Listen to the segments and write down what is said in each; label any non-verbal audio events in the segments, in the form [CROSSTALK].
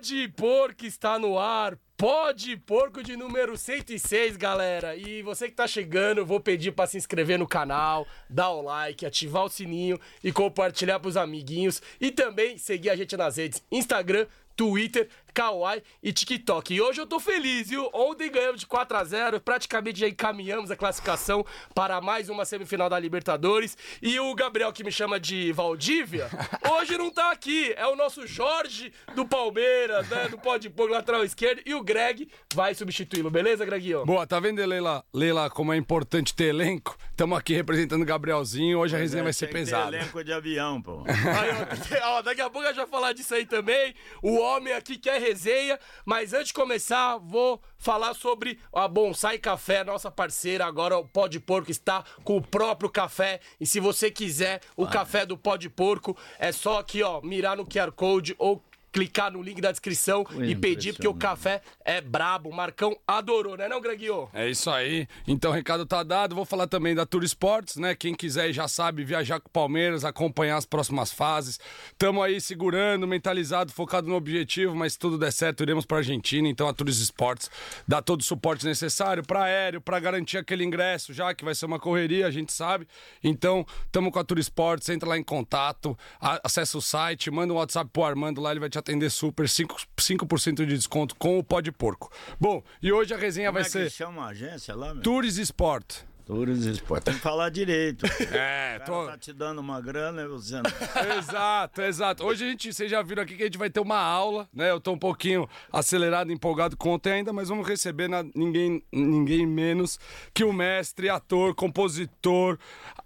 Pode Porco está no ar. Pode Porco de número 106, galera. E você que tá chegando, vou pedir para se inscrever no canal, dar o like, ativar o sininho e compartilhar pros amiguinhos. E também seguir a gente nas redes Instagram, Twitter, Kawaii e TikTok. E hoje eu tô feliz, viu? Ontem ganhamos de 4 a 0 praticamente já encaminhamos a classificação para mais uma semifinal da Libertadores. E o Gabriel, que me chama de Valdívia, [LAUGHS] hoje não tá aqui. É o nosso Jorge do Palmeiras, né? Do Pode Pôr, lateral esquerdo. E o Greg vai substituí-lo, beleza, Greguinho? Boa, tá vendo, Leila, Leila, como é importante ter elenco? Estamos aqui representando o Gabrielzinho. Hoje a resenha É, vai ser pesada. elenco de avião, pô. Aí, ó, [LAUGHS] ó, daqui a pouco a gente vai falar disso aí também. O homem aqui quer resenha, mas antes de começar, vou falar sobre a Bonsai Café, nossa parceira. Agora o Pó de Porco está com o próprio café. E se você quiser o café do Pó de Porco, é só aqui, ó, mirar no QR Code ou clicar no link da descrição e pedir, porque o café é brabo. O Marcão adorou, né, não, Greguinho? É isso aí. Então o recado tá dado. Vou falar também da Tour Sports, né? Quem quiser já sabe viajar com o Palmeiras, acompanhar as próximas fases. Tamo aí segurando, mentalizado, focado no objetivo, mas se tudo der certo, iremos pra Argentina. Então a Tour Sports dá todo o suporte necessário para aéreo, para garantir aquele ingresso, já que vai ser uma correria, a gente sabe. Então, tamo com a Tour Sports, entra lá em contato, acessa o site, manda um WhatsApp pro Armando lá, ele vai te atender super, 5%, 5 de desconto com o pó de porco. Bom, e hoje a resenha Como vai é que ser chama a agência lá, meu? Tours Sport. Tours Sport. Tem que falar direito. É, O tô... cara tá te dando uma grana e você não. exato, exato. Hoje a gente, vocês já viram aqui que a gente vai ter uma aula, né? Eu tô um pouquinho acelerado, empolgado com ontem ainda, mas vamos receber na- ninguém, ninguém menos que o mestre, ator, compositor,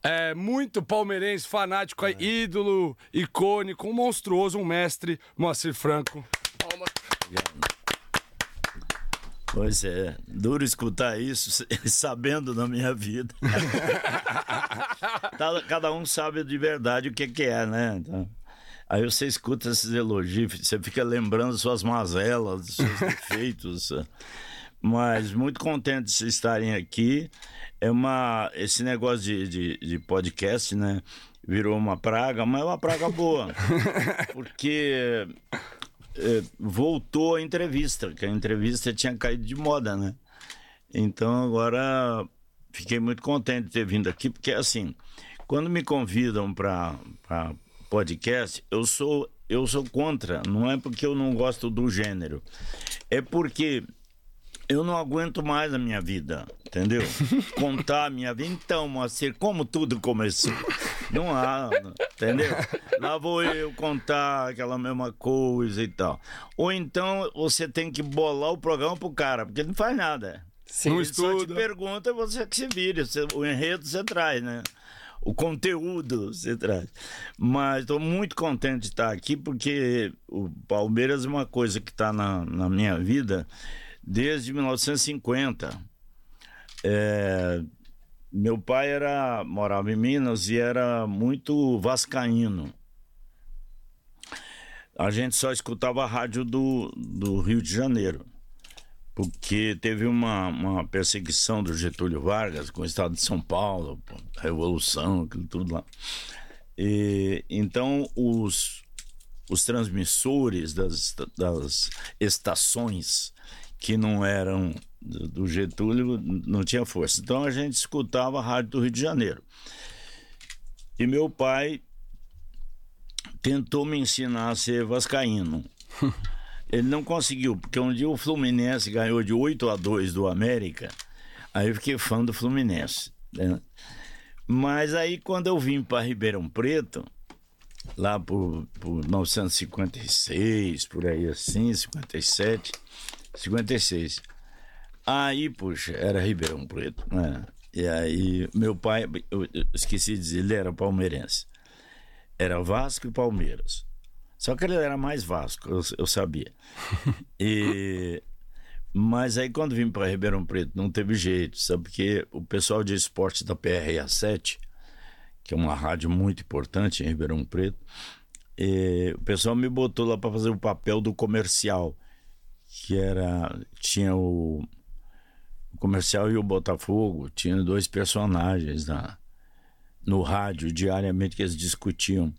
é, muito palmeirense, fanático, aí, ídolo, icônico, um monstruoso, um mestre, Moacir Franco. Palma. Pois é, duro escutar isso [LAUGHS] sabendo da minha vida. [LAUGHS] Tá- Cada um sabe de verdade o que, que é, né? Então, aí você escuta esses elogios, você fica lembrando suas mazelas, seus [LAUGHS] defeitos. Mas muito contente de vocês estarem aqui. É uma, esse negócio de, de, de podcast, né? Virou uma praga, mas é uma praga boa. Porque voltou a entrevista, que a entrevista tinha caído de moda, né? Então agora fiquei muito contente de ter vindo aqui, porque assim, quando me convidam para podcast, eu sou eu sou contra, não é porque eu não gosto do gênero, é porque eu não aguento mais a minha vida, entendeu? [LAUGHS] Contar a minha vida. Então, Moacir, como tudo começou. Não há, entendeu? Lá vou eu contar aquela mesma coisa e tal. Ou então você tem que bolar o programa pro cara, porque ele não faz nada. Não Ele só te pergunta você que se. Você- o enredo você traz, né? O conteúdo você traz. Mas estou muito contente de estar aqui, porque o Palmeiras é uma coisa que está na, na minha vida desde 1950. É, meu pai era morava em Minas e era muito vascaíno. A gente só escutava a rádio do, do Rio de Janeiro porque teve uma, uma perseguição do Getúlio Vargas com o estado de São Paulo, pô, revolução, aquilo tudo lá. E, então, os, os transmissores das, das estações que não eram do, Getúlio não tinha força. Então, a gente escutava a rádio do Rio de Janeiro. E meu pai tentou me ensinar a ser vascaíno. [LAUGHS] Ele não conseguiu, porque um dia o Fluminense ganhou de 8 a 2 do América, aí eu fiquei fã do Fluminense. né? Mas aí quando eu vim para Ribeirão Preto, lá por, por 1956, por aí assim, 57, 56. Aí, puxa, era Ribeirão Preto, né? E aí, meu pai, eu esqueci de dizer, ele era palmeirense. Era Vasco e Palmeiras. Só que ele era mais Vasco, eu, eu sabia. [LAUGHS] E, mas aí quando vim para Ribeirão Preto não teve jeito, sabe? Porque o pessoal de esporte da PRA7, que é uma rádio muito importante em Ribeirão Preto, o pessoal me botou lá para fazer o papel do comercial, que era tinha o, o comercial e o Botafogo, tinha dois personagens na, no rádio diariamente que eles discutiam.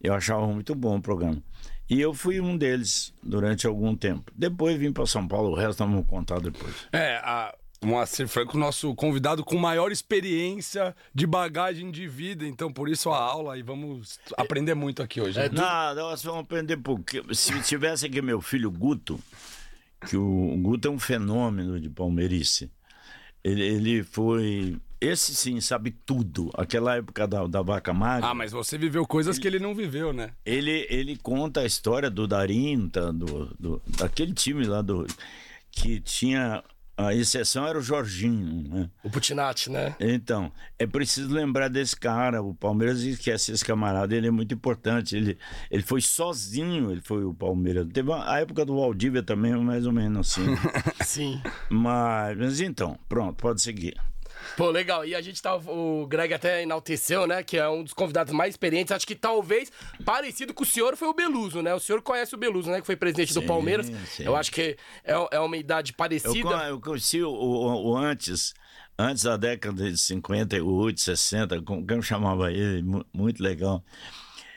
Eu achava muito bom o programa. E eu fui um deles durante algum tempo. Depois vim para São Paulo, o resto nós vamos contar depois. É, a, o Moacir Franco, nosso convidado com maior experiência de bagagem de vida, então por isso a aula e vamos aprender muito aqui hoje. né? Não, nós vamos aprender porque se tivesse aqui meu filho Guto, que o, Guto é um fenômeno de palmeirice. Ele, ele foi. Esse sim sabe tudo. Aquela época da, da vaca magra. Ah, mas você viveu coisas que ele não viveu, né? Ele, ele conta a história do Darinta, do, do, daquele time lá do. Que tinha. A exceção era o Jorginho, né? O Putinati, né? Então, é preciso lembrar desse cara. O Palmeiras esquece esse camarada, ele é muito importante. Ele, ele foi sozinho, ele foi o Palmeiras. Teve a época do Valdívia também, mais ou menos assim. [LAUGHS] Sim. mas, mas então, pronto, pode seguir. Pô, legal. E a gente tá. O Greg até enalteceu, né? Que é um dos convidados mais experientes. Acho que talvez parecido com o senhor foi o Beluso, né? O senhor conhece o Beluso, né? Que foi presidente do Sim, Palmeiras. sim. Eu acho que é, é uma idade Eu, parecida. con- eu conheci o, o- o antes, antes da década de 58, 60, como eu chamava ele, mu- muito legal.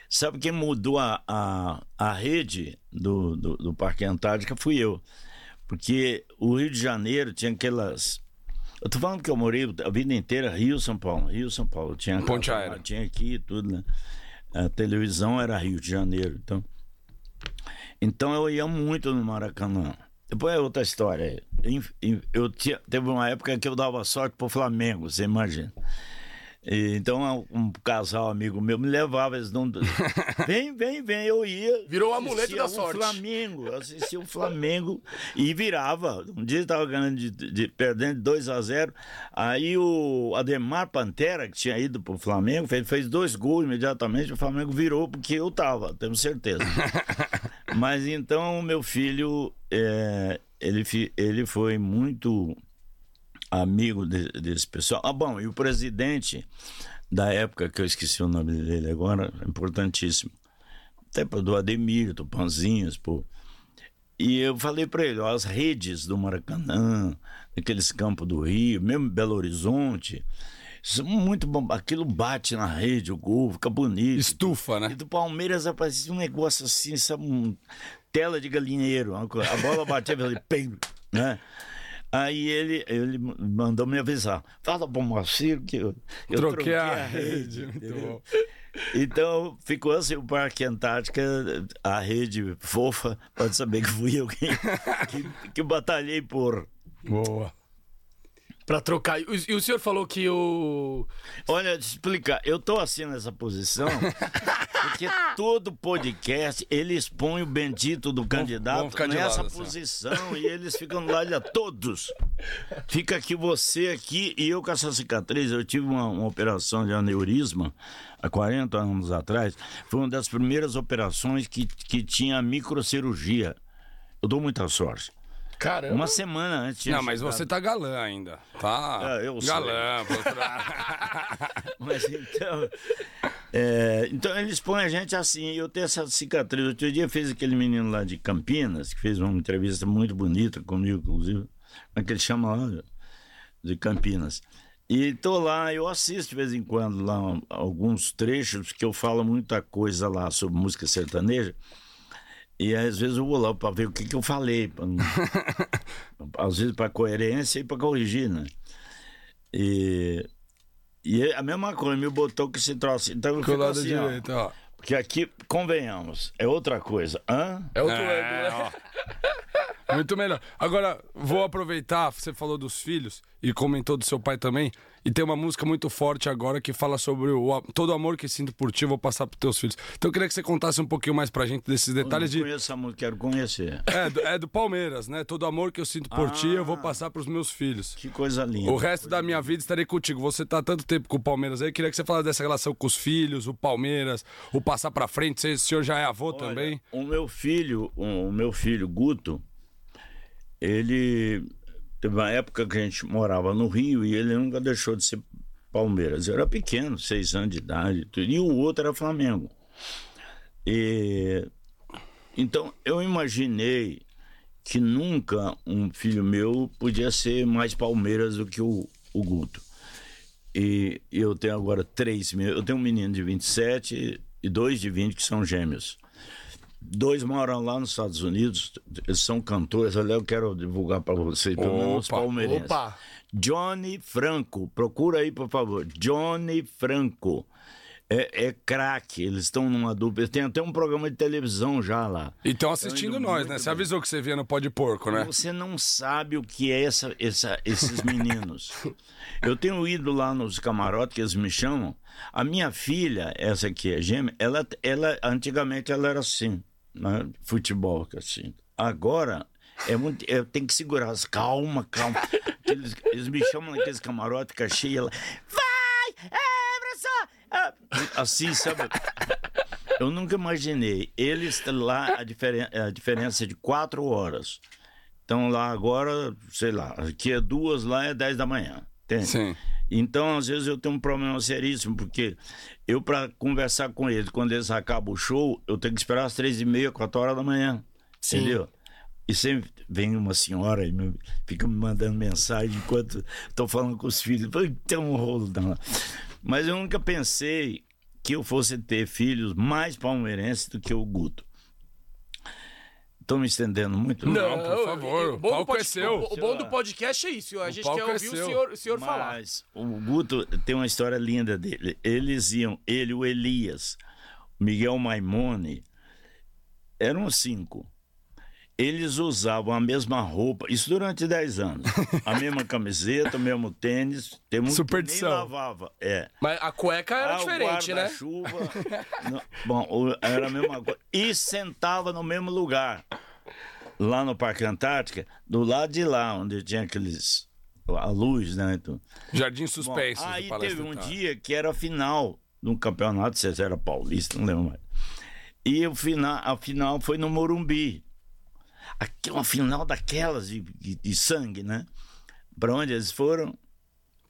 Sabe quem mudou a, a, a rede do, do, do Parque Antártica fui eu. Porque o Rio de Janeiro tinha aquelas. Eu tô falando que eu morei a vida inteira Rio, São Paulo, Rio, São Paulo. Tinha Ponte aérea. Tinha aqui e tudo, né? A televisão era Rio de Janeiro, então. Então eu ia muito no Maracanã. Depois é outra história. Eu tinha, teve uma época que eu dava sorte pro Flamengo, você imagina. E, então um casal amigo meu me levava, eles não. [LAUGHS] Vem, vem, vem, eu ia. Virou o amuleto da o sorte. Flamengo, eu assistia o Flamengo e virava. Um dia estava ganhando de, de- perdendo de 2 a 0 Aí o Ademar Pantera, que tinha ido pro Flamengo, fez, fez dois gols imediatamente, o Flamengo virou porque eu tava, tenho certeza. [LAUGHS] Mas então o meu filho, é, ele, ele foi muito amigo de- desse pessoal. Ah, bom, e o presidente da época, que eu esqueci o nome dele agora, importantíssimo. Até do Ademir, do Panzinhos, pô. E eu falei para ele, ó, as redes do Maracanã, aqueles campos do Rio, mesmo Belo Horizonte, isso é muito bom. Aquilo bate na rede, o gol, fica bonito. Estufa, E né? do Palmeiras aparecia um negócio assim, sabe, um tela de galinheiro. A bola batia e falei, né? Aí ele, ele mandou me avisar. Fala pro Moacir que eu, eu Troquei a rede. Muito entendeu? bom. Então ficou assim o Parque Antártica, a rede fofa, pode saber que fui eu que, que, que batalhei por. Boa. Pra trocar. E o, senhor falou que o. Olha, te explicar, eu tô assim nessa posição [LAUGHS] porque todo podcast ele expõe o bendito do candidato vamos nessa lado, assim, posição e eles ficam lá, olha, todos. Fica aqui você aqui e eu com essa cicatriz. Eu tive uma, uma operação de aneurisma há 40 anos atrás. Foi uma das primeiras operações que, que tinha microcirurgia. Eu dou muita sorte. Caramba. Uma semana antes. Não, mas chegado. você tá galã ainda. Tá. Ah, eu galã. [LAUGHS] pra- [LAUGHS] Mas então. é, então eles põem a gente assim, eu tenho essa cicatriz. Outro dia fez aquele menino lá de Campinas, que fez uma entrevista muito bonita comigo, inclusive. Como é que ele chama lá? De Campinas. E tô lá, eu assisto de vez em quando lá alguns trechos que eu falo muita coisa lá sobre música sertaneja. E às vezes eu vou lá para ver o que, que eu falei. pra [LAUGHS] às vezes para coerência e para corrigir, né? E, e é a mesma coisa, me botou que se trouxe. Então eu fico lado assim, ó, direito, ó. porque aqui, convenhamos, é outra coisa. Hã? É outro É, ângulo, né? [LAUGHS] Muito melhor. Agora, vou aproveitar, você falou dos filhos e comentou do seu pai também. E tem uma música muito forte agora que fala sobre o, a- todo o amor que sinto por ti, eu vou passar pros teus filhos. Então eu queria que você contasse um pouquinho mais pra gente desses Eu detalhes não de. conheço essa música, quero conhecer. É do, é do Palmeiras, né? Todo o amor que eu sinto por ti, eu vou passar pros meus filhos. Que coisa linda. O resto da minha vida estarei contigo. Você tá há tanto tempo com o Palmeiras aí, queria que você falasse dessa relação com os filhos, o Palmeiras, o passar pra frente. Você, o senhor já é avô Olha, também? O meu filho, o meu filho Guto, ele teve uma época que a gente morava no Rio e ele nunca deixou de ser Palmeiras. Eu era pequeno, seis anos de idade, tudo, e o outro era Flamengo. E então eu imaginei que nunca um filho meu podia ser mais Palmeiras do que o, o Guto. E eu tenho agora três, me- eu tenho um menino de 27 e dois de 20 que são gêmeos. Dois moram lá nos Estados Unidos, eles são cantores. Ali eu quero divulgar para vocês, pelo menos Opa, palmeirenses. Opa! Johnny Franco, procura aí, por favor. Johnny Franco. É, é craque, eles estão numa dupla. Tem até um programa de televisão já lá. E estão assistindo indo nós, né? Você bem. avisou que você via no Pó de Porco, né? Você não sabe o que é essa, essa- esses meninos. [LAUGHS] Eu tenho ido lá nos camarotes que eles me chamam. A minha filha, essa aqui é gêmea, ela, ela antigamente ela era assim, né? futebol assim. Agora é muito, eu tenho que segurar, as- calma, calma. [LAUGHS] Eles, eles me chamam naqueles camarotes cachê, ela vai, é, professor! Ah, Assim, sabe? Eu nunca imaginei. Eles lá, a, diferen a diferença é de quatro horas. Então lá agora, sei lá, aqui é duas, lá é dez da manhã. Entende? Sim. Então, às vezes, eu tenho um problema seríssimo, porque eu, para conversar com eles, quando eles acabam o show, eu tenho que esperar às três e meia, quatro horas da manhã. Sim. Entendeu? E sempre vem uma senhora e me- fica me mandando mensagem enquanto estou falando com os filhos. Tem um rolo da Mas eu nunca pensei que eu fosse ter filhos mais palmeirenses do que o Guto. Estou me estendendo muito? Não, por favor, o bom o do palco pod- é seu. O, o bom do podcast é isso. A O gente quer é ouvir o seu. senhor, o senhor falar. Mas o Guto tem uma história linda dele. Eles iam, ele, o Elias, o Miguel Maimone, eram cinco. Eles usavam a mesma roupa, isso durante 10 anos. A mesma [LAUGHS] camiseta, o mesmo tênis. Tem muito que. Nem lavava. É. Mas a cueca era Ah, o diferente, né? [LAUGHS] Não, Bom, era a mesma coisa. E sentava no mesmo lugar. Lá no Parque Antártica, do lado de lá, onde tinha aqueles. a luz, né? Então, Jardim Bom, Suspenso. aí teve um dia que era a final de um campeonato, se era paulista, não lembro mais. E o final, a final foi no Morumbi. Aqui, uma final daquelas de, de- de sangue, né? Para onde eles foram?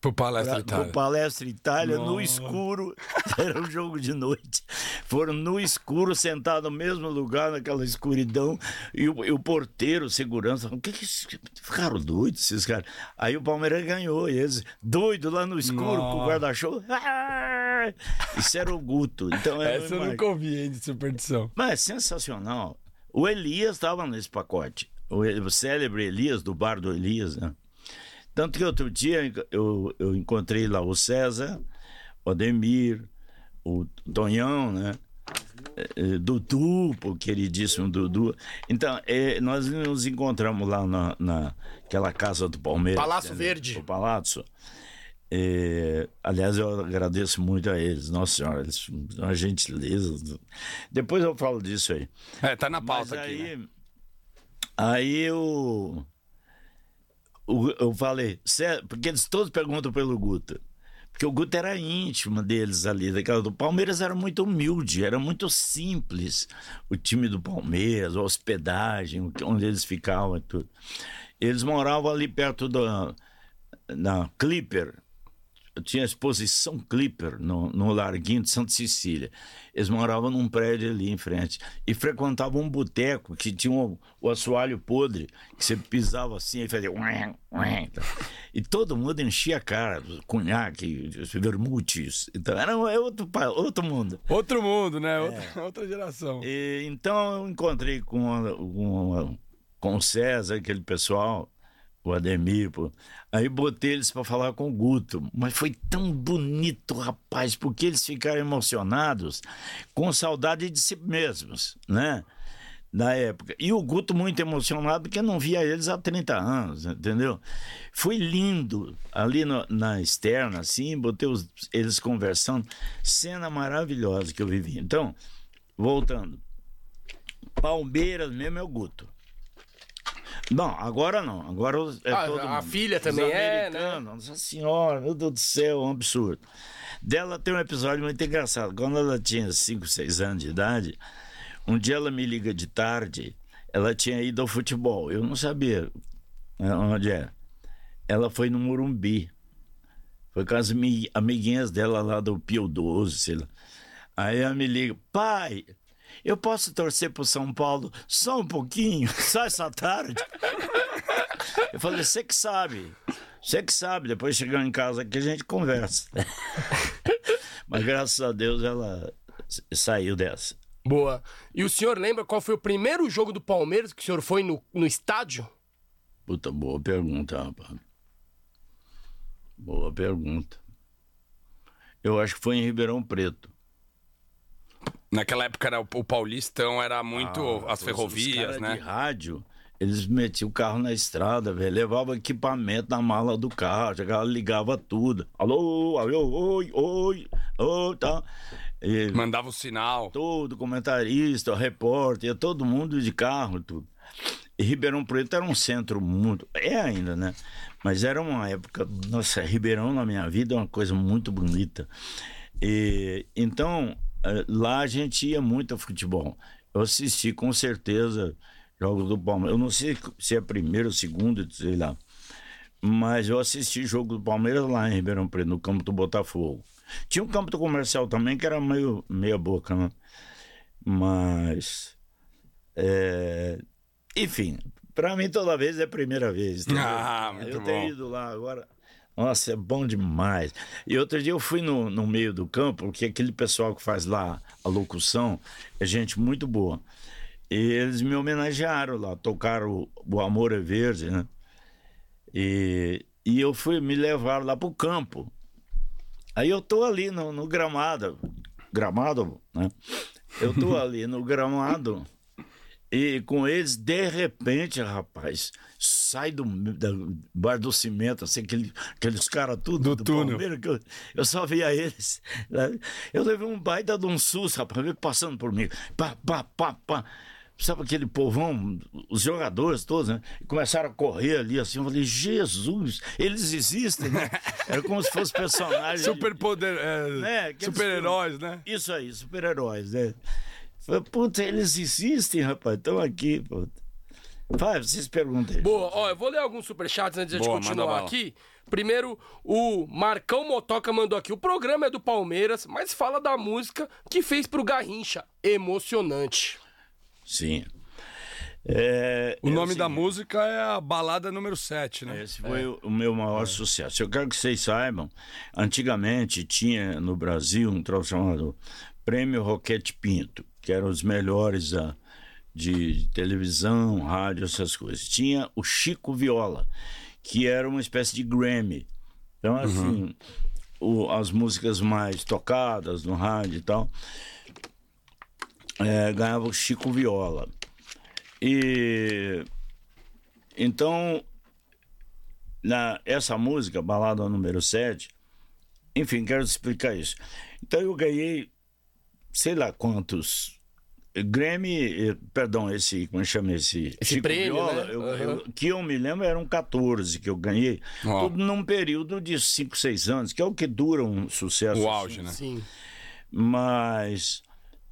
Pro Palestra Pra, Itália. pro Palestra Itália, no escuro. [LAUGHS] Era um jogo de noite. Foram no escuro, sentados no mesmo lugar, naquela escuridão. E o, e o porteiro, segurança, falou, o que que esses- ficaram doidos esses caras? Aí o Palmeiras ganhou. E eles, doido lá no escuro, com o guarda-chuva. Ah! Isso era o Guto. Então, era Essa eu nunca ouvi, hein, de superstição. mas é sensacional. O Elias estava nesse pacote. O, o célebre Elias, do bar do Elias, né? Tanto que outro dia eu, eu encontrei lá o César, o Ademir, o Tonhão, né? Eh, eh, Dudu, o queridíssimo Dudu. Então, eh, nós nos encontramos lá na, naquela casa do Palmeiras. Palácio entendeu? Verde. O Palácio. Eh, aliás, eu agradeço muito a eles. Nossa Senhora, eles são uma gentileza. Depois eu falo disso aí. É, tá na Mas pauta aqui. aí, né? aí eu, eu falei, "Cé- porque eles todos perguntam pelo Guto. Porque o Guto era íntimo deles ali, daquela do Palmeiras era muito humilde, era muito simples. O time do Palmeiras, a hospedagem, onde eles ficavam e tudo. Eles moravam ali perto da na Clipper, tinha exposição Clipper no, no Larguinho de Santa Cecília. Eles moravam num prédio ali em frente e frequentavam um boteco que tinha o, o assoalho podre, que você pisava assim e fazia. tá. E todo mundo enchia a cara, cunhaque, vermutes. Então era um- é outro, outro mundo. Outro mundo, né? Outra, [LAUGHS] outra geração. E, então eu encontrei com, com, com o César, aquele pessoal, o Ademir, pô. aí botei eles para falar com o Guto. Mas foi tão bonito, rapaz, porque eles ficaram emocionados com saudade de si mesmos, né? Na época. E o Guto muito emocionado, porque não via eles há 30 anos, entendeu? Foi lindo. Ali no- na externa, assim, botei os- eles conversando. Cena maravilhosa que eu vivi. Então, voltando. Palmeiras mesmo é o Guto. Não, agora não. Agora é Ah, todo a mundo. filha Os também é, né? Nossa senhora, meu Deus do céu, um absurdo. Dela tem um episódio muito engraçado. Quando ela tinha 5, 6 anos de idade, um dia ela me liga de tarde, ela tinha ido ao futebol. Eu não sabia né, onde era. Ela foi no Morumbi. Foi com as mi- amiguinhas dela lá do Pio 12, sei lá. Aí ela me liga, pai, eu posso torcer pro São Paulo só um pouquinho, [LAUGHS] só essa tarde? Eu falei, você que sabe, você que sabe, depois chegando em casa aqui a gente conversa. [LAUGHS] Mas graças a Deus ela saiu dessa. Boa. E o senhor lembra qual foi o primeiro jogo do Palmeiras que o senhor foi no, no estádio? Puta, boa pergunta, rapaz. Boa pergunta. Eu acho que foi em Ribeirão Preto. Naquela época era o, o Paulistão, era muito Ah, as ferrovias, os né? de rádio, eles metiam o carro na estrada, velho. Levavam equipamento na mala do carro, chegava, ligava tudo. Alô, alô, oi, oi, oi, tá. E Mandava o sinal. todo comentarista, repórter, todo mundo de carro, tudo. E Ribeirão Preto era um centro muito. É ainda, né? Mas era uma época. Nossa, Ribeirão na minha vida é uma coisa muito bonita. E, então, lá a gente ia muito a futebol. Eu assisti com certeza jogos do Palmeiras. Eu não sei se é primeiro ou segundo, sei lá. Mas eu assisti jogo do Palmeiras lá em Ribeirão Preto, no campo do Botafogo. Tinha um campo do comercial também que era meio meia boca, né? Mas. é, Enfim, pra mim toda vez é a primeira vez. entendeu? Ah, muito eu bom. tenho ido lá agora. Nossa, é bom demais. E outro dia eu fui no, no meio do campo, porque aquele pessoal que faz lá a locução é gente muito boa. E eles me homenagearam lá, tocaram o, o Amor é Verde, né? E, e eu fui me levar lá pro campo. Aí eu tô ali no, no gramado, gramado, né? Eu tô [LAUGHS] ali no gramado e com eles, de repente, rapaz, sai do, da, bar do cimento, assim, aquele, aqueles caras tudo Do túnel. Palmeiras, que eu, eu só via eles. né? Eu levei um baita de um susto, rapaz, passando por mim. Pá, pá, pá, pá. Sabe aquele povão, os jogadores todos, né? Começaram a correr ali assim. Eu falei, Jesus, eles existem, né? [LAUGHS] Era como se fosse personagem. Super poder. é, Né, Super-heróis, né? Isso aí, super-heróis, né? Falei, Puta, eles existem, rapaz, estão aqui, puta. Vai, vocês perguntam aí. Boa, ó, eu vou ler alguns superchats antes de a gente Boa, continuar aqui. Primeiro, o Marcão Motoca mandou aqui. O programa é do Palmeiras, mas fala da música que fez pro Garrincha. Emocionante. Sim. É, O é nome da seguinte, música é a balada número 7, né? Esse foi o- o meu maior sucesso. Eu quero que vocês saibam, antigamente tinha no Brasil um troço chamado Prêmio Roquete Pinto, que eram os melhores da, de televisão, rádio, essas coisas. Tinha o Chico Viola, que era uma espécie de Grammy. Então, assim, o- as músicas mais tocadas no rádio e tal, é, ganhava o Chico Viola. E então na essa música, balada número 7, enfim, quero explicar isso. Então eu ganhei sei lá quantos Grammy, eh, perdão, esse, como é que chama esse? Esse prêmio, né? eu- Aham. eu- que eu me lembro eram 14 que eu ganhei, Ó. tudo num período de 5, 6 anos, que é o que dura um sucesso. O assim. auge, né? Sim. Mas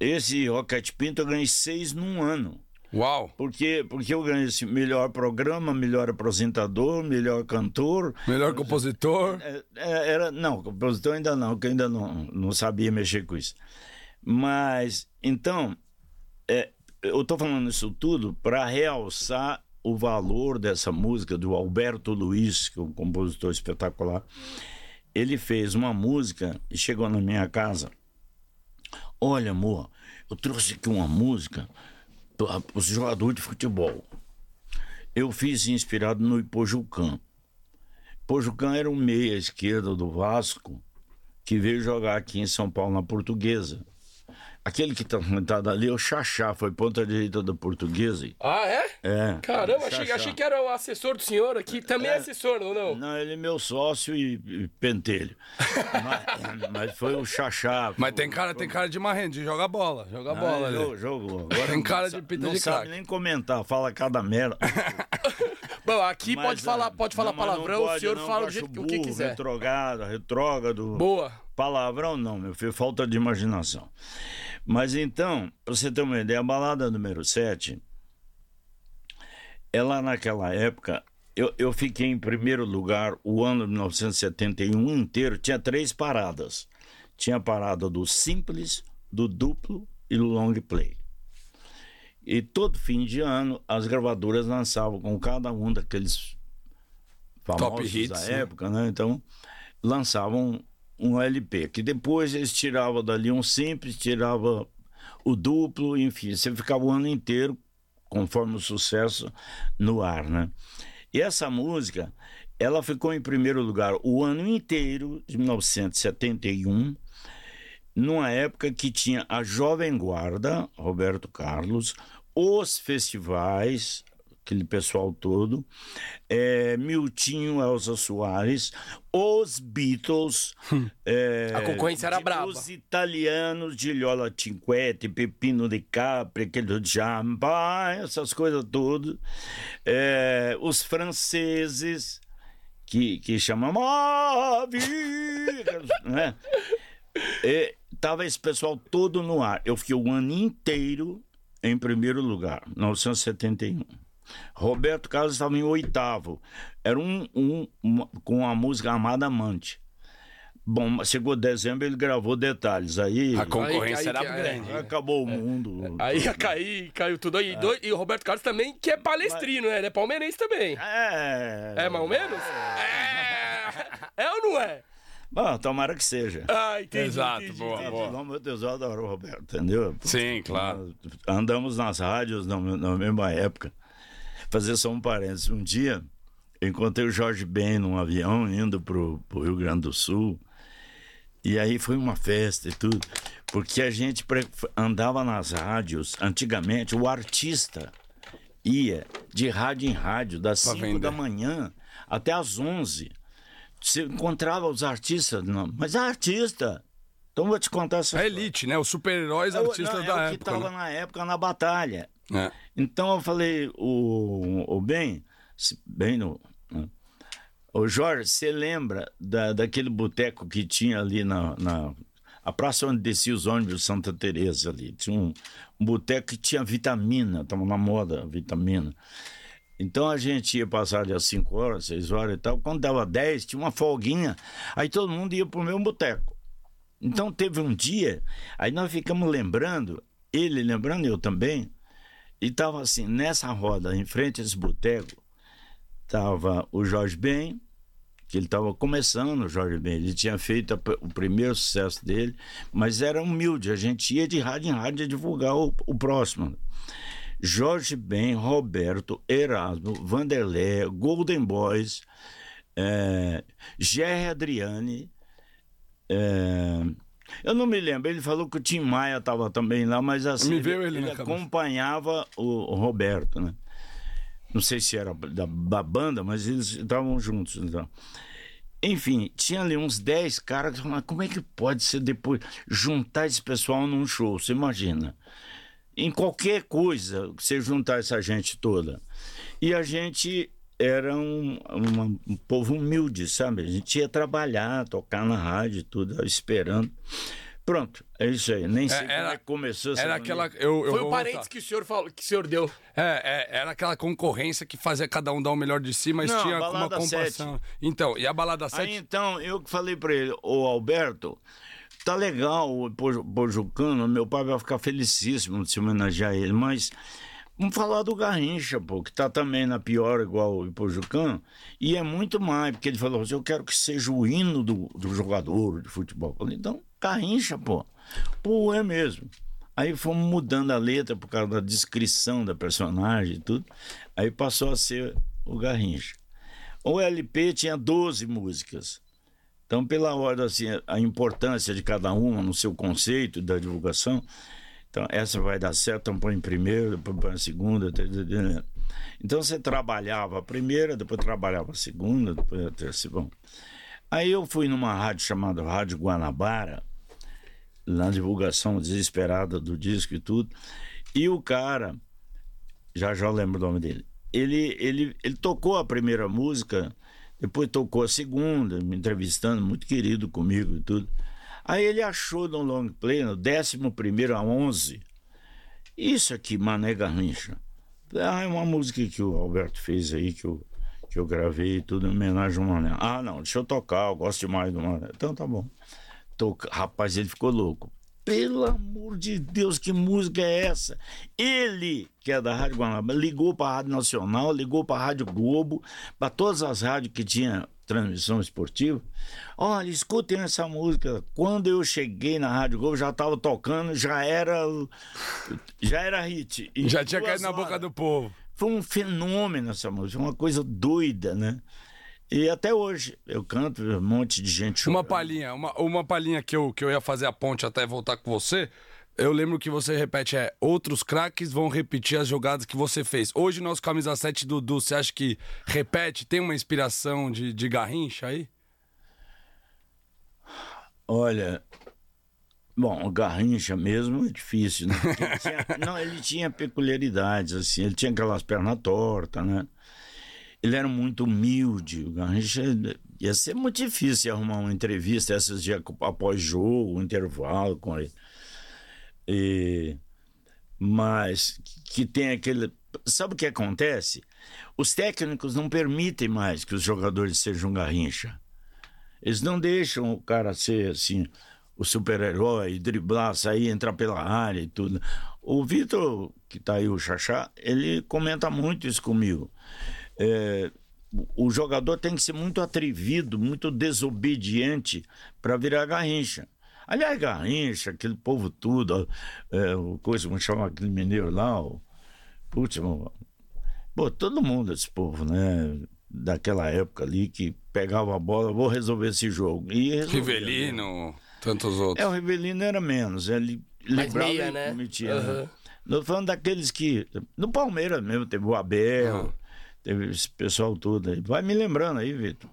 esse Rocket Pinto eu ganhei seis num ano. Uau! Porque, porque eu ganhei esse melhor programa, melhor apresentador, melhor cantor. Melhor compositor. É, é, Era, não, compositor ainda não, que eu ainda não, não sabia mexer com isso. Mas, então, é, eu estou falando isso tudo para realçar o valor dessa música do Alberto Luiz, que é um compositor espetacular. Ele fez uma música e chegou na minha casa. Olha, amor, eu trouxe aqui uma música para os jogadores de futebol. Eu fiz inspirado no Ipojucã. Pojucan era um meia esquerda do Vasco que veio jogar aqui em São Paulo na Portuguesa. Aquele que está sentado ali é o Xaxá, foi ponta direita da Portuguesa. Ah, é? É. Caramba, achei, achei que era o assessor do senhor aqui. Também é, assessor, não? não? Não, ele é meu sócio e, e pentelho. mas, [LAUGHS] mas foi o Xaxá. Mas tem cara, tem cara de marrendo, de jogar bola. Joga bola Ah, ali. jogou, jogou. Agora Tem não cara de pinta Não de sabe craque. nem comentar, fala cada merda. [LAUGHS] Bom, aqui Mas, pode falar, ah, pode falar não, não palavrão, pode, o senhor não, fala do jeito que o que burro, quiser. Retrogado, retrógrado. Boa. Palavrão não, meu filho, falta de imaginação. Mas então, pra você ter uma ideia, a balada número 7, ela naquela época, eu, eu fiquei em primeiro lugar o ano de 1971 inteiro, tinha três paradas. Tinha a parada do simples, do duplo e do long play. E todo fim de ano as gravadoras lançavam com cada um daqueles famosos hits, da né? época, né? Então lançavam um LP, que depois eles tiravam dali um simples, tirava o duplo, enfim, você ficava o ano inteiro, conforme o sucesso, no ar, né? E essa música, ela ficou em primeiro lugar o ano inteiro de 1971, numa época que tinha a Jovem Guarda, Roberto Carlos, os festivais, aquele pessoal todo, é, Miltinho, Elza Soares, os Beatles, é, A concorrência era de- braba. Os italianos, Giliola Cinquetti, Pepino de Capri, aquele do Jamba, essas coisas todas. É, os franceses, que, que chamam Move, [LAUGHS] né? E tava esse pessoal todo no ar. Eu fiquei o ano inteiro em primeiro lugar, 1971. Roberto Carlos estava em oitavo. Era um, um, uma- com a música Amada Amante. Bom, chegou dezembro, ele gravou detalhes. Aí, A concorrência Aí- aí- era é, grande. acabou o mundo. Aí ia cair, caiu tudo aí. Dois- e o Roberto Carlos também, que é palestrino, né? Ele é palmeirense também. É. É mais ou menos? É. É ou não é? Bom, tomara que seja. Ah, entendi. Exato, entendi, boa, entendi. boa. Não, meu Deus, eu adoro o Roberto, entendeu? Sim, claro. Andamos nas rádios na, na mesma época. Fazer só um parênteses. Um dia, eu encontrei o Jorge Ben num avião indo pro, pro Rio Grande do Sul. E aí foi uma festa e tudo. Porque a gente andava nas rádios. Antigamente, o artista ia de rádio em rádio, das Pra 5 vender. da manhã até às 11. Você encontrava os artistas. Não, mas é artista. Então vou te contar essa A elite, né? Os super-heróis É o- artistas não, é da o que época. estava né? na época na batalha. É. Então eu falei, o, o Ben, bem no. Ô Jorge, você lembra da, daquele boteco que tinha ali na, na a praça onde descia os ônibus Santa Teresa ali? Tinha um, um boteco que tinha vitamina, estava na moda vitamina. Então a gente ia passar de às 5 horas, 6 horas e tal. Quando dava 10, tinha uma folguinha. Aí todo mundo ia pro meu boteco. Então teve um dia, aí nós ficamos lembrando, ele lembrando, eu também, e tava assim, nessa roda, em frente a esse boteco, tava o Jorge Ben, que ele estava começando, o Jorge Ben, ele tinha feito o primeiro sucesso dele, mas era humilde, a gente ia de rádio em rádio divulgar o, o próximo. Jorge Ben, Roberto, Erasmo, Vanderlé, Golden Boys, é, Jerry Adriane, é, eu não me lembro, ele falou que o Tim Maia estava também lá, mas assim, ele na cabeça. acompanhava o, o Roberto, né? Não sei se era da, da banda, mas eles estavam juntos. Então. Enfim, tinha ali uns 10 caras que falavam, como é que pode ser depois juntar esse pessoal num show? Você imagina? Em qualquer coisa, você juntar essa gente toda. E a gente era um, uma- um povo humilde, sabe? A gente ia trabalhar, tocar na rádio e tudo, esperando. Pronto, é isso aí. Nem sei como era- é que começou essa Era aquela. Eu, eu Foi o parênteses voltar. que o senhor falou, que o senhor deu. É, é, era aquela concorrência que fazia cada um dar o melhor de si, mas Não, tinha uma comparação. Então, e a balada Aí 7? então, eu que falei pra ele, ô Alberto, tá legal o Pojucano, meu pai vai ficar felicíssimo de se homenagear ele, mas vamos falar do Garrincha, pô, que tá também na pior igual o Pojucano, e é muito mais, porque ele falou assim, eu quero que seja o hino do, do jogador de futebol. Falei, então, Garrincha, pô. Pô, é mesmo. Aí fomos mudando a letra por causa da descrição da personagem e tudo. Aí passou a ser o Garrincha. O LP tinha 12 músicas. Então, pela ordem, assim, a importância de cada uma no seu conceito da divulgação. Então, essa vai dar certo, então põe em primeiro, depois põe em segunda. tê. Então, você trabalhava a primeira, depois trabalhava a segunda, depois a terceira. Bom. Aí eu fui numa rádio chamada Rádio Guanabara, na divulgação desesperada do disco e tudo. E o cara, já já lembro o nome dele, ele, ele, ele tocou a primeira música, depois tocou a segunda, me entrevistando, muito querido comigo e tudo. Aí ele achou no long play, no 11 a 11, isso aqui, Mané Garrincha. Ah, é uma música que o Alberto fez aí, que eu, que eu gravei tudo, em homenagem ao Mané. Ah, não, deixa eu tocar, eu gosto demais do Mané. Então tá bom. Rapaz, ele ficou louco. pelo amor de Deus, que música é essa? Ele, que é da Rádio Guanabara, ligou para a Rádio Nacional, ligou para a Rádio Globo, para todas as rádios que tinha transmissão esportiva. Olha, escutem essa música. Quando eu cheguei na Rádio Globo, já estava tocando, já era já era hit. E já tinha caído na boca do povo. Foi um fenômeno essa música, uma coisa doida, né? E até hoje eu canto, um monte de gente chorando. Uma palhinha, uma, uma palhinha que eu, que eu ia fazer a ponte até voltar com você. Eu lembro que você repete, é, outros craques vão repetir as jogadas que você fez. Hoje, nosso camisa 7 Dudu, você acha que repete, tem uma inspiração de, de Garrincha aí? Olha, bom, o Garrincha mesmo é difícil, né? Ele tinha, [LAUGHS] não, ele tinha peculiaridades, assim, ele tinha aquelas pernas tortas, né? Ele era muito humilde. O Garrincha ia ser muito difícil arrumar uma entrevista esses dias após jogo, um intervalo com ele. E, mas que tem aquele. Sabe o que acontece? Os técnicos não permitem mais que os jogadores sejam Garrincha. Eles não deixam o cara ser assim, o super-herói, driblar, sair, entrar pela área e tudo. O Vitor, que tá aí, o Xaxá, ele comenta muito isso comigo é, o jogador tem que ser muito atrevido, muito desobediente para virar garrincha. Aliás, Garrincha, aquele povo tudo, é, o coisa, como chama aquele mineiro lá, o último. Pô, todo mundo, esse povo, né? Daquela época ali que pegava a bola, vou resolver esse jogo. E Rivelino, né? tantos outros. É, o Rivelino era menos, ele Mais meia, né? Cometia, uhum. né? Falando daqueles que. No Palmeiras mesmo, teve o Abel. Uhum teve esse pessoal todo aí. Vai me lembrando aí, Vitor.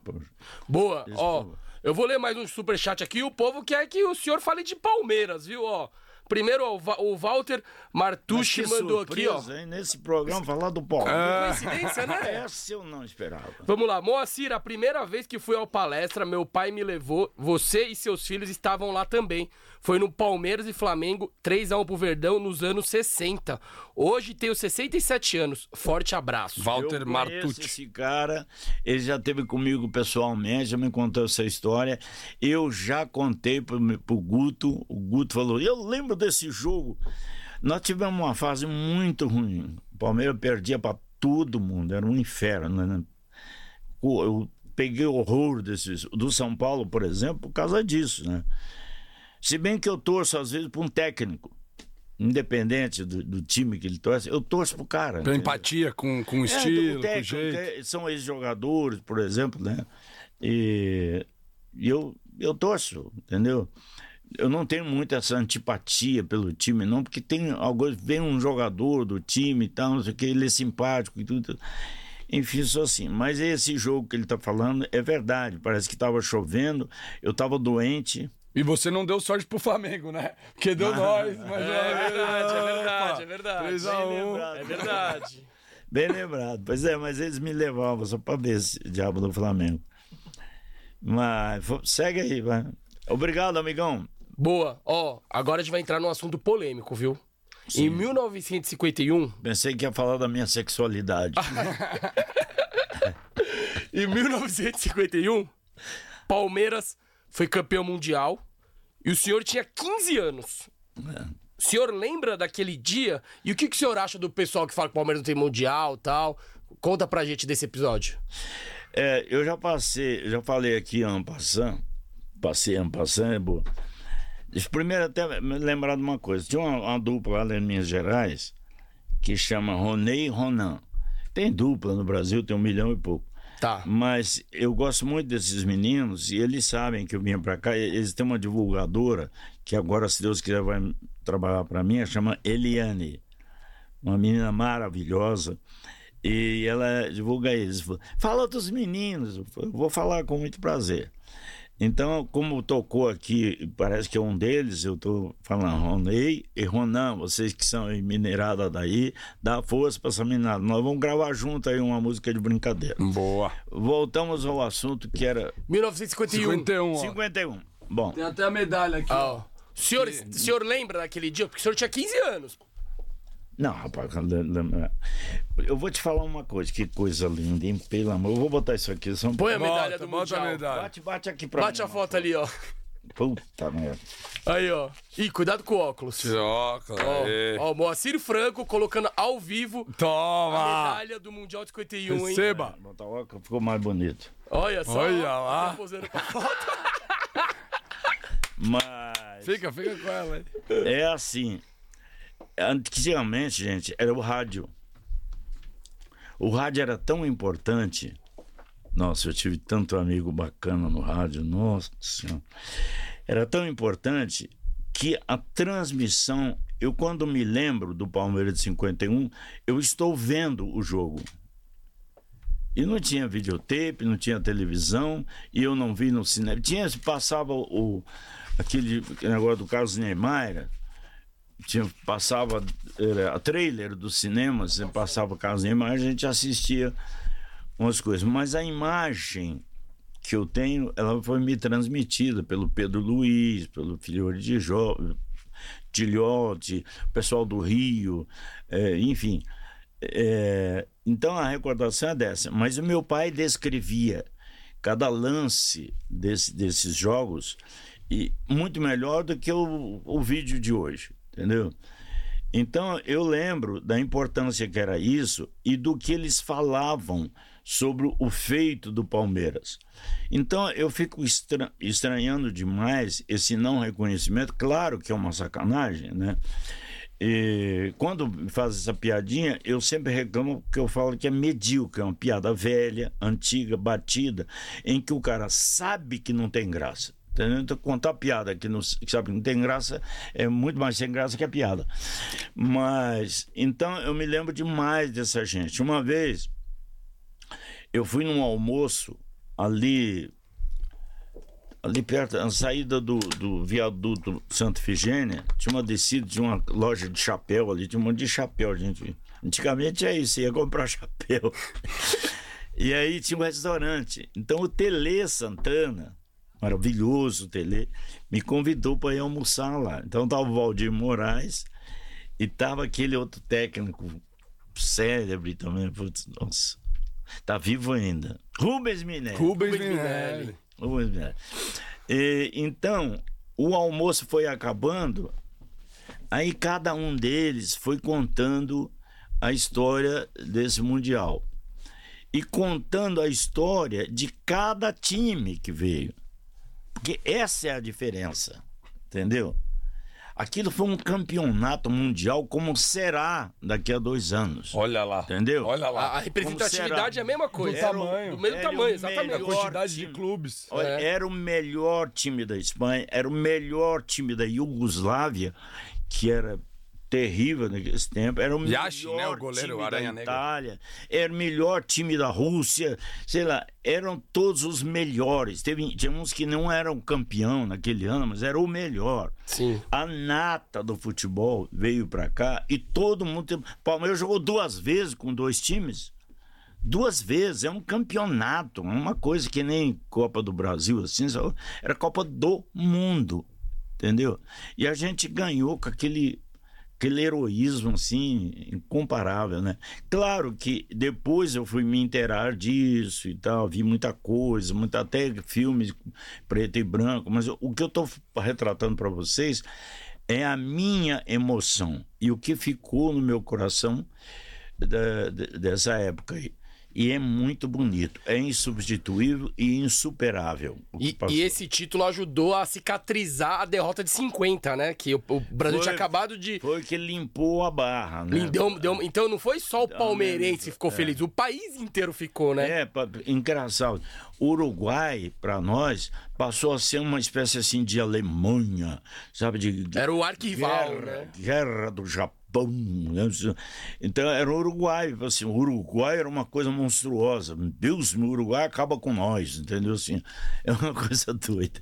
Boa, ó. Eu vou ler mais um superchat aqui. O povo quer que o senhor fale de Palmeiras, viu? Ó, Primeiro, o Walter Martucci mandou surpresa, aqui, ó. Hein? Nesse programa, falar do Palmeiras. Ah. Coincidência, né? [LAUGHS] Essa eu não esperava. Vamos lá, Moacir, a primeira vez que fui ao palestra, meu pai me levou, você e seus filhos estavam lá também. Foi no Palmeiras e Flamengo, 3x1 pro Verdão nos anos 60. Hoje tenho 67 anos. Forte abraço. Walter Martucci. Esse cara, ele já teve comigo pessoalmente, já me contou essa história. Eu já contei pro, pro Guto, o Guto falou: "Eu lembro desse jogo". Nós tivemos uma fase muito ruim. O Palmeiras perdia para todo mundo, era um inferno, né? Eu peguei horror desses do São Paulo, por exemplo, por causa disso, né? Se bem que eu torço, às vezes, para um técnico. Independente do, do, time que ele torce, eu torço pro cara. Pela empatia com, com o é, estilo, técnico, com o jeito. É, são ex-jogadores, por exemplo, né? E, eu, eu torço, entendeu? Eu não tenho muito essa antipatia pelo time, não, porque tem alguns. Vem um jogador do time e tal, não sei o que, ele é simpático e tudo. Enfim, sou assim. Mas esse jogo que ele está falando é verdade. Parece que estava chovendo, eu estava doente. E você não deu sorte pro Flamengo, né? Porque deu ah, [LAUGHS] nós. Mas é, é verdade, é verdade, é verdade. 3 a 1. É verdade. Bem lembrado. Pois é, mas eles me levavam só pra ver esse diabo do Flamengo. Mas segue aí, vai. Obrigado, amigão. Boa. Ó, agora a gente vai entrar num assunto polêmico, viu? Sim. Em 1951. Pensei que ia falar da minha sexualidade. [LAUGHS] em 1951, Palmeiras foi campeão mundial e o senhor tinha 15 anos. É. O senhor lembra daquele dia? E o que, que o senhor acha do pessoal que fala que o Palmeiras não tem mundial tal? Conta pra gente desse episódio. É, eu já passei, já falei aqui en passant, passei en passant, é boa. Primeiro até me lembrar de uma coisa. Tinha uma, uma dupla lá em Minas Gerais que chama Ronei e Ronan. Tem dupla no Brasil, tem um milhão e pouco. Tá. Mas eu gosto muito desses meninos e eles sabem que eu vinha para cá. Eles têm uma divulgadora que agora, se Deus quiser, vai trabalhar para mim. Chama Eliane, uma menina maravilhosa. E ela divulga eles. Fala dos meninos. Eu vou falar com muito prazer. Então, como tocou aqui, parece que é um deles, eu estou falando Ronei e Ronan, vocês que são minerada daí, dá força para essa minerada. Nós vamos gravar junto aí uma música de brincadeira. Boa. Voltamos ao assunto que era. 1951. 51. 51. Bom. Tem até a medalha aqui. Oh. O senhor, que... senhor lembra daquele dia? Porque o senhor tinha 15 anos. Não, rapaz, eu vou te falar uma coisa, que coisa linda, hein? Pelo amor, eu vou botar isso aqui. Só... Põe a medalha do bota Mundial. A medalha. Bate, bate aqui pra Bate mim, a foto ali, ó. Puta merda. Aí, ó. Ih, cuidado com o óculos. Óculos, Ó, ó, o Moacir Franco colocando ao vivo a Toma! medalha do Mundial de 51, hein? Receba! Botar o óculos ficou mais bonito. Olha só. Olha ó, lá. tá posando pra foto. [LAUGHS] [LAUGHS] Mas Fica, fica com ela aí. é assim. Antigamente, gente, era o rádio. O rádio era tão importante. Nossa, eu tive tanto amigo bacana no rádio. Nossa Senhora. Era tão importante que a transmissão, eu quando me lembro do Palmeiras de 51, eu estou vendo o jogo. E não tinha videotape, não tinha televisão, e eu não vi no cinema. Tinha, passava o, aquele negócio do Carlos Niemeyer, tinha, passava era, trailer do cinema, você passava Carlos Niemeyer, a gente assistia umas coisas. Mas a imagem que eu tenho, ela foi me transmitida pelo Pedro Luiz, pelo Filhori de Jó, Gilhote, o pessoal do Rio, é, enfim. É, então a recordação é dessa. Mas o meu pai descrevia cada lance desse, desses jogos e muito melhor do que o, o vídeo de hoje, entendeu? Então eu lembro da importância que era isso e do que eles falavam sobre o feito do Palmeiras. Então eu fico estra- estranhando demais esse não reconhecimento. Claro que é uma sacanagem, né? E quando faz essa piadinha, eu sempre reclamo porque eu falo que é medíocre, é uma piada velha, antiga, batida, em que o cara sabe que não tem graça. Entendeu? Contar piada que, não, que sabe não tem graça é muito mais sem graça que a piada. Mas, então, eu me lembro demais dessa gente. Uma vez, eu fui num almoço ali ali perto, na saída do, do viaduto Santa Efigênia, tinha uma descida de uma loja de chapéu ali, tinha um monte de chapéu, gente. Antigamente é isso, ia comprar [LAUGHS] chapéu. e aí tinha um restaurante. Então o Tele Santana, maravilhoso o Tele, me convidou para ir almoçar lá. Então tava o Valdir Moraes e tava aquele outro técnico célebre também, putz, nossa. Tá vivo ainda. Rubens Minério. Rubens Rubens Minelli. Minelli. Vamos ver. E, então, o almoço foi acabando, aí cada um deles foi contando a história desse Mundial. E contando a história de cada time que veio. Porque essa é a diferença, entendeu? Aquilo foi um campeonato mundial como será daqui a dois anos. Olha lá. Entendeu? Olha A, lá. a representatividade é a mesma coisa. Era o- Do mesmo tamanho, exatamente. A quantidade de time. clubes. Olha, É. era o melhor time da Espanha, era o melhor time da Iugoslávia, que era terrível nesse tempo, era o Yashin, melhor né, o goleiro, time o Aranha da Negra. Itália, era o melhor time da Rússia, sei lá, eram todos os melhores. Teve, tinha uns que não eram campeão naquele ano, mas era o melhor. Sim. A nata do futebol veio pra cá e todo mundo. O Palmeiras jogou duas vezes com dois times. Duas vezes, é um campeonato, é uma coisa que nem Copa do Brasil, assim, era Copa do Mundo, entendeu? E a gente ganhou com aquele, aquele heroísmo, assim, incomparável, né? Claro que depois eu fui me inteirar disso e tal, vi muita coisa, muita, até filmes preto e branco, mas o que eu tô retratando para vocês é a minha emoção e o que ficou no meu coração da- de- dessa época aí. E é muito bonito, é insubstituível e insuperável. E, e esse título ajudou a cicatrizar a derrota de 50, né? Que o, o Brasil Foi- tinha acabado de. Foi que limpou a barra, né? Deu- deu- então não foi só o palmeirense que ficou feliz, o país inteiro ficou, né? É, engraçado. O Uruguai, para nós, passou a ser uma espécie assim de Alemanha, sabe? De, Era o arquival, guerra, né? guerra do Japão. Né? Então era o Uruguai. Assim, o Uruguai era uma coisa monstruosa. Deus, o Uruguai acaba com nós, entendeu? Assim, é uma [LAUGHS] coisa doida.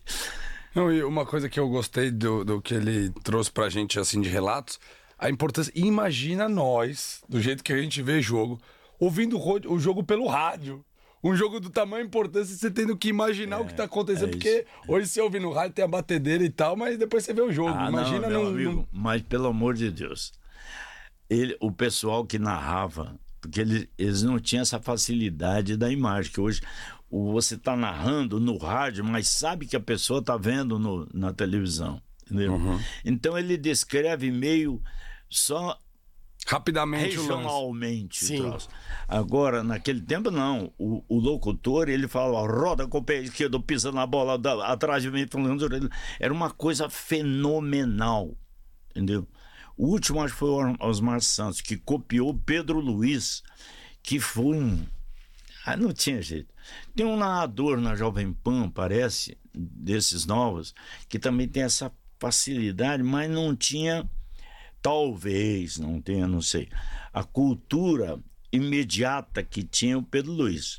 Não, e uma coisa que eu gostei do, do que ele trouxe pra gente, assim, de relatos, a importância. Imagina nós, do jeito que a gente vê jogo, ouvindo o o jogo pelo rádio. Um jogo do tamanho e importância, você tendo que imaginar o que tá acontecendo, é porque hoje você ouve no rádio, tem a batedeira e tal, mas depois você vê o jogo. Ah, Imagina não, meu num- amigo, num- mas pelo amor de Deus. Ele, o pessoal que narrava, porque eles, eles não tinham essa facilidade da imagem, que hoje o- você está narrando no rádio, mas sabe que a pessoa está vendo no- na televisão. Entendeu? Então ele descreve meio só Rapidamente regionalmente. o Sim. troço. Agora, naquele tempo, não. O, o locutor, ele falava, roda com o pé esquerdo, pisa na bola da- atrás de mim. falando- Era uma coisa fenomenal, entendeu? O último, acho que foi o Osmar Santos, que copiou Pedro Luiz, que foi um... Ah, não tinha jeito. Tem um narrador na Jovem Pan, parece, desses novos, que também tem essa facilidade, mas não tinha talvez não tenha, não sei, a cultura imediata que tinha o Pedro Luiz.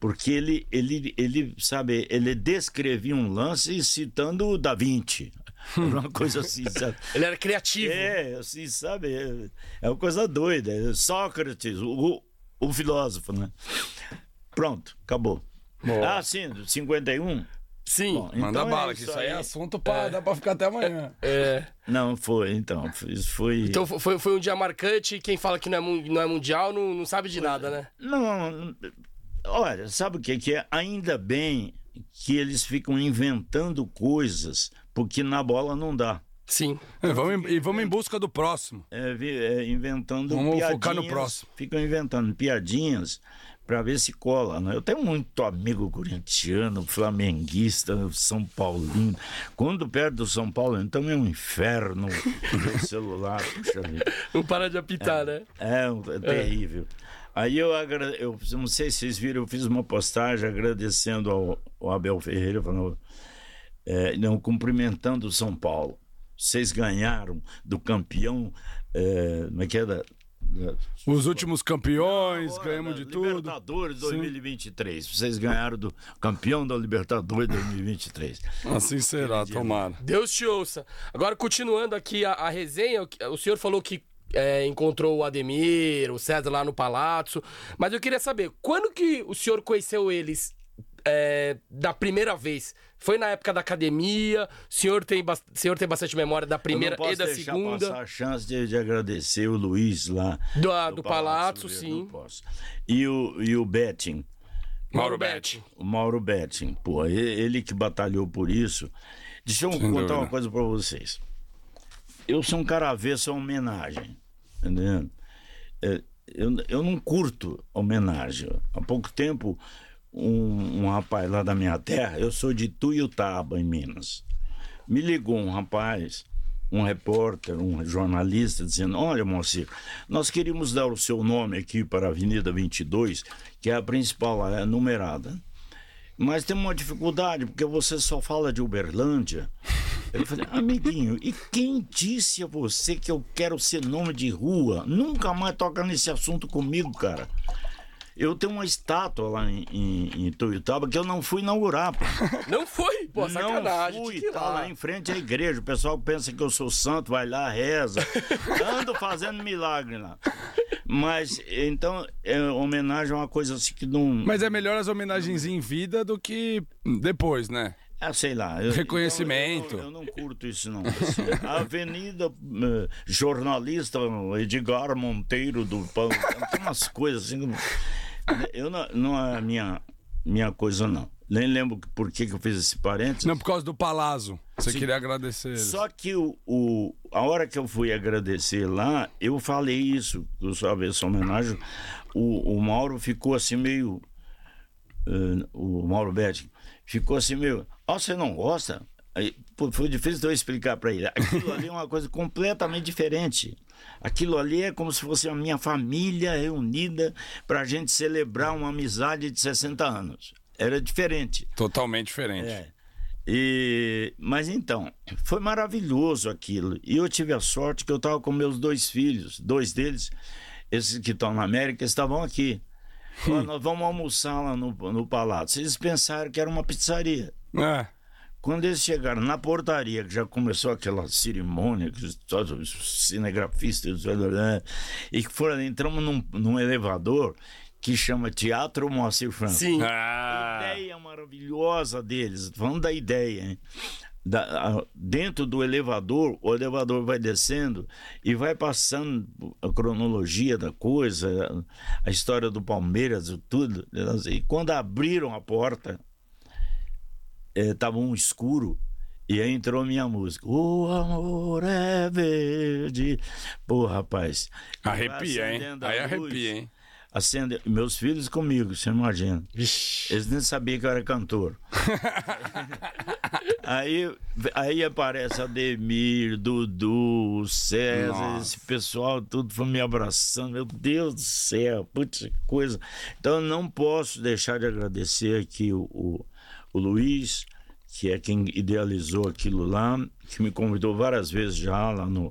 Porque ele, ele, ele, sabe, ele descrevia um lance citando o Da Vinci. [LAUGHS] Era uma coisa assim, sabe? Ele era criativo. É, assim, sabe? É, é uma coisa doida. É Sócrates, o, o filósofo, né? Pronto, acabou. Ah, sim, 51? Sim. Bom, Manda então é bala, que isso aí é assunto pra, dá pra ficar até amanhã. [LAUGHS] É. Não, foi, então. Isso foi. Então foi, foi um dia marcante e quem fala que não é, não é mundial não, não sabe de nada, né? Não, olha, sabe o que, que é? Ainda bem que eles ficam inventando coisas, porque na bola não dá. Sim. É, vamos em- e vamos em busca do próximo. É, é, inventando Vamos piadinhas. focar no próximo. Ficam inventando piadinhas para ver se cola. Né? Eu tenho muito amigo corintiano, flamenguista, São Paulino. Quando perto do São Paulo, então é um inferno [LAUGHS] o celular. Puxa vida. Não para de apitar, né? É, é terrível. Aí eu, agra- eu não sei se vocês viram, eu fiz uma postagem agradecendo ao, ao Abel Ferreira, falando, é, não, cumprimentando o São Paulo. Vocês ganharam do campeão, é, como é que é? Da, da- Os últimos campeões, agora, ganhamos de tudo. Libertadores 2023. Vocês ganharam do campeão da Libertadores 2023. Assim será, tomara. Deus te ouça. Agora, continuando aqui a, a resenha, o- o senhor falou que é, encontrou o Ademir, o César lá no Palácio, mas eu queria saber, quando que o senhor conheceu eles é, da primeira vez? Foi na época da academia? O senhor tem, senhor tem bastante memória da primeira eu não posso e da deixar segunda? passar a chance de, de agradecer o Luiz lá. Do, ah, do Palácio, Verde, sim. E o, e o Betting. Mauro Betti. O Mauro Betting, pô, ele que batalhou por isso. Deixa eu Sem contar dúvida. uma coisa pra vocês. Eu sou um cara avesso a homenagem, entendeu? É, eu, eu não curto homenagem. Há pouco tempo, um, um rapaz lá da minha terra, eu sou de Tuiutaba, em Minas, me ligou um rapaz, um repórter, um jornalista, dizendo: Olha, Moacir, nós queríamos dar o seu nome aqui para a Avenida 22, que é a principal, é numerada. Mas tem uma dificuldade, porque você só fala de Uberlândia. Eu falei, amiguinho, e quem disse a você que eu quero ser nome de rua? Nunca mais toca nesse assunto comigo, cara. Eu tenho uma estátua lá em, em, em Tuiutaba que eu não fui inaugurar, pô. [LAUGHS] Não foi? Pô, sacanagem. Não fui, tá lá em frente à igreja. O pessoal pensa que eu sou santo, vai lá, reza. [LAUGHS] Ando fazendo milagre lá. Mas, então, é, homenagem é uma coisa assim que não... Mas é melhor as homenagens em vida do que depois, né? Ah, sei lá. eu- Reconhecimento. Eu, eu não curto isso, não. assim. A Avenida eh, Jornalista Edgar Monteiro do Pão. Tem umas coisas assim. [LAUGHS] Eu não, não é a minha, minha coisa, não. Nem lembro por que, que eu fiz esse parênteses. Não por causa do Palazzo. Você Sim. queria agradecer eles. Só que o, o- a hora que eu fui agradecer lá, eu falei isso, eu sabe, essa homenagem. O, o Mauro ficou assim meio. eh, o Mauro Betti ficou assim meio. Ó, você não gosta? Aí, foi difícil de eu explicar para ele. Aquilo ali é uma coisa completamente diferente. Aquilo ali é como se fosse a minha família reunida para a gente celebrar uma amizade de 60 anos. Era diferente. Totalmente diferente. É. E, mas então, foi maravilhoso aquilo. E eu tive a sorte que eu estava com meus dois filhos, dois deles, esses que estão na América, estavam aqui. Ó, nós vamos almoçar lá no, no palácio. Eles pensaram que era uma pizzaria. É. Quando eles chegaram na portaria, que já começou aquela cerimônia, que os- todos os cinegrafistas, e que foram, entramos num, num elevador que chama Teatro Moacir Franco. Sim. Ah. ideia maravilhosa deles, falando da ideia, hein? da- a- dentro do elevador, o elevador vai descendo e vai passando a cronologia da coisa, a, a história do Palmeiras, e tudo. E quando abriram a porta, estava um escuro e aí entrou minha música. O amor é verde. Pô, rapaz. Arrepia, hein? Aí luz, arrepia, hein? Acende... Meus filhos comigo, você imagina. Eles nem sabiam que eu era cantor. [LAUGHS] aí, aí aparece Ademir, Dudu, César, Nossa. esse pessoal tudo foi me abraçando. Meu Deus do céu, putz, coisa. Então eu não posso deixar de agradecer aqui o, o, o Luiz, que é quem idealizou aquilo lá, que me convidou várias vezes já lá no.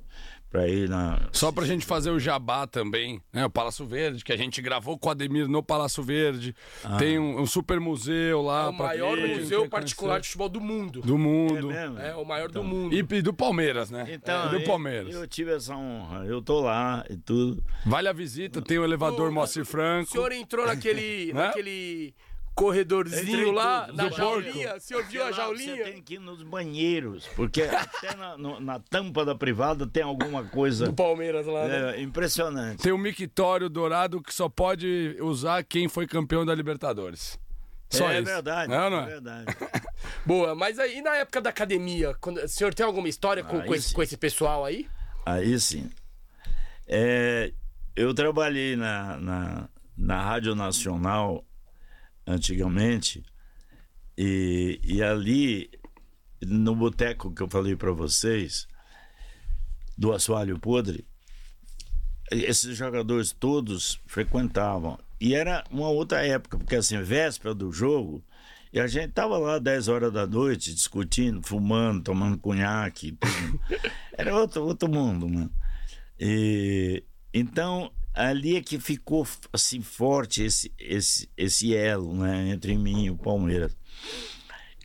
Pra ir na. Só pra gente fazer o jabá também, né? O Palácio Verde, que a gente gravou com o Ademir no Palácio Verde. Tem um, um super museu lá. É o pra maior museu particular de futebol do mundo. do mundo. É mesmo? É o maior do mundo. E, e do Palmeiras, né? Então, É, do eu- Palmeiras. Eu, tive essa honra. Eu tô lá e tudo. Vale a visita, tem o elevador O- Moacir O Franco. senhor entrou naquele, [LAUGHS] Né? naquele corredorzinho lá, tudo, na do jaulinha. O senhor viu a jaulinha? Você tem que ir nos banheiros, porque [LAUGHS] até na, no- na tampa da privada tem alguma coisa Do Palmeiras lá, né? é, impressionante. Tem o mictório dourado que só pode usar quem foi campeão da Libertadores. Só é isso. verdade, Não, não é é? verdade. [LAUGHS] Boa, mas aí na época da academia, quando, o senhor tem alguma história com, com esse, com esse pessoal aí? Aí sim. É, eu trabalhei na, na, na Rádio Nacional antigamente, e, e ali, no boteco que eu falei para vocês, do assoalho podre, esses jogadores todos frequentavam. E era uma outra época, porque assim, véspera do jogo, e a gente tava lá 10 horas da noite discutindo, fumando, tomando cunhaque. [LAUGHS] Era outro, outro mundo, mano. E, então, ali é que ficou assim forte esse, esse, esse elo né, entre mim e o Palmeiras.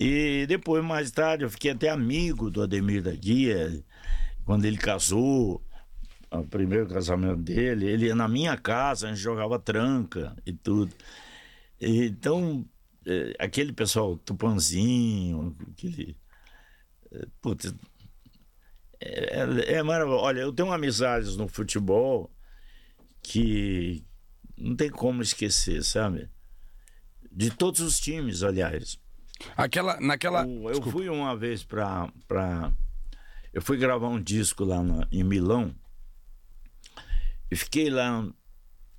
E depois, mais tarde, eu fiquei até amigo do Ademir da Guia, quando ele casou, o primeiro casamento dele, ele ia na minha casa, a gente jogava tranca e tudo. E, então, eh, aquele pessoal, Tupanzinho, aquele. eh, Putz, é, é, é maravilhoso. Olha, eu tenho amizades no futebol que não tem como esquecer, sabe? De todos os times, aliás. Aquela, naquela. O- eu fui uma vez pra, pra. Eu fui gravar um disco lá na- em Milão e fiquei lá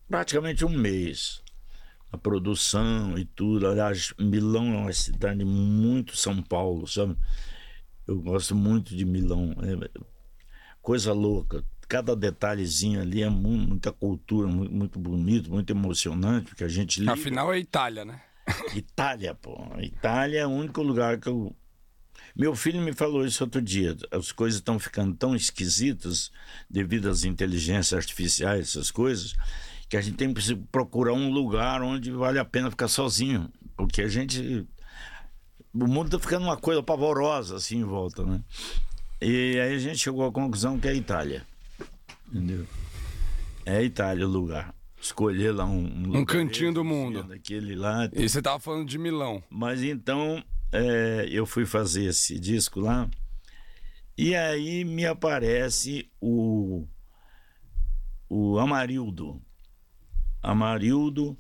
praticamente um mês. A produção e tudo. Aliás, Milão é uma cidade muito São Paulo, sabe? Eu gosto muito de Milão. É coisa louca. Cada detalhezinho ali é mu- muita cultura, mu- muito bonito, muito emocionante, porque a gente liga. Afinal é Itália, né? [LAUGHS] Itália, pô. Itália é o único lugar que eu. Meu filho me falou isso outro dia. As coisas estão ficando tão esquisitas devido às inteligências artificiais, essas coisas, que a gente tem que procurar um lugar onde vale a pena ficar sozinho. Porque a gente. O mundo está ficando uma coisa pavorosa assim em volta, né? E aí a gente chegou à conclusão que é a Itália. Entendeu? É Itália o lugar. Escolher lá um, lugar cantinho do mundo. Daquele lá. E você tava falando de Milão. Mas então é, eu fui fazer esse disco lá e aí me aparece o, o Amarildo. Amarildo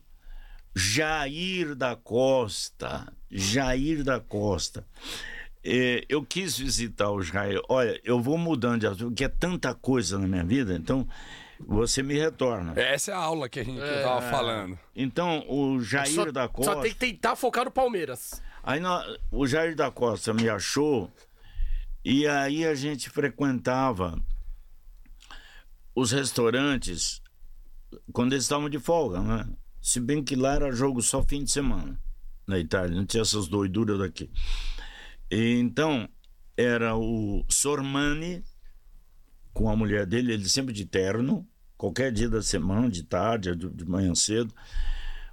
Jair da Costa. Jair da Costa. É, eu quis visitar o Jair. Olha, eu vou mudando de assunto, porque é tanta coisa na minha vida, então você me retorna. Essa é a aula que a gente que eu tava falando. Então, o Jair Só, da Costa. só tem que tentar focar no Palmeiras. Aí nó- o Jair da Costa me achou e aí a gente frequentava os restaurantes quando eles estavam de folga, né? Se bem que lá era jogo só fim de semana na Itália, não tinha essas doiduras daqui. Então era o Sormani com a mulher dele, ele sempre de terno, qualquer dia da semana, de tarde, de, manhã cedo.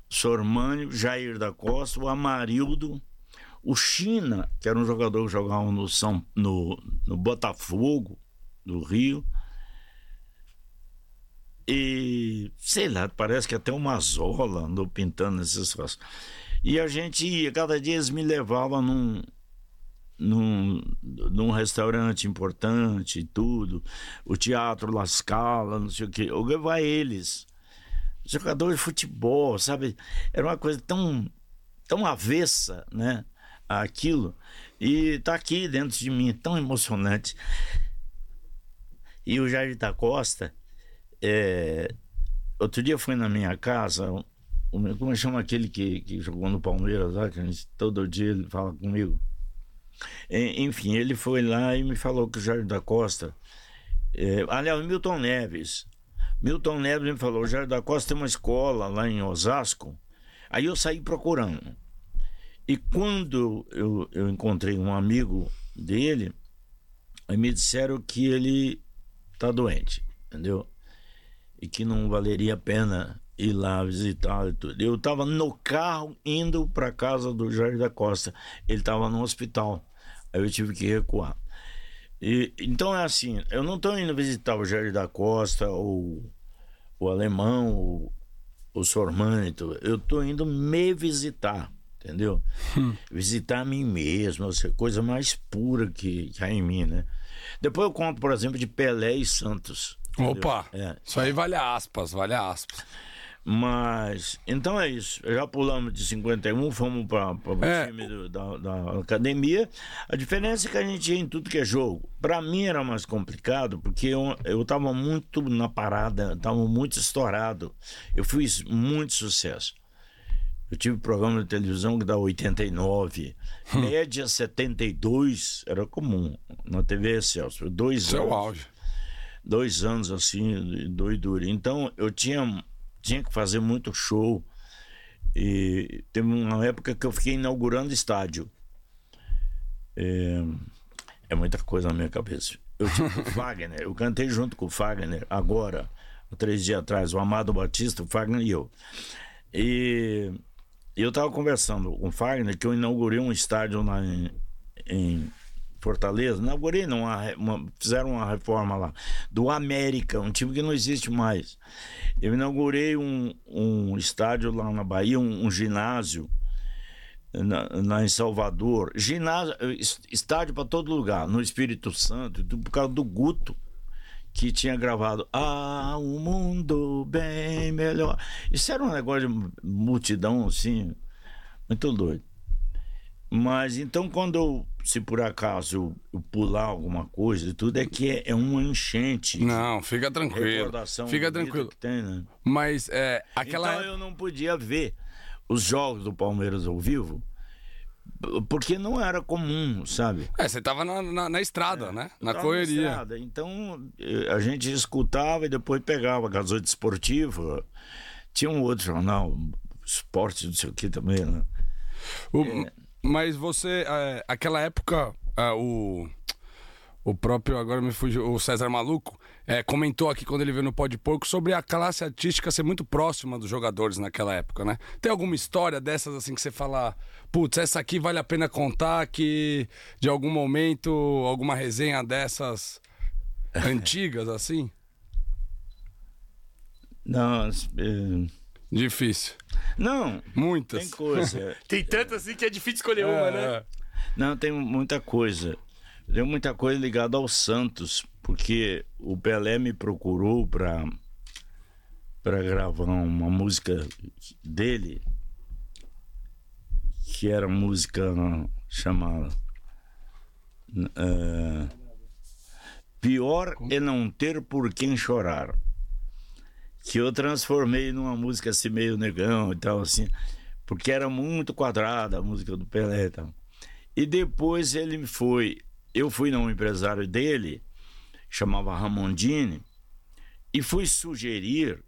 Sormani, Jair da Costa, o Amarildo, o China, que era um jogador que jogava no, São, no, no Botafogo do Rio. E sei lá, parece que até o Mazola andou pintando esses troços. E a gente ia, cada dia eles me levavam num, num, num restaurante importante e tudo, o teatro La Scala, não sei o quê. Eu levava eles, jogadores de futebol, sabe? Era uma coisa tão, tão avessa, né? Aquilo. E tá aqui dentro de mim, tão emocionante. E o Jair da Costa, é, outro dia foi na minha casa, como chama aquele que, que jogou no Palmeiras lá, que gente, todo dia ele fala comigo. Enfim, ele foi lá e me falou que o Jair da Costa. É, aliás, Milton Neves. Milton Neves me falou: o Jair da Costa tem uma escola lá em Osasco. Aí eu saí procurando. E quando eu, eu encontrei um amigo dele, me disseram que ele tá doente, entendeu? E que não valeria a pena ir lá visitar e tudo. Eu estava no carro indo para casa do Jair da Costa. Ele estava no hospital. Aí eu tive que recuar. E, então é assim, eu não estou indo visitar o Jair da Costa ou o alemão ou o Sormani, eu estou indo me visitar, entendeu? Hum. Visitar a mim mesmo, essa coisa mais pura que, que há em mim, né? Depois eu conto, por exemplo, de Pelé e Santos. Entendeu? Opa! É. Isso aí vale aspas, vale aspas. Mas, então é isso. Já pulamos de 51, fomos para o é. time do, da, da, academia. A diferença é que a gente ia em tudo que é jogo. Para mim era mais complicado, porque eu, eu tava muito na parada, tava muito estourado. Eu fiz muito sucesso. Eu tive programa de televisão que dá 89, hum. média 72, era comum na TV Celso. Dois Seu anos. auge. Dois anos assim, doidura. Então eu tinha tinha que fazer muito show. E teve uma época que eu fiquei inaugurando estádio. É, é muita coisa na minha cabeça. Eu tive o [LAUGHS] Wagner, eu cantei junto com o Wagner agora, três dias atrás, o Amado Batista, o Wagner e eu. E eu estava conversando com o Wagner que eu inaugurei um estádio lá em, em Fortaleza, inaugurei, uma, uma, fizeram uma reforma lá, do América, um time que não existe mais. Eu inaugurei um, um estádio lá na Bahia, um, um ginásio na, em Salvador, ginásio, estádio para todo lugar, no Espírito Santo, por causa do Guto que tinha gravado Ah, um mundo bem melhor. Isso era um negócio de multidão assim, muito doido. Mas então, quando eu, se por acaso eu pular alguma coisa, tudo é que é, é uma enchente. Não, fica tranquilo. Fica tranquilo. Tem, né? Mas é, aquela. Então eu não podia ver os jogos do Palmeiras ao vivo. Porque não era comum, sabe? É, você tava na, na, na estrada, é, né? Na correria. Na estrada. Então eh, a gente escutava e depois pegava Gasoito Esportivo. Tinha um outro jornal, Esporte, não sei o que também, né? O, é. Mas você, é, aquela época, é, o, o próprio, agora me fugiu, o César Maluco, é, comentou aqui quando ele veio no Pó de Porco sobre a classe artística ser muito próxima dos jogadores naquela época, né? Tem alguma história dessas assim que você fala, putz, essa aqui vale a pena contar que de algum momento, alguma resenha dessas [LAUGHS] antigas assim? Não, é... Difícil. Não. Muitas. Tem coisa. [LAUGHS] tem tanto assim que é difícil escolher é, uma, né? Não, tem muita coisa. Tem muita coisa ligada ao Santos, porque o Pelé me procurou para para gravar uma música dele, que era música chamada uh, Pior é não ter por quem chorar que eu transformei numa música assim meio negão e tal assim, porque era muito quadrada a música do Pelé e tal. E depois ele foi, eu fui num empresário dele, chamava Ramondini, e fui sugerir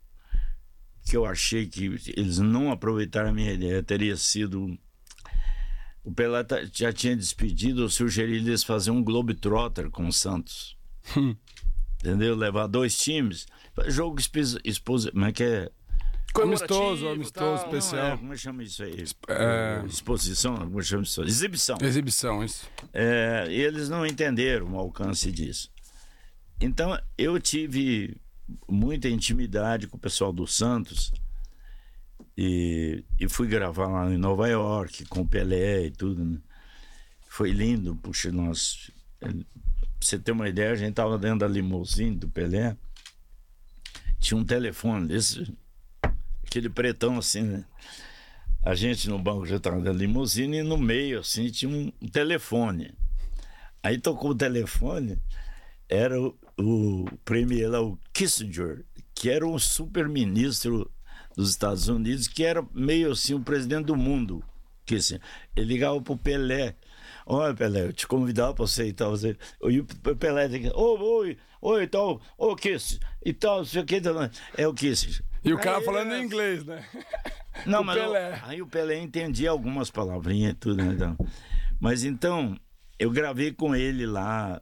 que eu achei que eles não aproveitaram a minha ideia, teria sido o Pelé já tinha despedido, eu sugeri eles fazer um Globetrotter com o Santos. Entendeu? Levar dois times Jogo esposa. Como é que é? Amistoso, amistoso, especial. Não, é, como é que chama isso aí? É... Exposição, como é chama isso? Exibição. Exibição, isso. É, eles não entenderam o alcance disso. Então, eu tive muita intimidade com o pessoal do Santos e, e fui gravar lá em Nova York com o Pelé e tudo. Né? Foi lindo, puxa, nós você ter uma ideia, a gente tava dentro da limusine do Pelé. Tinha um telefone desse, aquele pretão assim, né? A gente no banco já estava da limusine e no meio, assim, tinha um telefone. Aí tocou o telefone, era o, o premier lá, o Kissinger, que era um super-ministro dos Estados Unidos, que era meio assim o presidente do mundo. Kissinger. Ele ligava pro Pelé. Olha, Pelé, eu te convidava para você e tal. Você... E o Pelé dizia, oi, oi, oi, tal, ô Kissinger, e tal, não sei o que. É o Kissinger. E o cara Aí, falando é, em inglês, né? não, O mas eu- Pelé. aí o Pelé entendia algumas palavrinhas e tudo, né? Então. Mas então, eu gravei com ele lá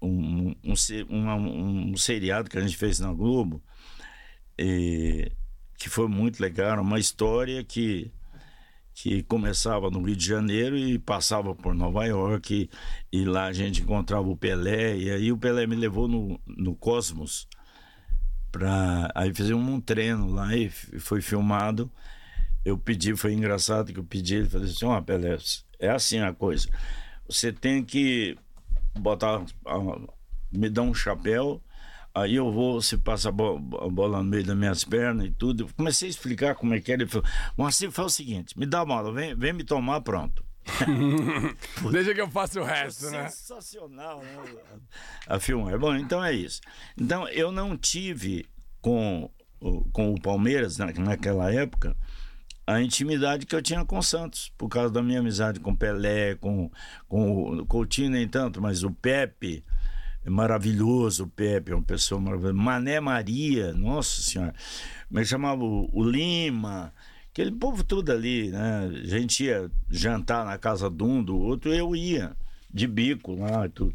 um, um, se- uma- um seriado que a gente fez na Globo, e- que foi muito legal, uma história que, que começava no Rio de Janeiro e passava por Nova York, e, e lá a gente encontrava o Pelé, e aí o Pelé me levou no, no Cosmos, pra, aí fizemos um treino lá e foi filmado eu pedi, foi engraçado que eu pedi, ele falou assim, ó, Pelé, é assim a coisa. Você tem que botar, me dar um chapéu, aí eu vou, você passa a bo- a bola no meio das minhas pernas e tudo. Eu comecei a explicar como é que era. Ele falou, Moacir, faz o seguinte, me dá a bola, vem, vem me tomar, pronto. [LAUGHS] Deixa que eu faça o resto, né? Sensacional, né? A filmar. Bom, então é isso. Então, eu não tive com, o- com o Palmeiras na- naquela época a intimidade que eu tinha com o Santos, por causa da minha amizade com o Pelé, com, com o Coutinho, nem tanto, mas o Pepe. É maravilhoso o Pepe, é uma pessoa maravilhosa. Mané Maria, nossa senhora. Mas chamava o, o Lima, aquele povo tudo ali, né? A gente ia jantar na casa de um, do outro, eu ia, de bico lá e tudo.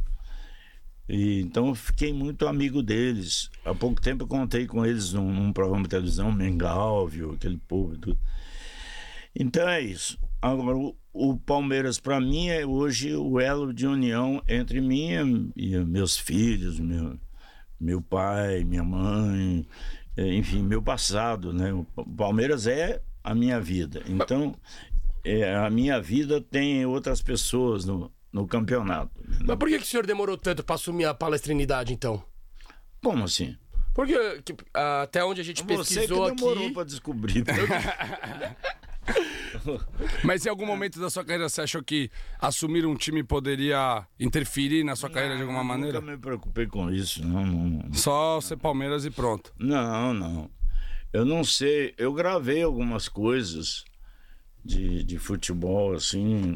E, então eu fiquei muito amigo deles. Há pouco tempo eu contei com eles num, num programa de televisão, Mengalvio, aquele povo e tudo. Então é isso. Agora, o, o Palmeiras, para mim, é hoje o elo de união entre mim e, meus filhos, meu, meu pai, minha mãe, eh, enfim, meu passado. Né? O Pa- Palmeiras é a minha vida. Então, é, a minha vida tem outras pessoas no, no campeonato. Mas por que, que o senhor demorou tanto pra assumir a palestrinidade, então? Como assim? Porque que, até onde a gente Você que pesquisou demorou aqui. para descobrir. [LAUGHS] [LAUGHS] [LAUGHS] Mas em algum momento da sua carreira você achou que assumir um time poderia interferir na sua carreira de alguma maneira? Nunca me preocupei com isso. Não, não, não. Só ser Palmeiras e pronto. Não, não. Eu não sei. Eu gravei algumas coisas de, de futebol, assim.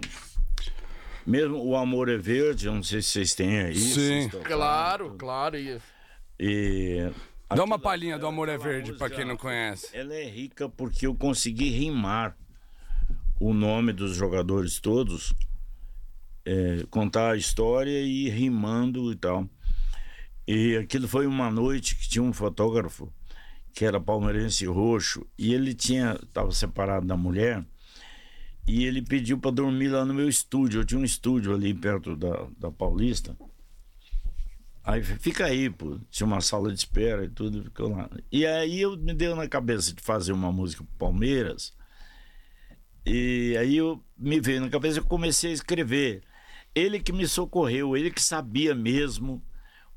Mesmo o Amor é Verde, eu não sei se vocês têm aí. Sim. Claro, claro. E... Dá uma palhinha do Amor é Verde música, quem não conhece. Ela é rica porque eu consegui rimar o nome dos jogadores todos, é, contar a história e ir rimando e tal. E aquilo foi uma noite que tinha um fotógrafo que era palmeirense roxo e ele tinha estava separado da mulher e ele pediu para dormir lá no meu estúdio. Eu tinha um estúdio ali perto da, da Paulista. Aí fica aí, pô. Tinha uma sala de espera e tudo, ficou lá. E aí eu me deu na cabeça de fazer uma música pro Palmeiras. E aí eu me veio na cabeça e comecei a escrever. Ele que me socorreu, ele que sabia mesmo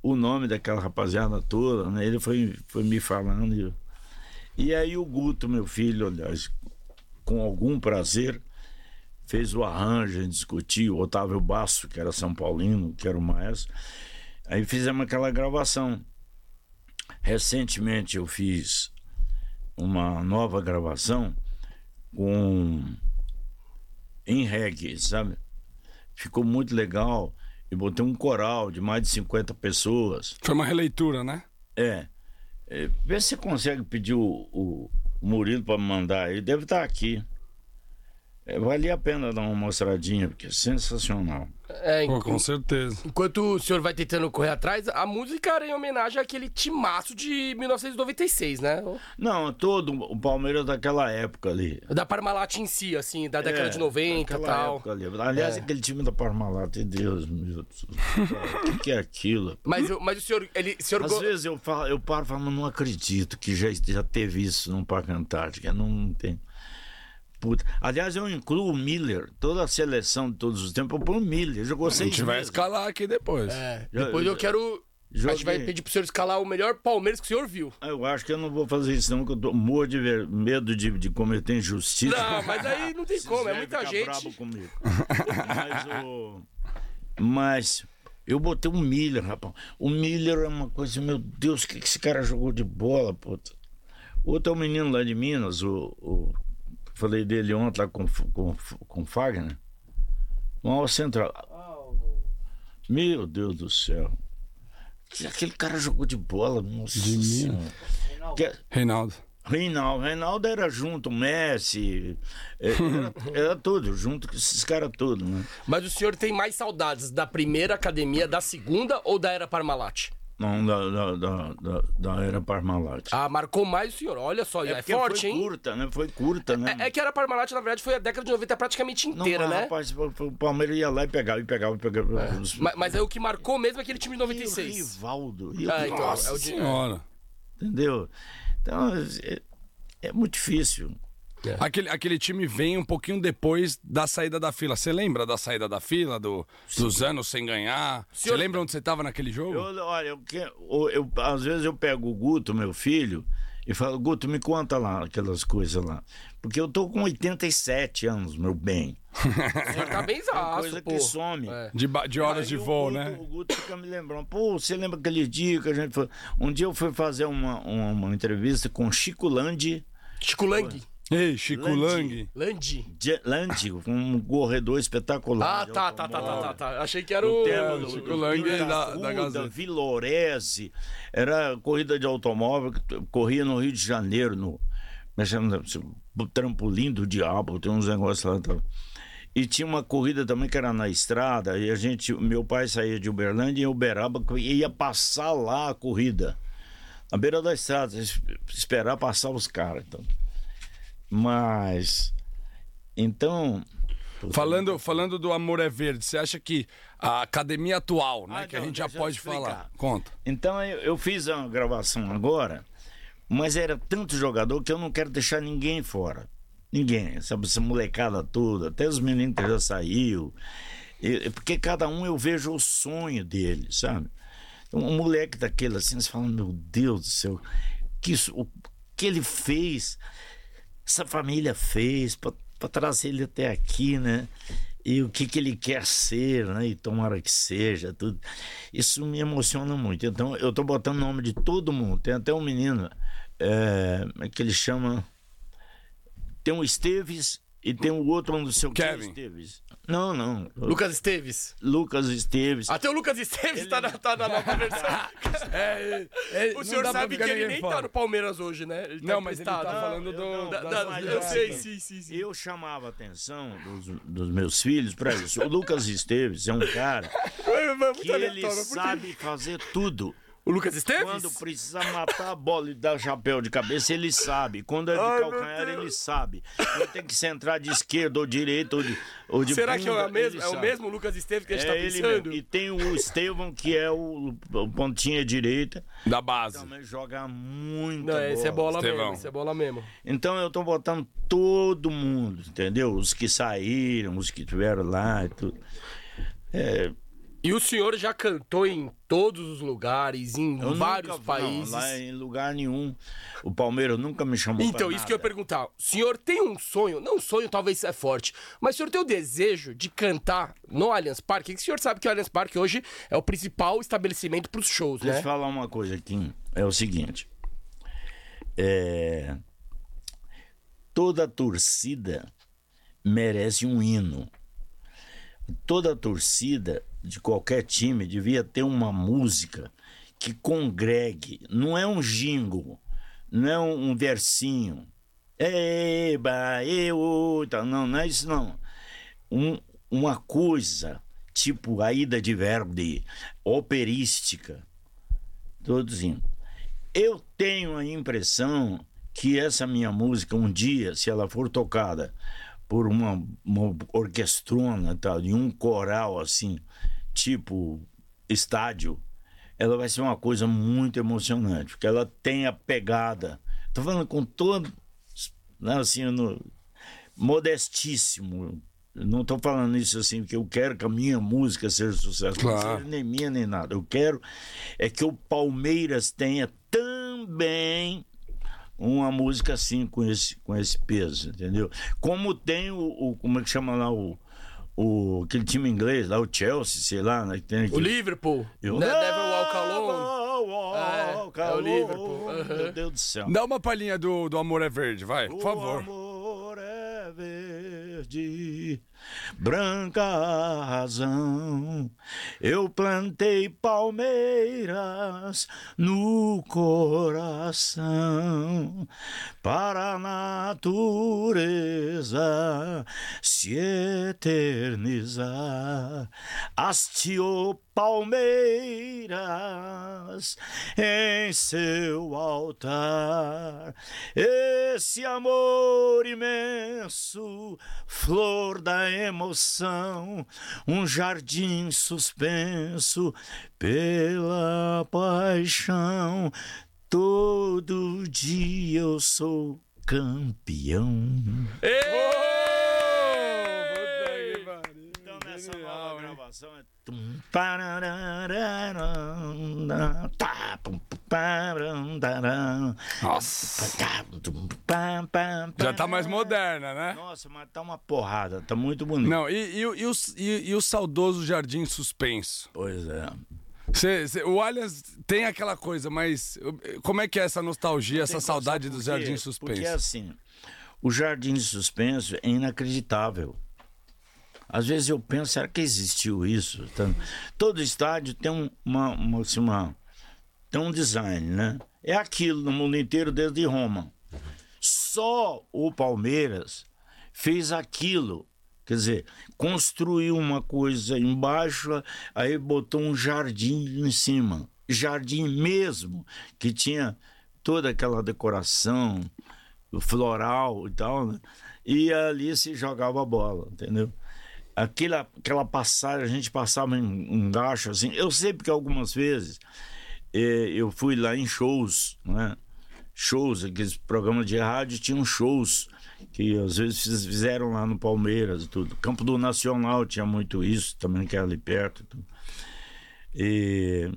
o nome daquela rapaziada toda, né? Ele foi, foi me falando. E, e aí o Guto, meu filho, aliás, com algum prazer, fez o arranjo, a gente discutiu, o Otávio Basso, que era São Paulino, que era o maestro. Aí fizemos aquela gravação. Recentemente eu fiz uma nova gravação com em reggae, sabe? Ficou muito legal. E botei um coral de mais de 50 pessoas. Foi uma releitura, né? É. é vê se você consegue pedir o, o Murilo para me mandar. Ele deve estar aqui. É, valia a pena dar uma mostradinha, porque é sensacional. É, Pô, enqu- com certeza. enquanto o senhor vai tentando correr atrás, a música era em homenagem àquele timaço de 1996, né? Não, todo o Palmeiras daquela época ali. Da Parmalat em si, assim, da década É, de 90 e tal. época ali. Aliás, É. aquele time da Parmalat, Deus meu Deus. [LAUGHS] O que, que é aquilo? Mas, o- mas o senhor, ele, o senhor Às go- vezes eu, falo, eu paro e falo, mas não acredito que já, já teve isso no Parque Antártica. Não tem. Puta. Aliás, eu incluo o Miller, toda a seleção de todos os tempos, eu ponho o Miller. Jogou A seis gente vai meses. escalar aqui depois. É, depois eu já- quero. A gente vai Joguei. pedir pro senhor escalar o melhor Palmeiras que o senhor viu. Eu acho que eu não vou fazer isso, não, que eu tô morro de ver- medo de, de cometer injustiça. Não, mas aí não tem [LAUGHS] como, é muita gente. brabo comigo. mas, o... mas eu botei o Miller, rapaz. O Miller é uma coisa, meu Deus, o que, que esse cara jogou de bola, puta. Outro é um menino lá de Minas, o. o- Falei dele ontem lá com, com, com o Fagner. Um ala central. Meu Deus do céu. Que Aquele cara jogou de bola, nossa De. Senhora. Reinaldo. Reinaldo, Reinaldo era junto, Messi, é, era, era tudo, junto com esses caras todos, né? Mas o senhor tem mais saudades da primeira academia, da segunda ou da era Parmalat? Não, da, da, da, da, da era Parmalat. Ah, marcou mais o senhor. Olha só, é, porque forte, foi hein? curta, né? Foi curta, né? É, é que a era Parmalat, na verdade, foi a década de 90 praticamente Não, inteira, mas, né? rapaz, o Palmeiras ia lá e pegava, e pegava, e pegava. os- Mas, mas aí o que marcou mesmo é aquele time de E o 96. Rivaldo. e o- Ah, então, Nossa é o de- Senhora. Entendeu? Então, é, é muito difícil. Aquele, aquele time vem um pouquinho depois da saída da fila. Você lembra da saída da fila, do, dos anos sem ganhar? Você lembra onde você tava naquele jogo? Eu, olha, eu, eu- eu- às vezes eu pego o Guto, meu filho, e falo, Guto, me conta lá aquelas coisas lá. Porque eu tô com 87 anos, meu bem. O [LAUGHS] senhor tá bem É zaço, coisa pô. que some. É. De, de horas Aí de voo, Guto- né? O Guto fica me lembrando. Pô, você lembra aquele dia que a gente foi. Um dia eu fui fazer uma, uma, uma entrevista com Chico Landi. Chico Lang. Ei, Chico Landi. Lang. Landi. Landi, um corredor espetacular. Ah, de tá, tá, tá, tá, tá, tá. Achei que era O o. tema do, Chico Lang é da- da Gazeta. Villorese, era corrida de automóvel, que corria no Rio de Janeiro, no no trampolim do diabo, tem uns negócios lá. Tá. E tinha uma corrida também que era na estrada, e a gente, meu pai saía de Uberlândia e Uberaba e ia passar lá a corrida. Na beira da estrada, es- esperar passar os caras. Então. Mas. Então. Falando, falando do Amor é Verde, você acha que a academia atual, né, Ah, que a não, gente já eu pode falar, conta. Então eu, eu fiz a gravação agora, mas era tanto jogador que eu não quero deixar ninguém fora. Ninguém, sabe, essa molecada toda, até os meninos que já saiu. E- porque cada um eu vejo o sonho dele, sabe? Então, um moleque daquele assim, você fala, meu Deus do céu, que isso, o que ele fez, essa família fez para trazer ele até aqui, né? E o que, que ele quer ser, né? E tomara que seja, tudo. Isso me emociona muito. Então, eu tô botando o nome de todo mundo. Tem até um menino é, que ele chama. Tem um Esteves e tem o outro, um não sei o que Kevin. Esteves. Não, não. Lucas Esteves. Lucas Esteves. Até o Lucas Esteves tá, na, tá na nova versão. [LAUGHS] É, é, O senhor sabe que ele nem tá no Palmeiras hoje, né? Ele tá Não, mas ele tá falando eu do... Da- da- eu sei, sim, sim, sim. Eu chamava a atenção dos, dos meus filhos para isso. O Lucas Esteves é um cara [LAUGHS] que ele sabe fazer tudo. O Lucas Esteves? Quando precisa matar a bola e dar chapéu de cabeça, ele sabe. Quando é de Ai, calcanhar, ele sabe. Quando tem que centrar de esquerda ou direita ou de, ou de Será que é, o mesmo, é o mesmo Lucas Esteves que a gente É tá ele pensando? mesmo. E tem o Estevão, que é o, o pontinha direita. Da base. Também joga muito. Não, esse é bola Estevão. mesmo, esse é bola mesmo. Então eu tô botando todo mundo, entendeu? Os que saíram, os que estiveram lá e tudo. É, E o senhor já cantou em todos os lugares, em eu vários nunca, países. Não, lá em lugar nenhum. O Palmeiras nunca me chamou Então, isso que eu ia nada. perguntar. O senhor tem um sonho, não um sonho talvez é forte, mas o senhor tem o desejo de cantar no Allianz Parque? Que o senhor sabe que o Allianz Parque hoje é o principal estabelecimento para os shows, Deixa eu né? falar uma coisa aqui. É o seguinte. É, toda torcida merece um hino. Toda torcida de qualquer time devia ter uma música que congregue. Não é um jingle, não é um, versinho. Eba, eu, tá, não, não é isso não. Um- uma coisa tipo a ida de Verdi, operística. Todos indo. Eu tenho a impressão que essa minha música, um dia, se ela for tocada por uma, uma orquestrona tal, e um coral assim, tipo estádio, ela vai ser uma coisa muito emocionante, porque ela tem a pegada. Tô falando com todo. Né, assim, no, modestíssimo. Não estou falando isso assim porque eu quero que a minha música seja sucesso, Claro. não seja nem minha nem nada. Eu quero é que o Palmeiras tenha também uma música assim com esse, com esse peso, entendeu? Como tem o, o- como é que chama lá o, o aquele time inglês lá, o Chelsea, sei lá, né? que tem O aquele- Liverpool. Eu- Ne- Never Walk Alone. Walk É, é o. Liverpool. Meu Deus do céu. Dá uma palhinha do, do Amor é Verde, vai, por O favor. amor é verde, branca razão. Eu plantei palmeiras no coração para a natureza se eternizar. Hasteou palmeiras em seu altar. Esse amor imenso, flor da emoção, um jardim suspenso pela paixão. Todo dia eu sou campeão. Então nessa nova gravação é. tá, Nossa. tá, Já tá mais moderna, né? Nossa, mas tá uma porrada, tá muito bonito. Não, e, e, o- e, o, e, e o saudoso Jardim Suspenso? Pois é. Cê- cê- o Allianz tem aquela coisa, mas como é que é essa nostalgia, essa saudade do Jardim? Suspenso? Porque assim, o Jardim Suspenso é inacreditável. Às vezes eu penso, será que existiu isso? Então, todo estádio tem um, uma, uma, assim, uma- tem um design, né? É aquilo no mundo inteiro desde Roma. Só o Palmeiras fez aquilo. Quer dizer, construiu uma coisa embaixo, aí botou um jardim em cima. Jardim mesmo, que tinha toda aquela decoração floral e tal, né? E ali se jogava a bola, entendeu? Aquela, aquela passagem, a gente passava em um gacho assim. Eu sei porque algumas vezes eh, eu fui lá em shows, né? Shows, aqueles programas de rádio tinham shows que às vezes fiz- fizeram lá no Palmeiras e tudo. Campo do Nacional tinha muito isso, também que era ali perto. E,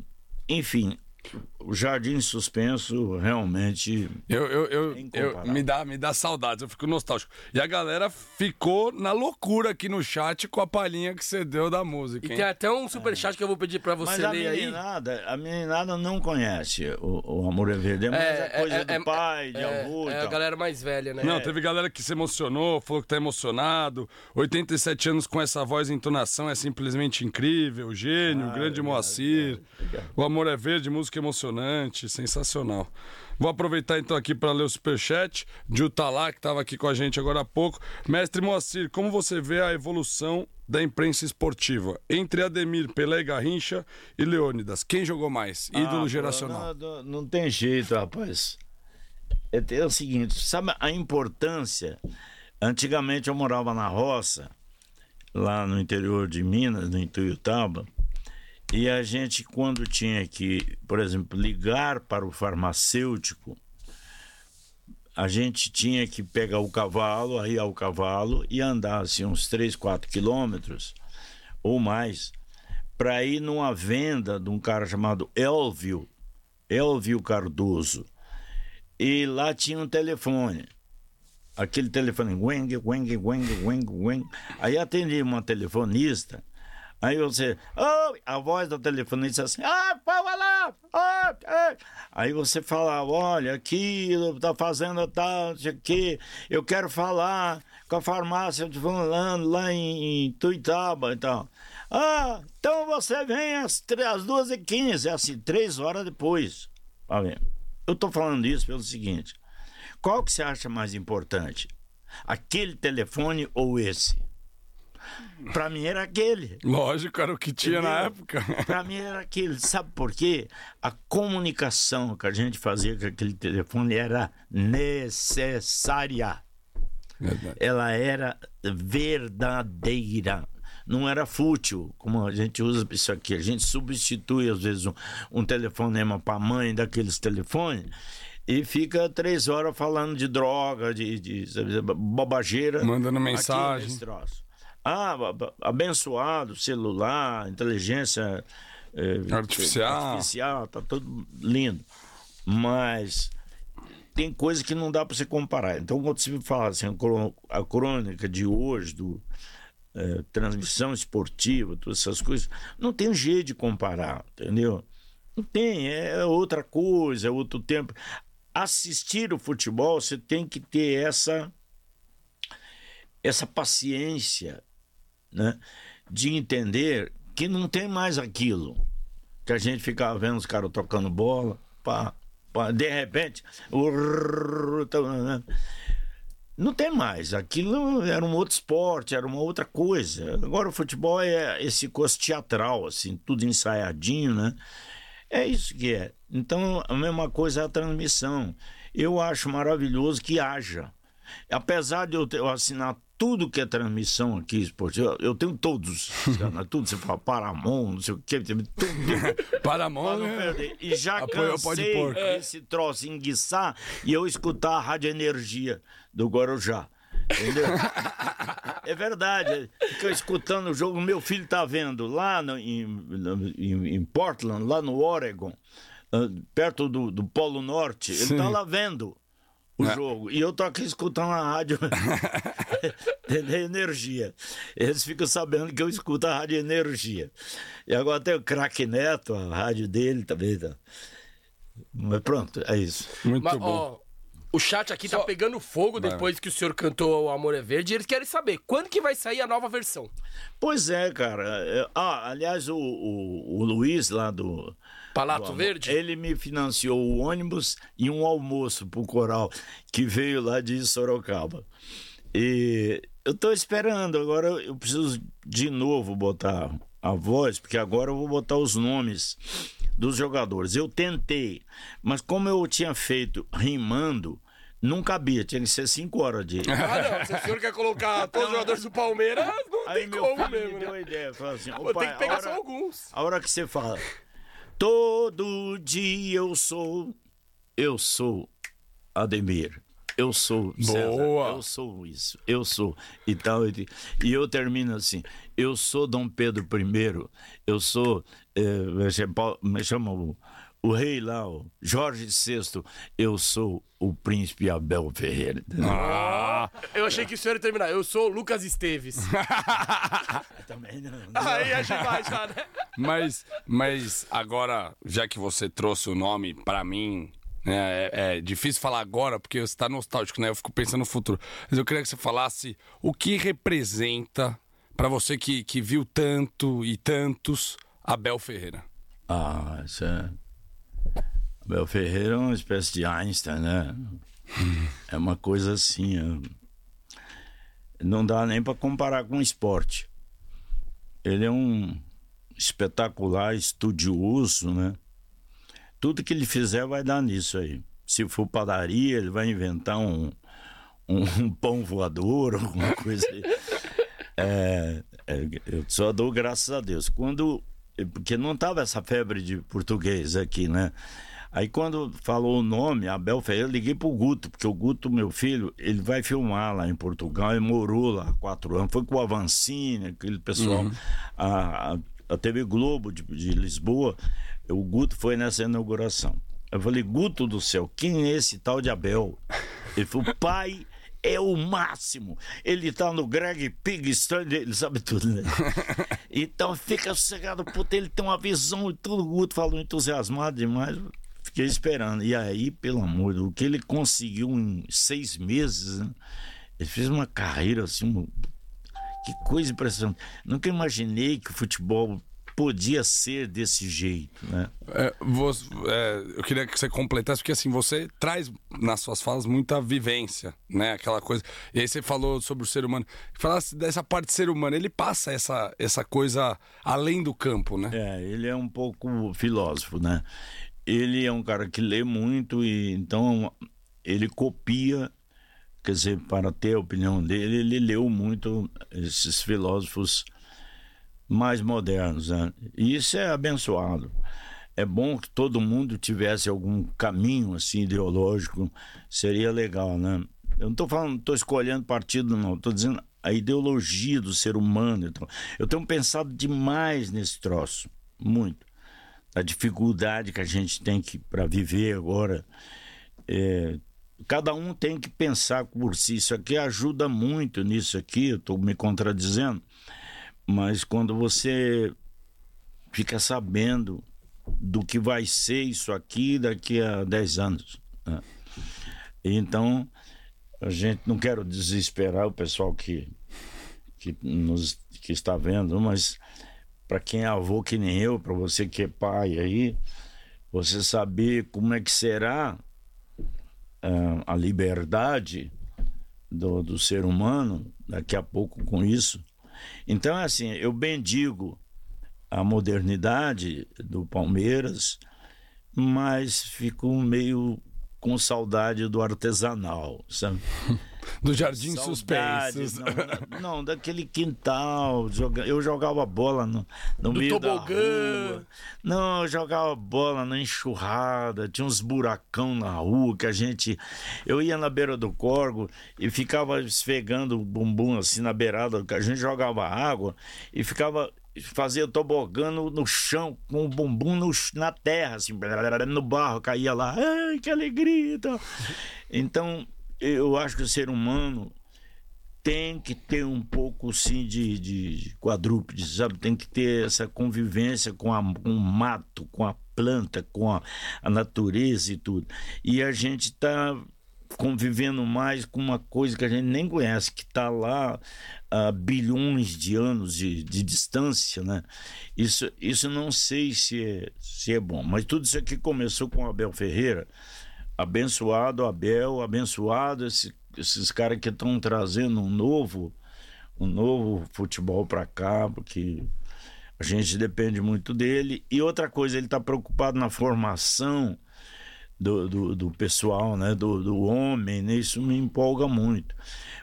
enfim, o Jardim Suspenso realmente Eu, eu, eu, É eu- me, dá, me dá saudades, eu fico nostálgico. E a galera ficou na loucura aqui no chat com a palhinha que você deu da música, E hein? tem até um superchat que eu vou pedir pra Mas você a ler aí. meninada, a meninada não conhece o, o Amor é Verde, é mais a coisa do pai, de é, avô e é a galera mais velha, né? Não, teve galera que se emocionou, falou que tá emocionado. 87 anos com essa voz e entonação é simplesmente incrível. Gênio, Ah, grande Moacir. O Amor é Verde, música emocionante, sensacional. Vou aproveitar então aqui para ler o superchat de Utalá, que estava aqui com a gente agora há pouco. Mestre Moacir, como você vê a evolução da imprensa esportiva entre Ademir, Pelé Garrincha e Leônidas? Quem jogou mais? Ídolo Ah, geracional. Não, não- não tem jeito, rapaz. É, é o seguinte, sabe a importância? Antigamente eu morava na roça, lá no interior de Minas, no Ituiutaba, e a gente, quando tinha que, por exemplo, ligar para o farmacêutico, a gente tinha que pegar o cavalo, arriar o cavalo e andar assim, uns 3, 4 quilômetros ou mais para ir numa venda de um cara chamado Elvio, Elvio Cardoso. E lá tinha um telefone. Aquele telefone, weng, weng, weng, weng, weng. Aí atendi uma telefonista. Aí você, oh, a voz da telefonista assim, ah, fala lá, ah, ah. Aí você fala, olha, aqui tá fazendo tal, quê, eu quero falar com a farmácia de fulano lá em, Tuitaba e tal. Ah, então você vem às, tre- às 2h15, assim, três horas depois. Eu tô falando isso pelo seguinte, qual que você acha mais importante? Aquele telefone ou esse? Pra mim era aquele. Lógico, era o que tinha na época. [LAUGHS] Pra mim era aquele. Sabe por quê? A comunicação que a gente fazia com aquele telefone era necessária. Ela era verdadeira. Não era fútil, como a gente usa isso aqui. A gente substitui, às vezes, um, um telefonema para a mãe daqueles telefones. e fica três horas falando de droga, de, de, de bobageira. Mandando aqui mensagem. nesse troço. Ah, abençoado, celular, inteligência é, Artificial. artificial, tá tudo lindo. Mas tem coisa que não dá para você comparar. Então, quando você fala assim, a crônica de hoje, do é, transmissão esportiva, todas essas coisas, não tem jeito de comparar, entendeu? Não tem, é outra coisa, é outro tempo. Assistir o futebol, você tem que ter essa essa paciência, né, de entender que não tem mais aquilo que a gente ficava vendo os caras tocando bola, pá, pá, de repente, tá, né? não tem mais. Aquilo era um outro esporte, era uma outra coisa. Agora o futebol é esse coisa teatral, assim, tudo ensaiadinho, né? É isso que é. Então, a mesma coisa é a transmissão. Eu acho maravilhoso que haja. Apesar de eu, ter, eu assinar tudo que é transmissão aqui esportiva, eu tenho todos. [LAUGHS] cara, tudo, você fala Paramount, não sei o quê, tudo. Para a mão, Pra não né? E já Apoio cansei porco. esse troço enguiçar e eu escutar a Rádio Energia do Guarujá. Entendeu? [LAUGHS] é verdade. Fica escutando o jogo. Meu filho tá vendo lá no- em, em- em Portland, lá no Oregon, ah, perto do, do Polo Norte. Ele Sim. tá lá vendo o É. jogo. E eu tô aqui escutando a rádio [LAUGHS] Entendeu? Energia. Eles ficam sabendo que eu escuto a rádio Energia. E agora tem o Craque Neto, a rádio dele também. Tá. Mas pronto, é isso. Muito Mas, bom. ó, o chat aqui tá Só- pegando fogo Vai. depois que o senhor cantou O Amor é Verde. E eles querem saber quando que vai sair a nova versão. Pois é, cara. Ah, aliás, o, o, o Luiz lá do. Palato Verde? Ele me financiou o ônibus e um almoço pro coral que veio lá de Sorocaba. E eu tô esperando, agora eu preciso de novo botar a voz, porque agora eu vou botar os nomes dos jogadores. Eu tentei, mas como eu tinha feito rimando, não cabia, tinha que ser cinco horas de. Ah, não. Se o senhor quer colocar todos os jogadores do Palmeiras, não Aí tem meu como mesmo, me deu né? a ideia, falou assim, Pô, "Ô, pai, tem que pegar hora- só alguns. A hora que você fala, todo dia eu sou, eu sou Ademir, eu sou César, Boa. eu sou isso, eu sou e tal. E, e eu termino assim, eu sou Dom Pedro I, eu sou, eh, me chama o, o rei lá, o Jorge VI, eu sou o príncipe Abel Ferreira. entendeu? Ah, Eu achei que o senhor ia terminar. Eu sou o Lucas Esteves. [LAUGHS] Também não. Aí a gente vai já, né? mas, mas agora, já que você trouxe o nome pra mim, né, é, é difícil falar agora porque você tá nostálgico, né? Eu fico pensando no futuro. Mas eu queria que você falasse o que representa pra você que, que viu tanto e tantos Abel Ferreira. Ah, isso é. Abel Ferreira é uma espécie de Einstein, né? É uma coisa assim. é- Não dá nem para comparar com esporte. Ele é um espetacular estudioso, né? Tudo que ele fizer vai dar nisso aí. Se for padaria, ele vai inventar um, um, um pão voador, alguma coisa. É, é, eu só dou graças a Deus. Quando. Porque não tava essa febre de português aqui, né? Aí quando falou o nome, Abel Ferreira, eu liguei pro Guto, porque o Guto, meu filho, ele vai filmar lá em Portugal, ele morou lá há quatro anos, foi com o Avancini, aquele pessoal, a, a, a TV Globo de, de Lisboa, o Guto foi nessa inauguração. Eu falei, Guto do céu, quem é esse tal de Abel? Ele falou, pai é o máximo. Ele tá no Greg Pig Stand, ele sabe tudo, né? [LAUGHS] Então fica sossegado, puta, ele tem uma visão e tudo. O Guto falou entusiasmado demais. Fiquei esperando. E aí, pelo amor, o que ele conseguiu em seis meses, né? Ele fez uma carreira assim, um- que coisa impressionante. Nunca imaginei que o futebol podia ser desse jeito, né? É, você- é, eu queria que você completasse, porque assim, você traz nas suas falas muita vivência, né? Aquela coisa. E aí você falou sobre o ser humano. Falasse dessa parte do ser humano, ele passa essa, essa coisa além do campo, né? É, ele é um pouco filósofo, né? Ele é um cara que lê muito e então ele copia, quer dizer, para ter a opinião dele, ele leu muito esses filósofos mais modernos, né? E isso é abençoado. é bom que todo mundo tivesse algum caminho assim ideológico, seria legal, né? Eu não estou falando, estou escolhendo partido, não. Estou dizendo a ideologia do ser humano. Então, eu tenho pensado demais nesse troço, muito. A dificuldade que a gente tem que para viver agora. É, cada um tem que pensar por si. Isso aqui ajuda muito nisso aqui. Estou me contradizendo, mas quando você fica sabendo do que vai ser isso aqui daqui a 10 anos. Né? Então, a gente não quero desesperar o pessoal que, que, nos, que está vendo, mas para quem é avô que nem eu, para você que é pai aí, você saber como é que será uh, a liberdade do, do ser humano daqui a pouco com isso. Então, é assim, eu bendigo a modernidade do Palmeiras, mas fico meio com saudade do artesanal, sabe? [LAUGHS] do Jardim Suspensos. Não, não, daquele quintal. Eu jogava bola no, no meio tobogã. da rua. Não, eu jogava bola na enxurrada. Tinha uns buracão na rua que a gente. Eu ia na beira do corgo e ficava esfregando o bumbum assim na beirada. A gente jogava água e ficava fazia tobogã no, no, chão, com o bumbum no, na terra, assim, no barro, caía lá, ai, que alegria! Então, eu acho que o ser humano tem que ter um pouco, sim, de, de quadrúpede, sabe? Tem que ter essa convivência com, a, com o mato, com a planta, com a, a natureza e tudo. E a gente está convivendo mais com uma coisa que a gente nem conhece, que está lá a bilhões de anos de, de distância, né? Isso, isso não sei se é, se é bom, mas tudo isso aqui começou com Abel Ferreira, abençoado Abel, abençoado esse, esses caras que estão trazendo um novo, um novo futebol para cá, porque a gente depende muito dele. E outra coisa, ele está preocupado na formação do, do, do, pessoal, né? Do, do homem, né? isso me empolga muito.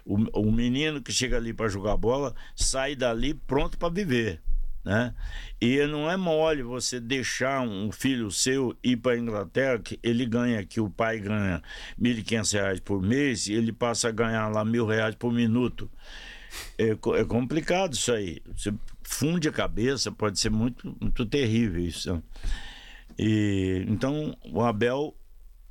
O, o menino que chega ali para jogar bola sai dali pronto para viver. Né? E não é mole você deixar um filho seu ir para a Inglaterra, que ele ganha que o pai ganha R$ 1.500 por mês e ele passa a ganhar lá mil reais por minuto. É, é, complicado isso aí. Você funde a cabeça, pode ser muito, muito terrível isso. E, então, o Abel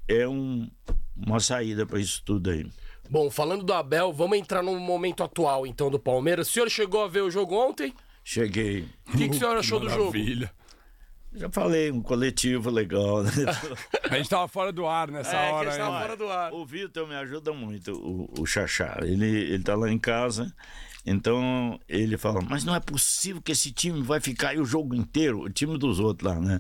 é um, uma saída para isso tudo aí. Bom, falando do Abel, vamos entrar no momento atual então do Palmeiras. O senhor chegou a ver o jogo ontem? Cheguei. O que, que o senhor achou do jogo? Já falei, um coletivo legal, né? [LAUGHS] a gente tava fora do ar nessa é, hora. A gente tava fora do ar. O Vitor me ajuda muito, o, o Xaxá. Ele, ele tá lá em casa, então ele fala, mas não é possível que esse time vai ficar aí o jogo inteiro, o time dos outros lá, né?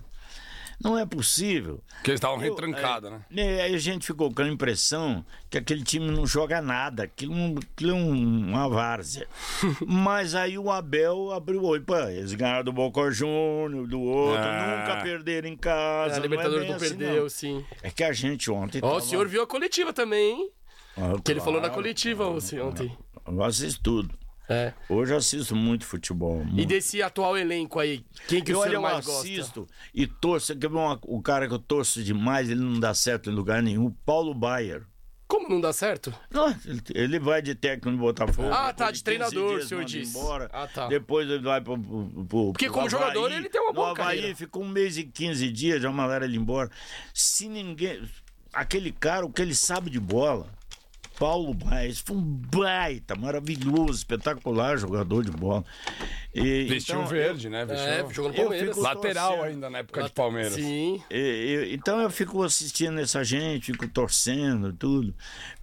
Não é possível. Porque eles estavam retrancados, né? É, aí a gente ficou com a impressão que aquele time não joga nada, aquilo, aquilo é uma várzea. [LAUGHS] Mas aí o Abel abriu o olho. Pô, eles ganharam do Boca Júnior, do outro, ah. nunca perderam em casa. É, a Libertadores não, é não assim, perdeu, não. sim. É que a gente ontem. Ó, tava... o senhor viu a coletiva também, hein? Ah, que claro, ele falou na coletiva claro, ontem. Eu assisto tudo. É. Hoje eu assisto muito futebol. Muito. E desse atual elenco aí, quem que eu, o senhor mais eu assisto e torço. Quer ver uma, o cara que eu torço demais, ele não dá certo em lugar nenhum, Paulo Baier. Como não dá certo? Não, ele, vai de técnico no Botafogo. Ah, tá, de, treinador, o senhor disse. Embora, ah, tá. Depois ele vai pro. pro, pro Porque como Havaí, jogador ele tem uma boa Havaí, carreira. ficou um mês e 15 dias, já mandaram ele embora. Se ninguém. Aquele cara, o que ele sabe de bola Paulo Baez foi um baita, maravilhoso, espetacular jogador de bola. E, Vestiu então, verde, eu, né? Vestiu... É, jogou no Palmeiras. Lateral torcendo. ainda na época Late... de Palmeiras. Sim. E, eu, então eu fico assistindo essa gente, fico torcendo, tudo.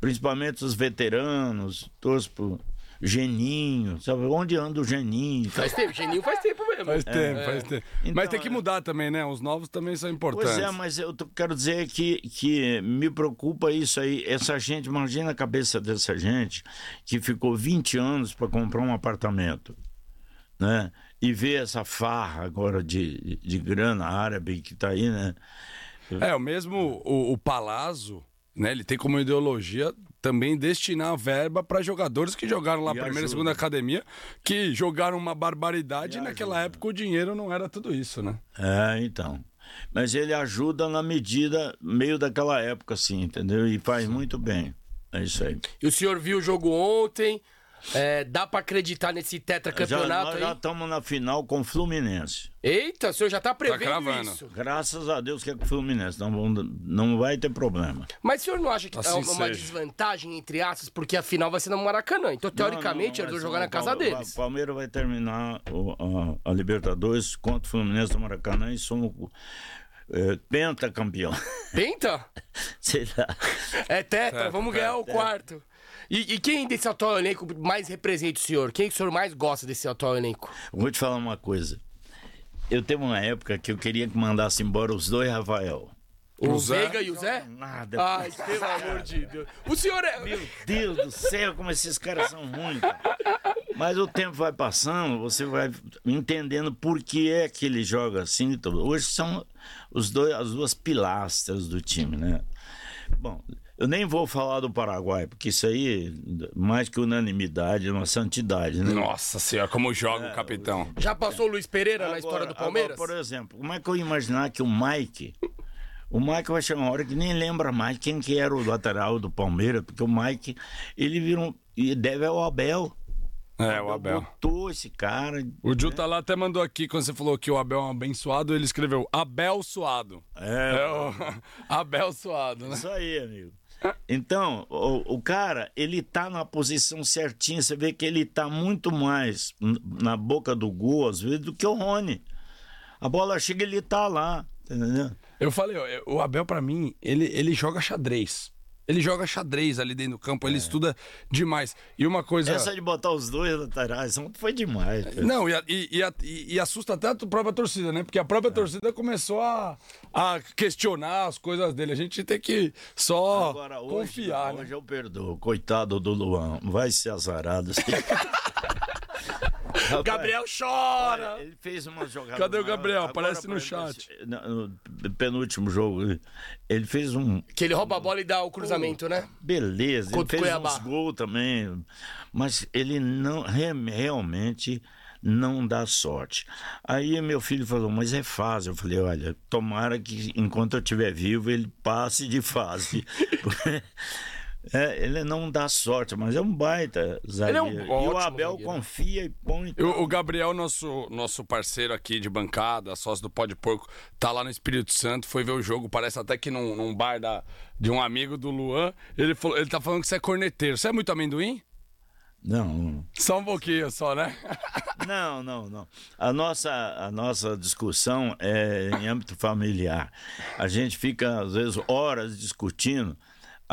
Principalmente os veteranos, torço pro Geninho, sabe? Onde anda o Geninho? Faz tempo, Geninho faz tempo mesmo. Faz tempo, é. faz tempo. Então, mas tem que mudar também, né? Os novos também são importantes. Pois é, mas eu quero dizer que, que me preocupa isso aí. Essa gente, imagina a cabeça dessa gente que ficou 20 anos para comprar um apartamento, né? E ver essa farra agora de, de grana árabe que está aí, né? É, o mesmo o, o Palazzo, né? Ele tem como ideologia também destinar verba para jogadores que jogaram lá e primeira ajuda. e segunda academia, que jogaram uma barbaridade e, e naquela época o dinheiro não era tudo isso, né? É, então. Mas ele ajuda na medida, meio daquela época, assim, entendeu? E faz muito bem. É isso aí. E o senhor viu o jogo ontem? É, dá pra acreditar nesse Já, tetracampeonato nós aí? já estamos na final com o Fluminense. Eita, o senhor já tá prevendo cravando. isso. Graças a Deus que é com o Fluminense. Não, vão- não vai ter problema. Mas o senhor não acha que Assim é uma seja. desvantagem, entre aspas, porque a final vai ser no Maracanã? Então, teoricamente, Não, não, eles vão jogar na casa deles. O Palmeiras vai terminar o- a, a Libertadores contra o Fluminense do Maracanã e somos é, pentacampeão. Penta? [LAUGHS] Sei lá. É tetra, Tetra, vamos ganhar o quarto. E, e quem desse atual elenco mais representa o senhor? Quem que o senhor mais gosta desse atual elenco? Vou te falar uma coisa. Eu teve uma época que eu queria que mandasse embora os dois Rafael. O, O Zé? Veiga e o Zé? Nada. Ai, pelo amor de Deus. O senhor é. Meu Deus do céu, como esses caras são ruins. Mas o tempo vai passando, você vai entendendo por que é que ele joga assim. e tudo. Hoje são os dois, as duas pilastras do time, né? Bom, eu nem vou falar do Paraguai, porque isso aí, mais que unanimidade, é uma santidade, né? Nossa senhora, como joga o capitão. Já passou o Luiz Pereira na história do Agora- Palmeiras? agora, por exemplo, como é que eu ia imaginar que o Mike. O Mike vai chegar uma hora que nem lembra mais quem que era o lateral do Palmeiras, porque o Mike, ele virou. E deve ao Abel. É, o Abel. Botou esse cara. O Ju tá lá até mandou aqui, quando você falou que o Abel é um abençoado, ele escreveu Abel Suado. É, É o [LAUGHS] Abel Suado, né? isso aí, amigo. Então, o, o cara, ele tá na posição certinha. Você vê que ele tá muito mais na boca do gol, às vezes, do que o Rony. A bola chega, ele tá lá. Entendeu? Eu falei, ó, o Abel pra mim, ele, ele joga xadrez. Ele joga xadrez ali dentro do campo, ele estuda demais. E uma coisa... Essa de botar os dois laterais foi demais. cara. Não, e, e- e e- assusta até a própria torcida, né? Porque a própria torcida começou a, a questionar as coisas dele. A gente tem que só Agora, hoje, confiar, né? hoje eu perdoo. Coitado do Luan. Vai ser azarado. [LAUGHS] Rapaz, Gabriel chora! Ele fez uma jogada. Cadê o. Gabriel? Agora, Aparece no chat. No, no penúltimo jogo, ele fez um. Que ele rouba a bola e dá o cruzamento, né? Beleza, ele Contra fez Cuiabá. uns gols também. Mas ele não re- realmente não dá sorte. Aí meu filho falou, mas é fase. Eu falei, olha, tomara que enquanto eu estiver vivo ele passe de fase. [LAUGHS] É, ele não dá sorte, mas é um baita zagueiro. Ele é um e o ótimo Abel zagueiro. confia e põe. Eu- o Gabriel, nosso, nosso parceiro aqui de bancada, sócio do Pó de Porco, tá lá no Espírito Santo, foi ver o jogo, parece até que num, num bar da, de um amigo do Luan. Ele, falou, ele tá falando que você é corneteiro. Você é muito amendoim? Não, Só um pouquinho, só, né? [LAUGHS] não, não, não. A nossa, a nossa discussão é em âmbito familiar. A gente fica, às vezes, horas discutindo.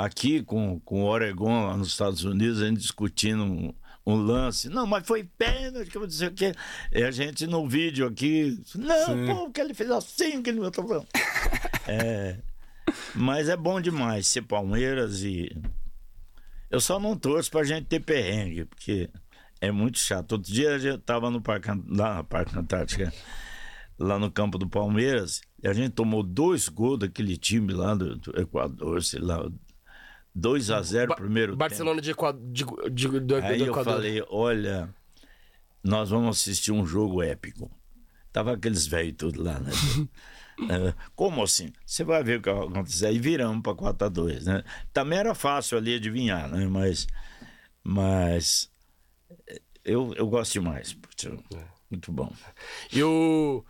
Aqui com, com o Oregon, lá nos Estados Unidos, a gente discutindo um, um lance. Não, mas foi pênalti, que eu vou dizer o quê? E a gente no vídeo aqui. Não, pô, que ele fez assim, que ele não tô falando. [LAUGHS] É, mas é bom demais ser Palmeiras e. Eu só não torço pra gente ter perrengue, porque é muito chato. Outro dia a gente tava no Parque, lá no Parque Antártica, lá no campo do Palmeiras, e a gente tomou dois gols daquele time lá do, do Equador, sei lá, 2 a 0 Ba- primeiro Barcelona de, Equa- de, de, do, do Aí eu Equador. falei, olha, nós vamos assistir um jogo épico. Tava aqueles velhos tudo lá, né? [LAUGHS] É, Como assim? Você vai ver o que vai acontecer. Aí viramos para 4 a 2 né? Também era fácil ali adivinhar, né? Mas, mas eu, eu gosto demais. putz, Muito bom. E o.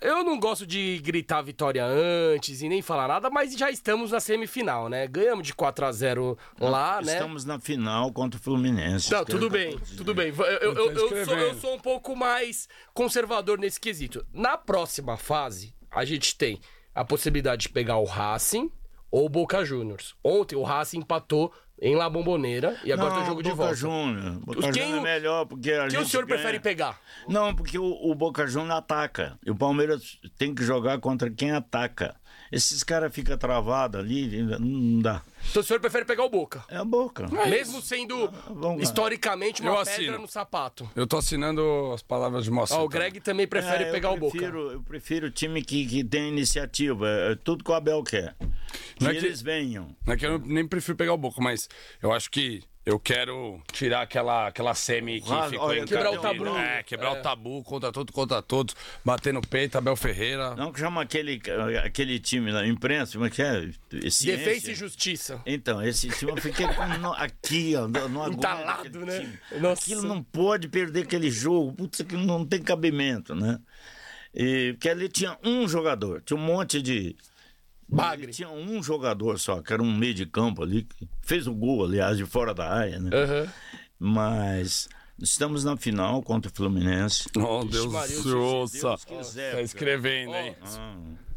Eu não gosto de gritar vitória antes e nem falar nada, mas já estamos na semifinal, né? Ganhamos de 4 a 0 lá, né? Estamos na final contra o Fluminense. Não, tudo bem, tudo bem. Eu, eu- eu- eu sou, eu escrevendo. sou um pouco mais conservador nesse quesito. Na próxima fase, a gente tem a possibilidade de pegar o Racing ou o Boca Juniors. Ontem o Racing empatou em La Bombonera e agora tem o jogo de Boca volta. Júnior. Boca Quem Júnior é melhor porque a Quem o senhor ganha. prefere pegar? Não, porque o, o Boca Juniors ataca. E o Palmeiras tem que jogar contra quem ataca. Esses caras ficam travados ali, não dá. Então o senhor prefere pegar o Boca? É a boca. Mesmo sendo lá. historicamente uma Eu pedra assino. no sapato. Eu tô assinando as palavras de moça. Ó, o Greg também prefere É, pegar o Boca. prefiro, Eu prefiro o time que, que tem iniciativa. É tudo que o Abel quer. Que Não é que- eles venham. Não é que eu nem prefiro pegar o Boca, mas eu acho que eu quero tirar aquela, aquela semi que Ah, ficou olha, em quebrar o tabu. É, quebrar o tabu contra todo, contra todos. Bater no peito, Abel Ferreira. Não que chama aquele, aquele time da imprensa, como é que é? Ciência. Defesa e justiça. Então, esse time eu fiquei com no- aqui, ó, no, no agulha Entalado, né? Nossa. Aquilo não pode perder aquele jogo. Putz, aquilo não tem cabimento, né? E, porque ali tinha um jogador, tinha um monte de. Bagre. Tinha um jogador só, que era um meio de campo ali, que fez o gol, aliás, de fora da área, né? Aham. Mas estamos na final contra o Fluminense. Oh, Deus se céu. Deus quiser, Tá escrevendo aí.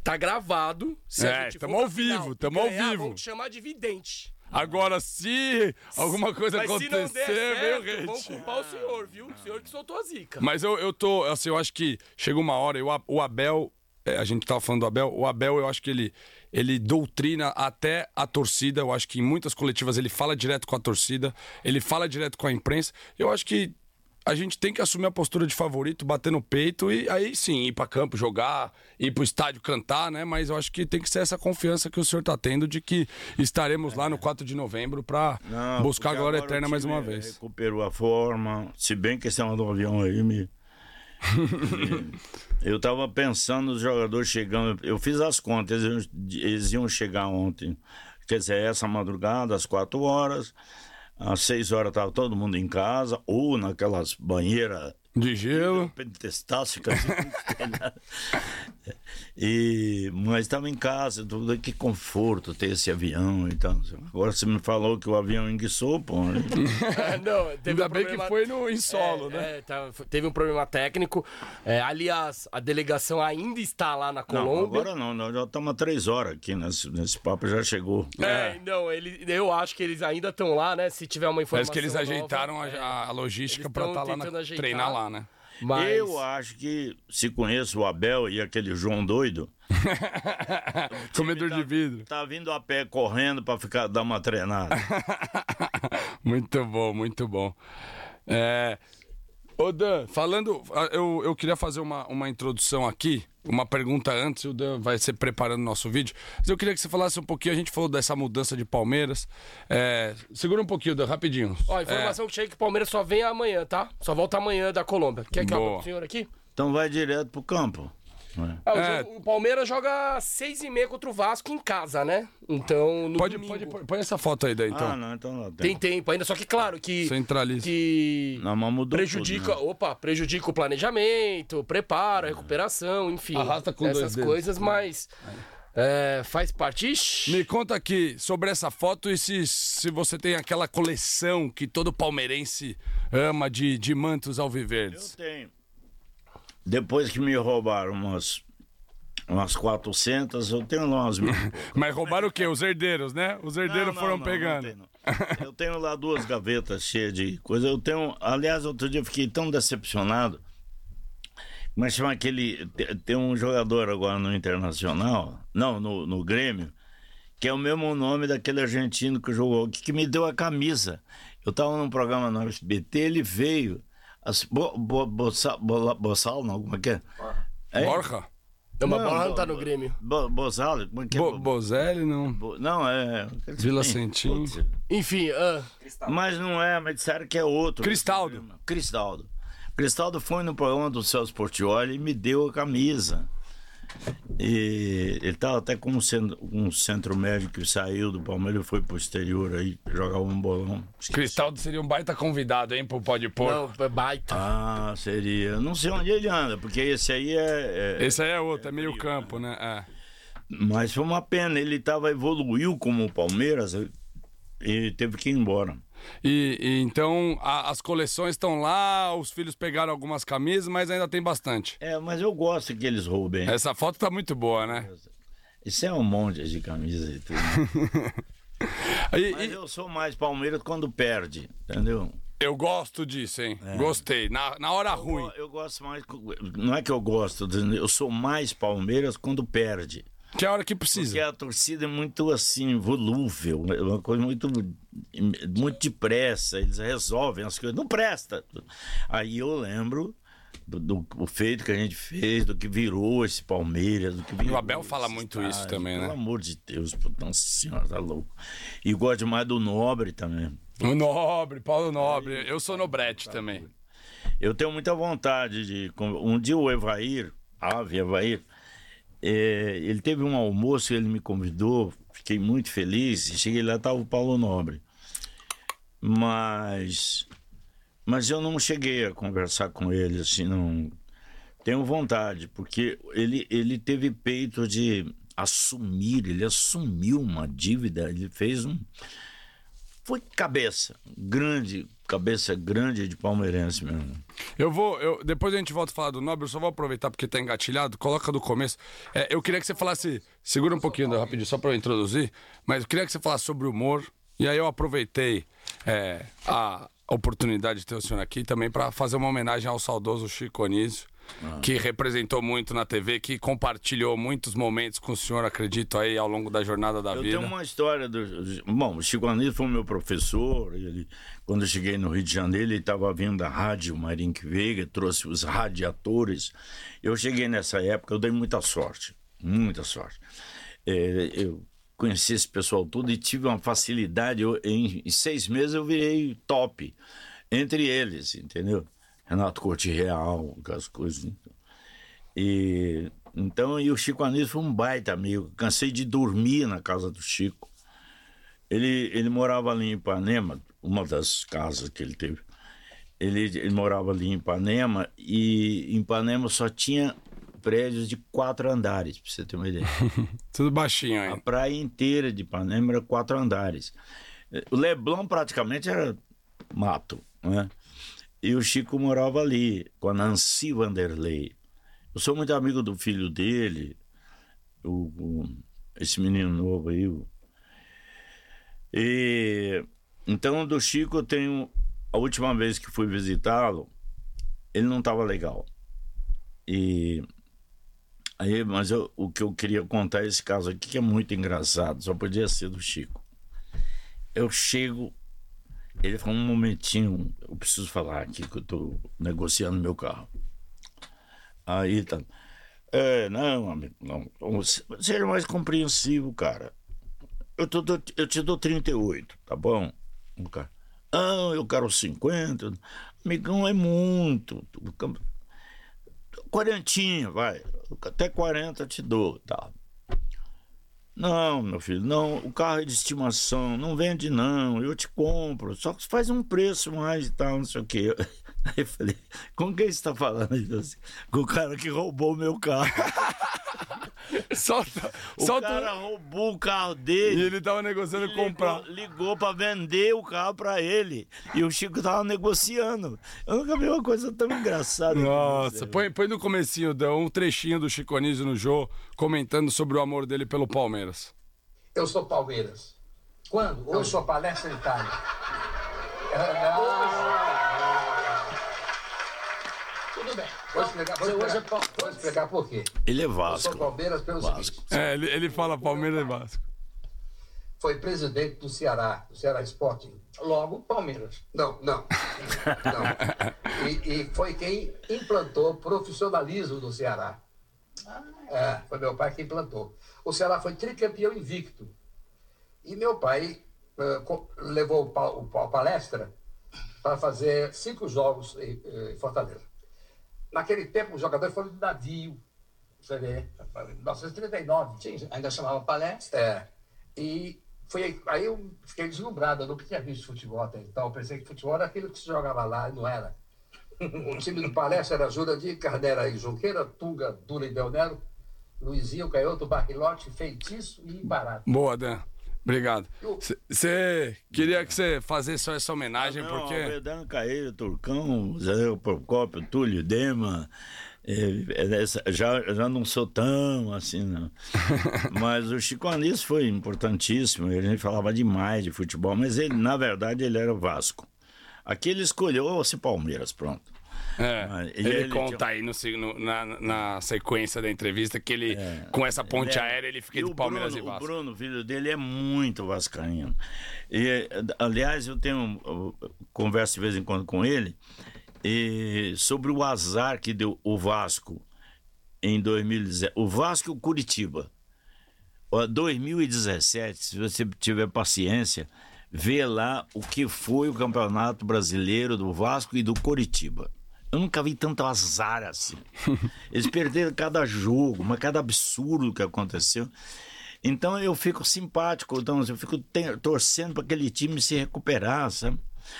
Tá gravado. Se É, pra ao vivo, e tamo ao vivo. Vamos te chamar de vidente. Agora, se alguma coisa Mas se não der acontecer, certo, vão hate. culpar o senhor, viu? O senhor que soltou a zica. Mas eu, eu tô, assim, eu acho que chega uma hora, e o A- o Abel, é, a gente tava falando do Abel, o Abel eu acho que ele, ele doutrina até a torcida, eu acho que em muitas coletivas ele fala direto com a torcida, ele fala direto com a imprensa, eu acho que a gente tem que assumir a postura de favorito, bater no peito e aí sim ir pra campo jogar, ir pro estádio cantar, né? Mas eu acho que tem que ser essa confiança que o senhor tá tendo de que estaremos lá no 4 de novembro Não, buscar a glória o eterna mais uma vez. Recuperou a forma, se bem que esse é do avião aí me. [LAUGHS] Eu tava pensando nos jogadores chegando. Eu fiz as contas, eles, eles iam chegar ontem. Quer dizer, essa madrugada, às quatro horas. Às seis horas tava todo mundo em casa, ou naquelas banheiras De gelo. pentestásticas. [LAUGHS] e, mas estava em casa, tudo que conforto ter esse avião e tal. Agora você me falou que o avião enguiçou, pô. [LAUGHS] né? É, não, teve Ainda um bem que problema- foi no, em solo, É, né? é, tá, teve um problema técnico. É, aliás, a delegação ainda está lá na Não, Colômbia. agora não, nós já estamos há três horas aqui nesse, nesse papo, já chegou. É, não, ele, eu acho que eles ainda estão lá, né? Se tiver uma informação. Parece que eles nova, ajeitaram a- é. a, a logística tão estar lá, tentando na, treinar lá, né? Mas... Eu acho que se conheço o Abel e aquele João doido, [LAUGHS] Comedor tá- de vidro. tá vindo a pé correndo para ficar dar uma treinada. [LAUGHS] muito bom, muito bom. É... Ô Dan, falando. Eu, eu queria fazer uma, uma introdução aqui, uma pergunta antes, o Dan vai ser preparando o nosso vídeo. Mas eu queria que você falasse um pouquinho, a gente falou dessa mudança de Palmeiras. É, Segura um pouquinho, Dan, rapidinho. Ó, a informação que chega é que o Palmeiras só vem amanhã, tá? Só volta amanhã da Colômbia. Quer que eu abra pro senhor aqui? Então vai direto pro campo. Né? Ah, o, É. jogo- o Palmeiras joga seis e meia contra o Vasco em casa, né? Então, no Pode, domingo. pode, põe essa foto aí, Dan, então. Ah, não, então não Tem tempo ainda, só que claro que... Centraliza. Que Não, mudou prejudica, tudo, né? opa, prejudica o planejamento, preparo, a recuperação, enfim. Arrasta com essas dedos. coisas, mas é, faz parte. Ixi, Me conta aqui sobre essa foto e se, se você tem aquela coleção que todo palmeirense ama de, de mantos Eu alviverdes. tenho. Depois que me roubaram umas, umas 400, eu tenho lá umas mil. [LAUGHS] Mas roubaram o quê? Os herdeiros, né? Os herdeiros Não, foram não, pegando. não tem, não. Eu tenho lá duas gavetas cheias de coisa. Eu tenho. Aliás, outro dia eu fiquei tão decepcionado. Mas chama aquele. te- Tem um jogador agora no Internacional, não, no, no Grêmio, que é o mesmo nome daquele argentino que jogou, que, que me deu a camisa. Eu tava num programa no SBT, ele veio. As, bo, bo, Boçal, não, como é que é? É? Borja? não, mas Não, bola não bo- tá no Grêmio. Bo, Bozal, como é que é? Bo Bozelli, não. Bo- Não, é. Vila Sentim. Putz, Enfim, ah, Mas não é, mas disseram que é outro. Cristaldo. Cristaldo. Cristaldo foi no programa do Celso Portioli e me deu a camisa. E ele estava até com um centro, um centro médico que saiu do Palmeiras e foi pro exterior aí jogar um bolão. Cristaldo seria um baita convidado, hein, pro Pode Pôr. não, é baita. Ah, seria. Não sei onde ele anda, porque esse aí é. é- Esse aí é outro, é meio campo, né? É. Mas foi uma pena, ele tava, evoluiu como o Palmeiras e teve que ir embora. E, e então a- as coleções estão lá, os filhos pegaram algumas camisas, mas ainda tem bastante. É, mas eu gosto que eles roubem. Essa foto tá muito boa, né? Isso é um monte de camisa e tudo. [LAUGHS] E- Mas e eu sou mais Palmeiras quando perde, entendeu? eu gosto disso, hein? Gostei. Na, na hora ruim. Eu, eu gosto mais. Não é que eu gosto, eu sou mais Palmeiras quando perde. Que é a hora que Porque precisa. a torcida é muito assim, volúvel, é uma coisa muito, muito depressa, eles resolvem as coisas, não presta. Aí eu lembro do, do- o feito que a gente fez, do que virou esse Palmeiras, do que virou. o Abel fala muito isso também, né? Pelo amor de Deus, nossa senhora, tá louco. E gosto demais do Nobre também. O Nobre, Paulo Nobre. Eu sou Nobrete também. Eu tenho muita vontade de. Um dia o Evair, Ave Evair, é, ele teve um almoço, ele me convidou, fiquei muito feliz. Cheguei lá, estava o Paulo Nobre. Mas. Mas eu não cheguei a conversar com ele, assim, não. Tenho vontade, porque ele, ele teve peito de assumir, ele assumiu uma dívida, ele fez um. Foi cabeça, grande, cabeça grande de palmeirense mesmo. Eu vou, eu, depois a gente volta a falar do Nobre, eu só vou aproveitar porque tá engatilhado, coloca do começo. É, eu queria que você falasse, segura um pouquinho rapidinho, só para eu introduzir, mas eu queria que você falasse sobre humor, e aí eu aproveitei é, a oportunidade de ter o senhor aqui também para fazer uma homenagem ao saudoso Chico Anísio, ah. que representou muito na TV, que compartilhou muitos momentos com o senhor, acredito, aí ao longo da jornada da eu vida. Eu tenho uma história do. Bom, o Chico Anísio foi meu professor. Ele, quando eu cheguei no Rio de Janeiro, ele estava vindo da rádio Marinque Veiga, trouxe os radiatores. Eu cheguei nessa época, eu dei muita sorte, muita sorte. É, eu conheci esse pessoal todo e tive uma facilidade. Eu, em, em, seis meses eu virei top entre eles, entendeu? Renato Corte Real, aquelas coisas. E então, e o Chico Anísio foi um baita amigo. Cansei de dormir na casa do Chico. Ele, ele morava ali em Ipanema, uma das casas que ele teve. Ele, ele morava ali em Ipanema e em Ipanema só tinha prédios de quatro andares, pra você ter uma ideia. [LAUGHS] Tudo baixinho, hein? A praia inteira de Ipanema era quatro andares. O Leblon praticamente era mato, né? E o Chico morava ali, com a Nancy Vanderlei. Eu sou muito amigo do filho dele, o, o esse menino novo aí. E então do Chico eu tenho a última vez que fui visitá-lo, ele não estava legal. E Aí, mas eu, o que eu queria contar é esse caso aqui, que é muito engraçado, só podia ser do Chico. Eu chego, ele falou um momentinho, eu preciso falar aqui que eu estou negociando meu carro. Aí tá. É, não, amigo, não. Seja mais compreensivo, cara. Eu, tô, eu te dou 38, tá bom? Ah, eu quero 50. Amigão, é muito. Quarentinha, vai até 40 te dou, tá? Não, meu filho, não, o carro é de estimação, não vende não, eu te compro, só que faz um preço mais e tal, não sei o quê. [LAUGHS] Aí eu falei, com quem você está falando? Com o cara que roubou meu carro. [LAUGHS] solta, o solta cara roubou o carro dele. E ele tava negociando ligou, comprar. Ligou para vender o carro para ele. E o Chico tava negociando. Eu nunca vi uma coisa tão engraçada. Nossa, põe, põe no comecinho, um trechinho do Chico Anísio no Jô, comentando sobre o amor dele pelo Palmeiras. Eu sou Palmeiras. Quando? Hoje? Eu sou palestra Itália. Tudo bem. Vou explicar, vou explicar, é vou explicar por quê. Ele é Vasco. Eu sou Palmeiras pelo Vasco. seguinte. É, ele, ele fala Palmeiras e Vasco. Foi presidente do Ceará, do Ceará Sporting. Logo, Palmeiras. Não, não. não. E, e, foi quem implantou profissionalismo no Ceará. É, foi meu pai que implantou. O Ceará foi tricampeão invicto. E meu pai uh, levou o, o, palestra para fazer cinco jogos em, em Fortaleza. Naquele tempo, os jogadores foram de navio. Você vê, 1939. Sim, ainda chamava palestra. É. E foi, aí eu fiquei deslumbrado, eu nunca tinha visto futebol até então. Eu pensei que futebol era aquilo que se jogava lá, e não era. O time do palestra era Jurandir, Carneira e Junqueira, Tunga, Dura e Belnero, Luizinho, Canhoto, Barrilote, Feitiço e Barato. Boa, Dan. Obrigado. Você queria que você fizesse só essa homenagem, ah, não, porque. Alvedano Caeiro, Turcão, Zé Procópio, Túlio Dema. É, é, já, já não sou tão assim, não. [LAUGHS] mas o Chico Anísio foi importantíssimo. Gente falava demais de futebol, mas ele, na verdade, ele era Vasco. Aqui ele escolheu o Palmeiras, pronto. É, ele, ele, conta tinha... aí no, no, na, na, sequência da entrevista que ele, é, com essa ponte é, aérea, ele fica de Palmeiras Bruno, e Vasco. O Bruno, filho dele, é muito vascaíno. E, aliás, eu tenho eu converso de vez em quando com ele e, sobre o azar que deu o Vasco em 2017. O Vasco e o Curitiba. 2017, se você tiver paciência, ver lá o que foi o Campeonato Brasileiro do Vasco e do Coritiba. Eu nunca vi tanto azar assim. [LAUGHS] Eles perderam cada jogo, mas cada absurdo que aconteceu. Então eu fico simpático, então eu fico torcendo para aquele time se recuperar, sabe?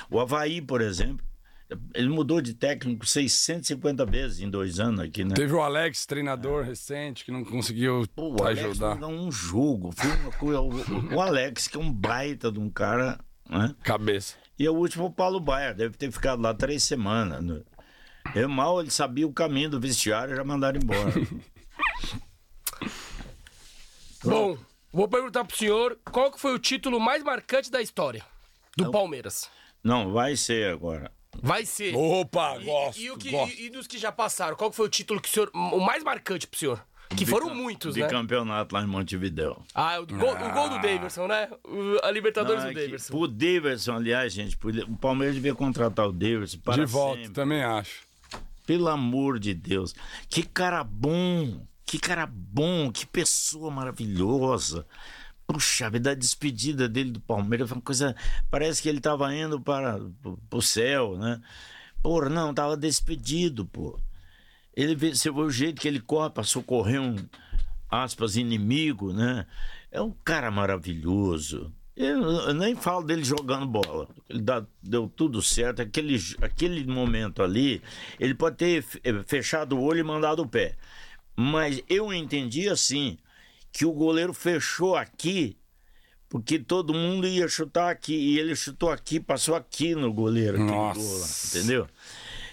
O Havaí, por exemplo, ele mudou de técnico 650 vezes em dois anos aqui, né? Teve o Alex, treinador recente, que não conseguiu Pô, o Alex ajudar. não um jogo. Foi uma coisa, o, o Alex, que é um baita de um cara, né? Cabeça. E o último, o Paulo Baier, deve ter ficado lá três semanas. né? Eu mal ele sabia o caminho do vestiário e já mandaram embora. [LAUGHS] Bom, vou perguntar pro senhor qual que foi o título mais marcante da história do Palmeiras. Não, vai ser agora. Vai ser. Opa, E- gosto, e, o que- gosto. e- e dos que já passaram, qual que foi o título que o senhor. O mais marcante pro senhor? Que foram muitos, de né? campeonato lá em Montevidéu. Ah, o gol, o gol do Davidson, né? O- a Libertadores Ah, do que- Davidson. O Davidson, aliás, gente, o Palmeiras devia contratar o Davidson para De volta, sempre. também acho. Pelo amor de Deus. Que cara bom. Que cara bom. Que pessoa maravilhosa. Puxa vida, a despedida dele do Palmeiras foi uma coisa. Parece que ele estava indo para o céu, né? Porra, não, tava despedido, pô. Ele você vê o jeito que ele corre para socorrer um, aspas, inimigo, né? É um cara maravilhoso. Eu, nem falo dele jogando bola. Ele dá- deu tudo certo. Aquele, aquele momento ali, ele pode ter fe- fechado o olho e mandado o pé. Mas eu entendi assim, que o goleiro fechou aqui, porque todo mundo ia chutar aqui. E ele chutou aqui, passou aqui no goleiro. Nossa. gol lá, entendeu?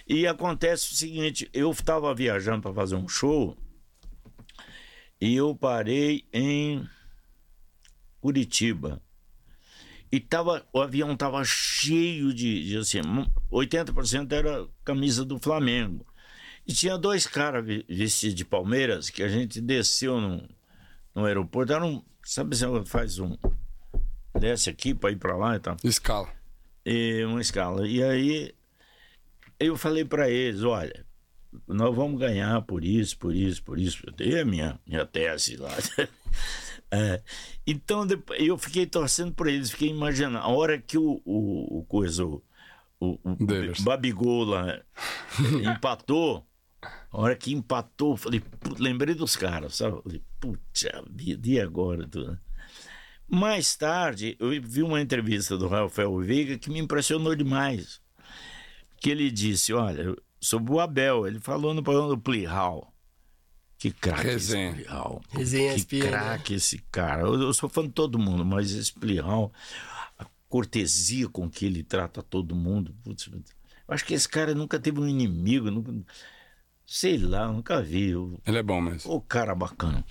E acontece o seguinte: eu estava viajando para fazer um show e eu parei em Curitiba. E tava, o avião estava cheio de, de assim, 80% era camisa do Flamengo. E tinha dois caras vestidos de Palmeiras que a gente desceu no, no aeroporto. Era um, sabe se ela faz um. Desce aqui para ir para lá e tal Escala. e uma escala. E aí eu falei para eles, olha, nós vamos ganhar por isso, por isso, por isso. Eu dei a minha, minha tese lá. [LAUGHS] É, então eu fiquei torcendo por eles, fiquei imaginando. A hora que o, o, o coisa, o, o, o. Babigol lá empatou, a hora que empatou, falei, lembrei dos caras, sabe? Falei, puxa vida, e agora? tudo? Mais tarde, eu vi uma entrevista do Rafael Veiga que me impressionou demais. Que ele disse: Olha, sobre o Abel, ele falou no programa do Plihal. Que craque esse Resenha. Plihal. Resenha Que né? craque esse cara. Eu, eu sou fã de todo mundo, mas esse Plihal, a cortesia com que ele trata todo mundo. putz, eu acho que esse cara nunca teve um inimigo, nunca, sei lá, nunca vi. Eu, Ele é bom mesmo. o cara bacana.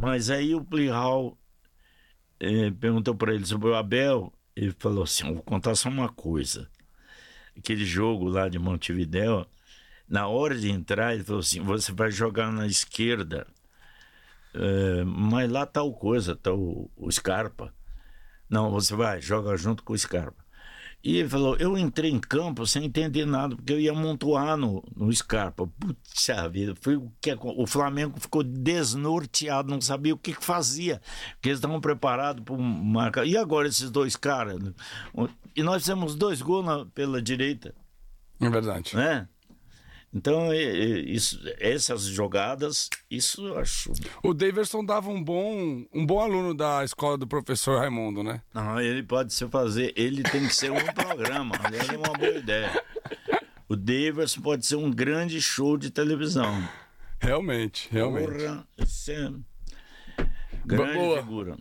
Mas aí o Plihal eh, perguntou para ele sobre o Abel. Ele falou assim: vou contar só uma coisa. Aquele jogo lá de Montevidéu, na hora de entrar, ele falou assim: você vai jogar na esquerda, eh, mas lá tá o coisa, tá o, o Scarpa. Não, você vai, joga junto com o Scarpa. E ele falou: eu entrei em campo sem entender nada, porque eu ia amontoar no, no Scarpa. Puxa vida, foi o que o Flamengo ficou desnorteado, não sabia o que, que fazia, porque eles estavam preparados para marcar. E agora esses dois caras? né? E nós fizemos dois gols na- pela direita, É verdade. né? Então, é- é- isso, essas jogadas, isso eu acho. O Daverson dava um bom, um bom aluno da escola do professor Raimundo, né? Não, ele pode se fazer, ele tem que ser um [LAUGHS] programa, aliás, é uma boa ideia. O Davis pode ser um grande show de televisão. Realmente, realmente. Porra, esse é grande Boa. figura.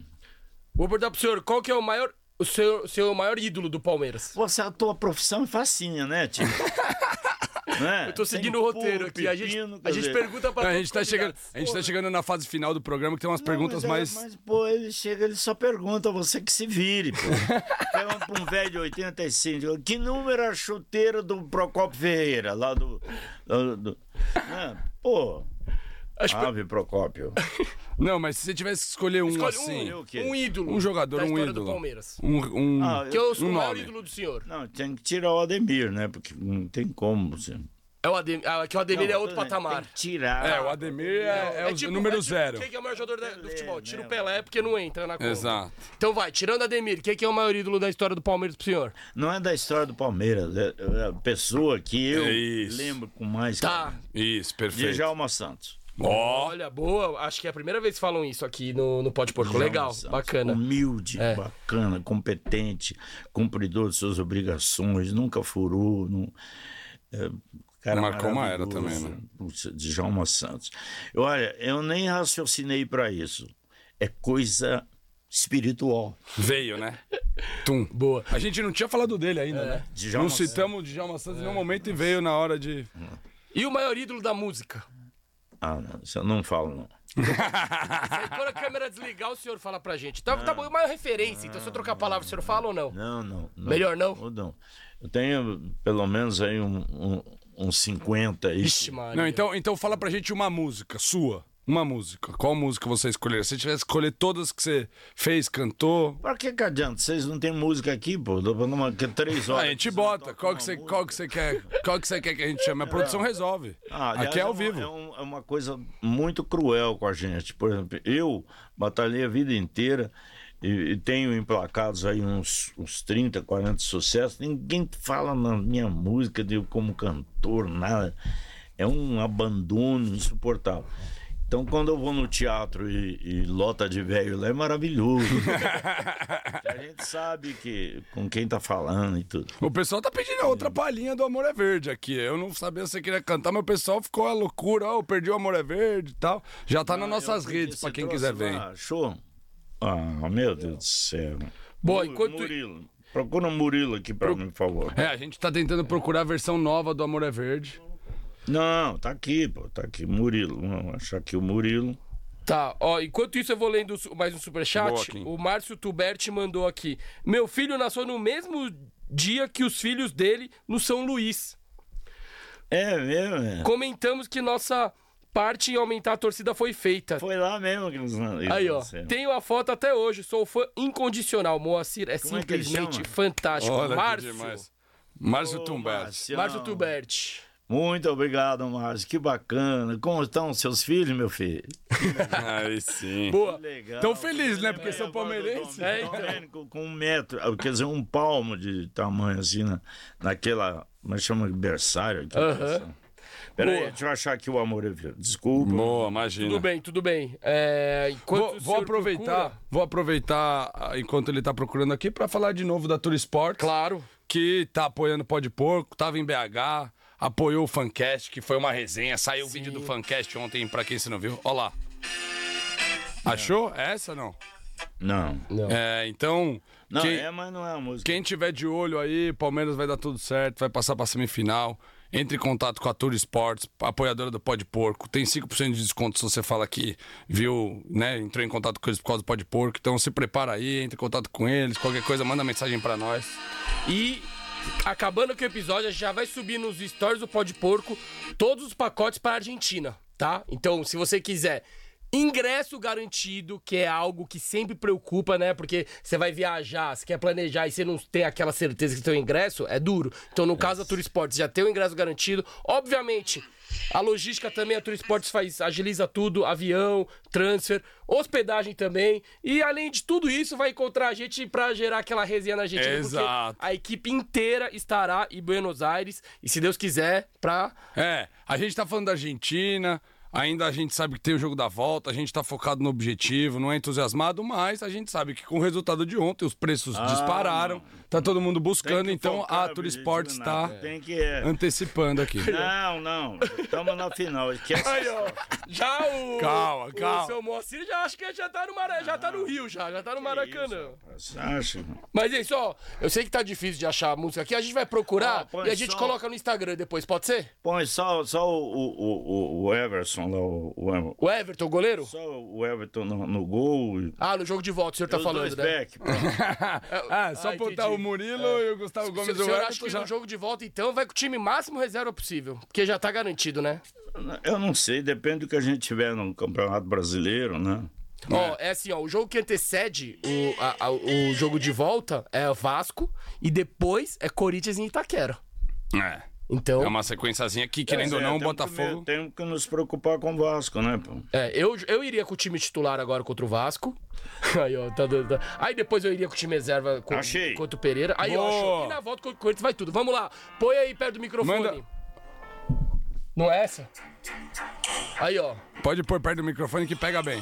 Vou perguntar pro senhor, qual que é o maior. O seu, seu maior ídolo do Palmeiras? Você, a tua profissão é facinha, né, tio? [LAUGHS] Né? Eu tô seguindo o roteiro aqui. A gente, a gente pergunta pra A todos gente, tá os chegando, a gente tá chegando na fase final do programa que tem umas perguntas mais. Mas, pô, ele chega, ele só pergunta, você que se vire, pô. [LAUGHS] Pergunta pra um velho de 85, que número é a chuteira do Procopio Ferreira, lá do... do, do- né? Pô, As per- ave Procópio. [LAUGHS] Não, mas se você tivesse que escolher um Escolhe assim. um, um ídolo. Um jogador, da um história ídolo. do Palmeiras. Um, um- Ah, Que é o, um o maior nome. ídolo do senhor. Não, tem que tirar o Ademir, né? Porque não tem como. Você... É o Ademir, ah, que o Ademir Não, é outro patamar. Tem que tirar. É, o Ademir é, é, o número é tipo, zero. Quem que é o maior jogador da- do Pelé, futebol? Tira o né? Pelé porque não entra na conta. Exato. Então vai, tirando o Ademir, quem que é o maior ídolo da história do Palmeiras pro senhor? Não é da história do Palmeiras, é é a pessoa que eu É isso. lembro com mais Tá. Isso, perfeito. Djalma Santos. Olha, boa. Acho que é a primeira vez que falam isso aqui no, no Pode Porco. Legal, bacana. Humilde, É. bacana, competente, cumpridor de suas obrigações, nunca furou. Não, é, cara Marcou uma era também, né? Putz, Djalma Santos. Olha, eu nem raciocinei para isso. É coisa espiritual. veio, né? [LAUGHS] Tum. Boa. A gente não tinha falado dele ainda, né? Djalma não citamos o Djalma Santos em nenhum momento e veio na hora de. E o maior ídolo da música? Ah, não, isso eu não falo, não. Aí, quando a câmera desligar, o senhor fala pra gente. Tá, tá bom, é uma referência. Então, se eu trocar a palavra, o senhor fala ou não? Não, não. não. Melhor não? Ou não. Eu tenho pelo menos aí um, um, uns 50 aí. Ixi, Maria. Não, então, então fala pra gente uma música sua. Uma música. Qual música você escolheria? Se você tivesse que escolher todas que você fez, cantou. Pra que que adianta? Vocês não tem música aqui, pô? Dá pra numa, que é três horas. Ah, a gente bota. Qual uma que, você, música. qual que você quer? Qual que você quer que a gente chame? A produção resolve. Ah, aliás, Aqui é ao uma- vivo. É, um- é uma coisa muito cruel com a gente. Por exemplo, eu batalhei a vida inteira e, e tenho emplacados aí uns, uns 30, 40 sucessos. Ninguém fala na minha música de como cantor, nada. É um abandono insuportável. Então, quando eu vou no teatro e, e lota de velho lá, é maravilhoso. [LAUGHS] a gente sabe que com quem tá falando e tudo. O pessoal tá pedindo outra palhinha do Amor é Verde aqui. Eu não sabia se você queria cantar, mas o pessoal ficou a loucura. Ó, eu perdi o Amor é Verde e tal. Já tá nas nossas redes, pra quem quiser ver. Show? Ah, meu Deus do céu. Boa, Mu- enquanto- Murilo. Procura o Murilo aqui pra mim, por favor. É, a gente tá tentando procurar a versão nova do Amor é Verde. Não, tá aqui, pô. Tá aqui, Murilo. Vamos achar aqui o Murilo. Tá, ó, enquanto isso eu vou lendo mais um superchat. O Márcio Tuberti mandou aqui. Meu filho nasceu no mesmo dia que os filhos dele no São Luís. É mesmo, é. Comentamos que nossa parte em aumentar a torcida foi feita. Foi lá mesmo que eles Aí, ó. Tenho a foto até hoje. Sou fã incondicional. Moacir é Como é simplesmente chama? fantástico. Olha Márcio. Márcio. Marcião. Márcio Tuberti. Muito obrigado, Márcio. Que bacana. Como estão seus filhos, meu filho? [LAUGHS] Aí sim. Boa. Legal. Tão feliz, né? Porque são palmeirenses. É, então. Com um metro, ah, quer dizer, um palmo de tamanho assim, na, naquela. Como é que chama? Berçário. aqui, Aham. berçário. Peraí, deixa eu achar aqui o amor. Desculpa. Boa, imagina. Tudo bem, tudo bem. É, enquanto Vou, vou aproveitar, procura- vou aproveitar ah, enquanto ele tá procurando aqui pra falar de novo da Tour Sports, Claro. que tá apoiando o Pó de Porco, tava em BH, apoiou o Fancast, que foi uma resenha, saiu o vídeo do Fancast ontem pra quem você não viu. Ó lá. Achou? É essa ou não? Não. É, então, Não, quem, é, mas não é a música. quem tiver de olho aí, Palmeiras vai dar tudo certo, vai passar pra semifinal. Entre em contato com a Tour Sports, apoiadora do Pó de Porco. Tem 5% de desconto se você fala que viu, né? Entrou em contato com eles por causa do Pó de Porco. Então se prepara aí, entre em contato com eles. Qualquer coisa, manda mensagem pra nós. E acabando com o episódio, a gente já vai subir nos stories do Pó de Porco todos os pacotes para Argentina, tá? Então, se você quiser ingresso garantido, que é algo que sempre preocupa, né? Porque você vai viajar, você quer planejar e você não tem aquela certeza que tem o ingresso, é duro. Então, no caso da Tour Sports, já tem o ingresso garantido. Obviamente, a logística também, a Tour Sports faz, agiliza tudo, avião, transfer, hospedagem também. E além de tudo isso, vai encontrar a gente pra gerar aquela resenha na Argentina. Exato. Porque a equipe inteira estará em Buenos Aires. E se Deus quiser, pra. É, a gente tá falando da Argentina. Ainda a gente sabe que tem o jogo da volta, a gente tá focado no objetivo, não é entusiasmado, mas a gente sabe que com o resultado de ontem os preços dispararam, tá todo mundo buscando, então focar, a Tour Sports tá. Tem que. É. [LAUGHS] antecipando aqui. Não, não. Estamos na final. [LAUGHS] Aí, ó. Já o. Calma, o calma. seu Moacir já acho que já tá no Mara... já tá no Rio, já, já tá no Maracanã. Você acha? Mas é isso, ó. Eu sei que tá difícil de achar a música aqui. A gente vai procurar põe e a gente só- coloca no Instagram depois, pode ser? Põe só, só o, o, o, o Everson lá, o, o, O Everton, o goleiro? só o Everton no, no gol. E Ah, no jogo de volta, o senhor tá os falando, né? back, pronto. ah, [LAUGHS] só Ah, botar o Murilo e o Gustavo Se, Gomes se o senhor acha que já... no jogo de volta, então, vai com o time máximo reserva possível. Porque já tá garantido, né? Eu não sei, depende do que a gente tiver no Campeonato Brasileiro, né? Ó, é assim, ó, o jogo que antecede o, a- a- o jogo de volta é o Vasco e depois é Corinthians em Itaquera. É. Então, É uma sequenciazinha que, querendo ou É, não, o que- Botafogo. Temos que nos preocupar com o Vasco, né, pô? é, eu, eu iria com o time titular agora contra o Vasco. [LAUGHS] Aí, ó, tá, dando- tá. Aí depois eu iria com o time reserva com, Achei. contra o Pereira. Aí, ó, Boa. show. E na volta contra o Corinthians vai tudo. Vamos lá. Põe aí perto do microfone. Manda- Não é essa? Aí, ó. Pode pôr perto do microfone que pega bem.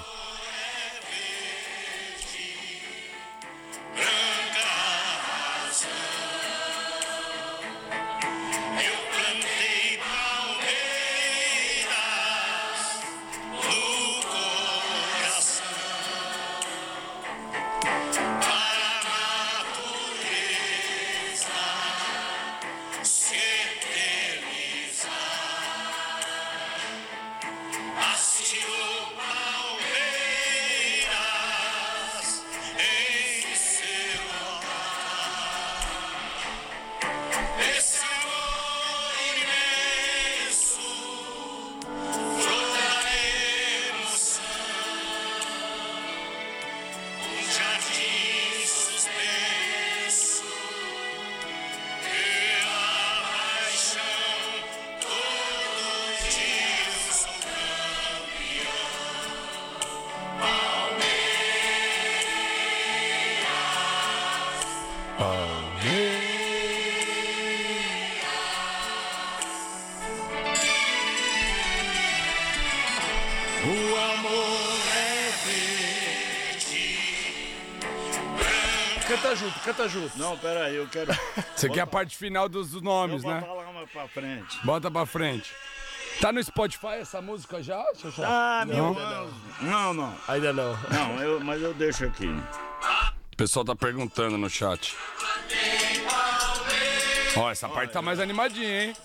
Junto. Não, peraí, eu quero. [LAUGHS] Você quer a parte final dos, nomes, eu né? falar mais pra frente. Bota pra frente. Tá no Spotify essa música já? Ah, meu Deus. Não, não. Ainda não. Não, eu, mas eu deixo aqui. O pessoal tá perguntando no chat. Ó, essa parte tá mais animadinha, hein?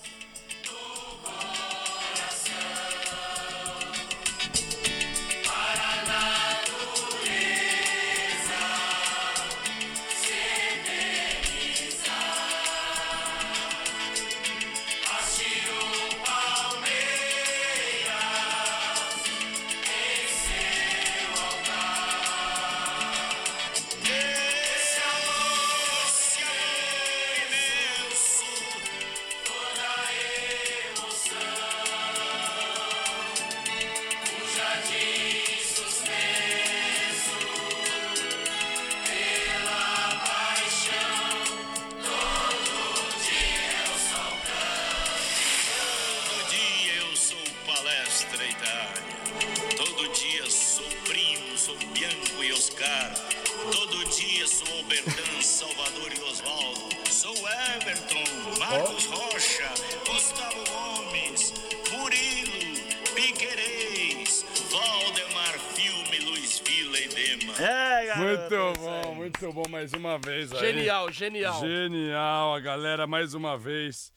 Muito bom mais uma vez aí. Genial, genial. Genial, a galera mais uma vez.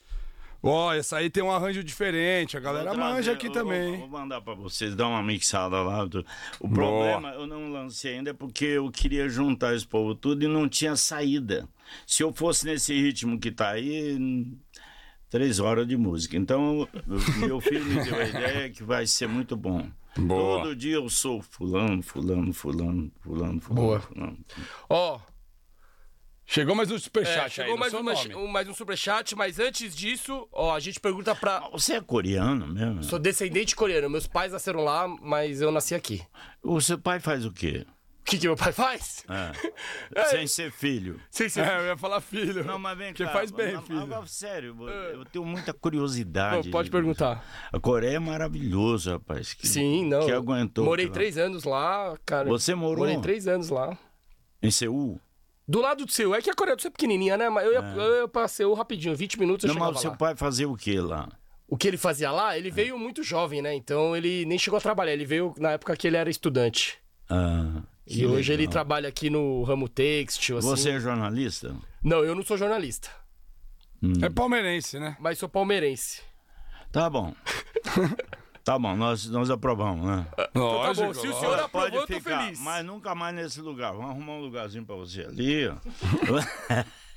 Ó, essa aí tem um arranjo diferente, a galera Vou manja trazer- aqui eu também. Vou, vou mandar pra vocês, dar uma mixada lá. O problema, eu não lancei ainda porque eu queria juntar esse povo tudo e não tinha saída. Se eu fosse nesse ritmo que tá aí, três horas de música. Então, o- meu filho me deu a [LAUGHS] ideia que vai ser muito bom. Boa. Todo dia eu sou fulano, fulano, fulano, fulano, fulano. Boa. fulano. Ó, Chegou mais um é, superchat aí, chegou no mais, uma, um, mais um superchat, mas antes disso, ó, a gente pergunta pra. Você é coreano mesmo? Sou descendente coreano. Meus pais nasceram lá, mas eu nasci aqui. O seu pai faz o quê? O que, que meu pai faz? [LAUGHS] É. Sem ser filho. Sei se É, eu ia falar filho. Não, mas vem cá. faz bem, Agora, filho. Agora, sério, eu tenho muita curiosidade. Pode de- perguntar. A Coreia é maravilhoso, rapaz. Que, Sim, não. Que aguentou. Morei três anos lá, cara. Você morou? Morei três anos lá. Em Seul? Do lado do seu. É que a Coreia do Sul é pequenininha, né? Mas eu ia, eu ia pra Seul rapidinho, 20 minutos eu É. Não, chegava mas seu lá. pai fazia o que lá? O que ele fazia lá, ele veio muito jovem, né? Então ele nem chegou a trabalhar. Ele veio na época que ele era estudante. Ah, E que hoje ele legal. trabalha aqui no ramo têxtil, assim. Você é jornalista? Não, eu não sou jornalista, É palmeirense, né? mas sou palmeirense. Tá bom. [LAUGHS] tá bom, nós, nós aprovamos, né? Lógico. bom, se o senhor- aprovou, Pode eu tô ficar, feliz. mas nunca mais nesse lugar. Vamos arrumar um lugarzinho pra você ali. [LAUGHS]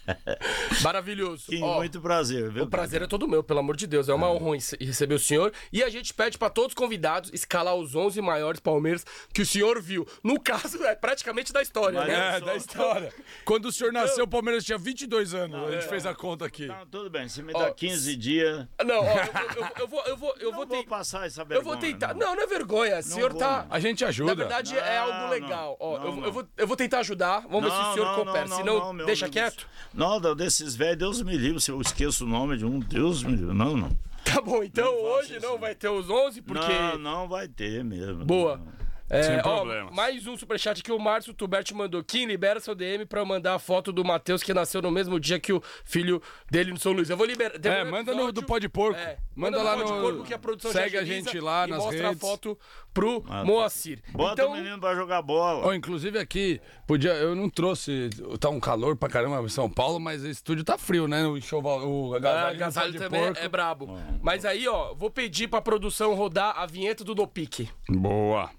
ó. [LAUGHS] Maravilhoso. Que Ó, muito prazer, viu? O prazer é todo meu, pelo amor de Deus. É uma honra rece- receber o senhor. E a gente pede pra todos os convidados escalar os 11 maiores Palmeiras que o senhor viu. No caso, é praticamente da história, Mas né? É, só- da história. Quando o senhor nasceu, o Palmeiras tinha 22 anos. a gente fez a conta aqui. Não, tudo bem, se me Ó, dá 15 dias. Não, ó, eu, vou- eu, vou- eu vou, eu vou, eu Eu vou, vou ten- passar essa eu vergonha. vou tentar. não. Não, não é vergonha. O senhor vou, tá. não. A gente ajuda. Na verdade, é Não, algo legal. Ó, não, eu, vou- não. eu, vou, eu vou tentar ajudar. Vamos ver se o senhor coopera. Se não, deixa amigo. quieto. Não, desses velhos, Deus me livre, se eu esqueço o nome de um, Deus me livre. Não, não. Tá bom, então Não hoje não. vai ter os 11, porque. Não, não vai ter mesmo. Boa. Não. É, Sem ó, problemas. mais um superchat que o Márcio Tuberti mandou. Kim, libera seu DM pra eu mandar a foto do Matheus que nasceu no mesmo dia que o filho dele no São Luís. Eu vou liberar. É, manda no do Pó de Porco. É, Manda lá Pó de no- Porco que a produção já segue a gente lá e nas mostra redes. a foto pro Ah, tá. Moacir. Bota então, o menino pra jogar bola. Ó, inclusive aqui, podia, eu não trouxe, tá um calor pra caramba em São Paulo, mas o estúdio tá frio, né? O enxoval, o a agasalho, também porco. é brabo. Mas aí, ó, vou pedir pra produção rodar a vinheta do No Pique. Boa.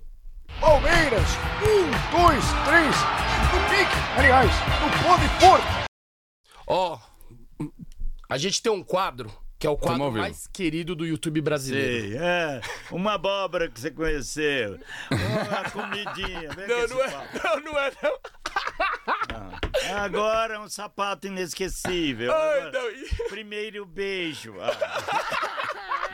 Palmeiras, um, dois, três, no pique, aliás, no pó de porco. Ó, a gente tem um quadro que é o quadro mais querido do YouTube brasileiro. Sei, é. Uma abóbora que você conheceu. Uma comidinha. Vem Não, não é, não, não é, não. Agora um sapato inesquecível. Ai, Agora, não. Primeiro beijo. Ah.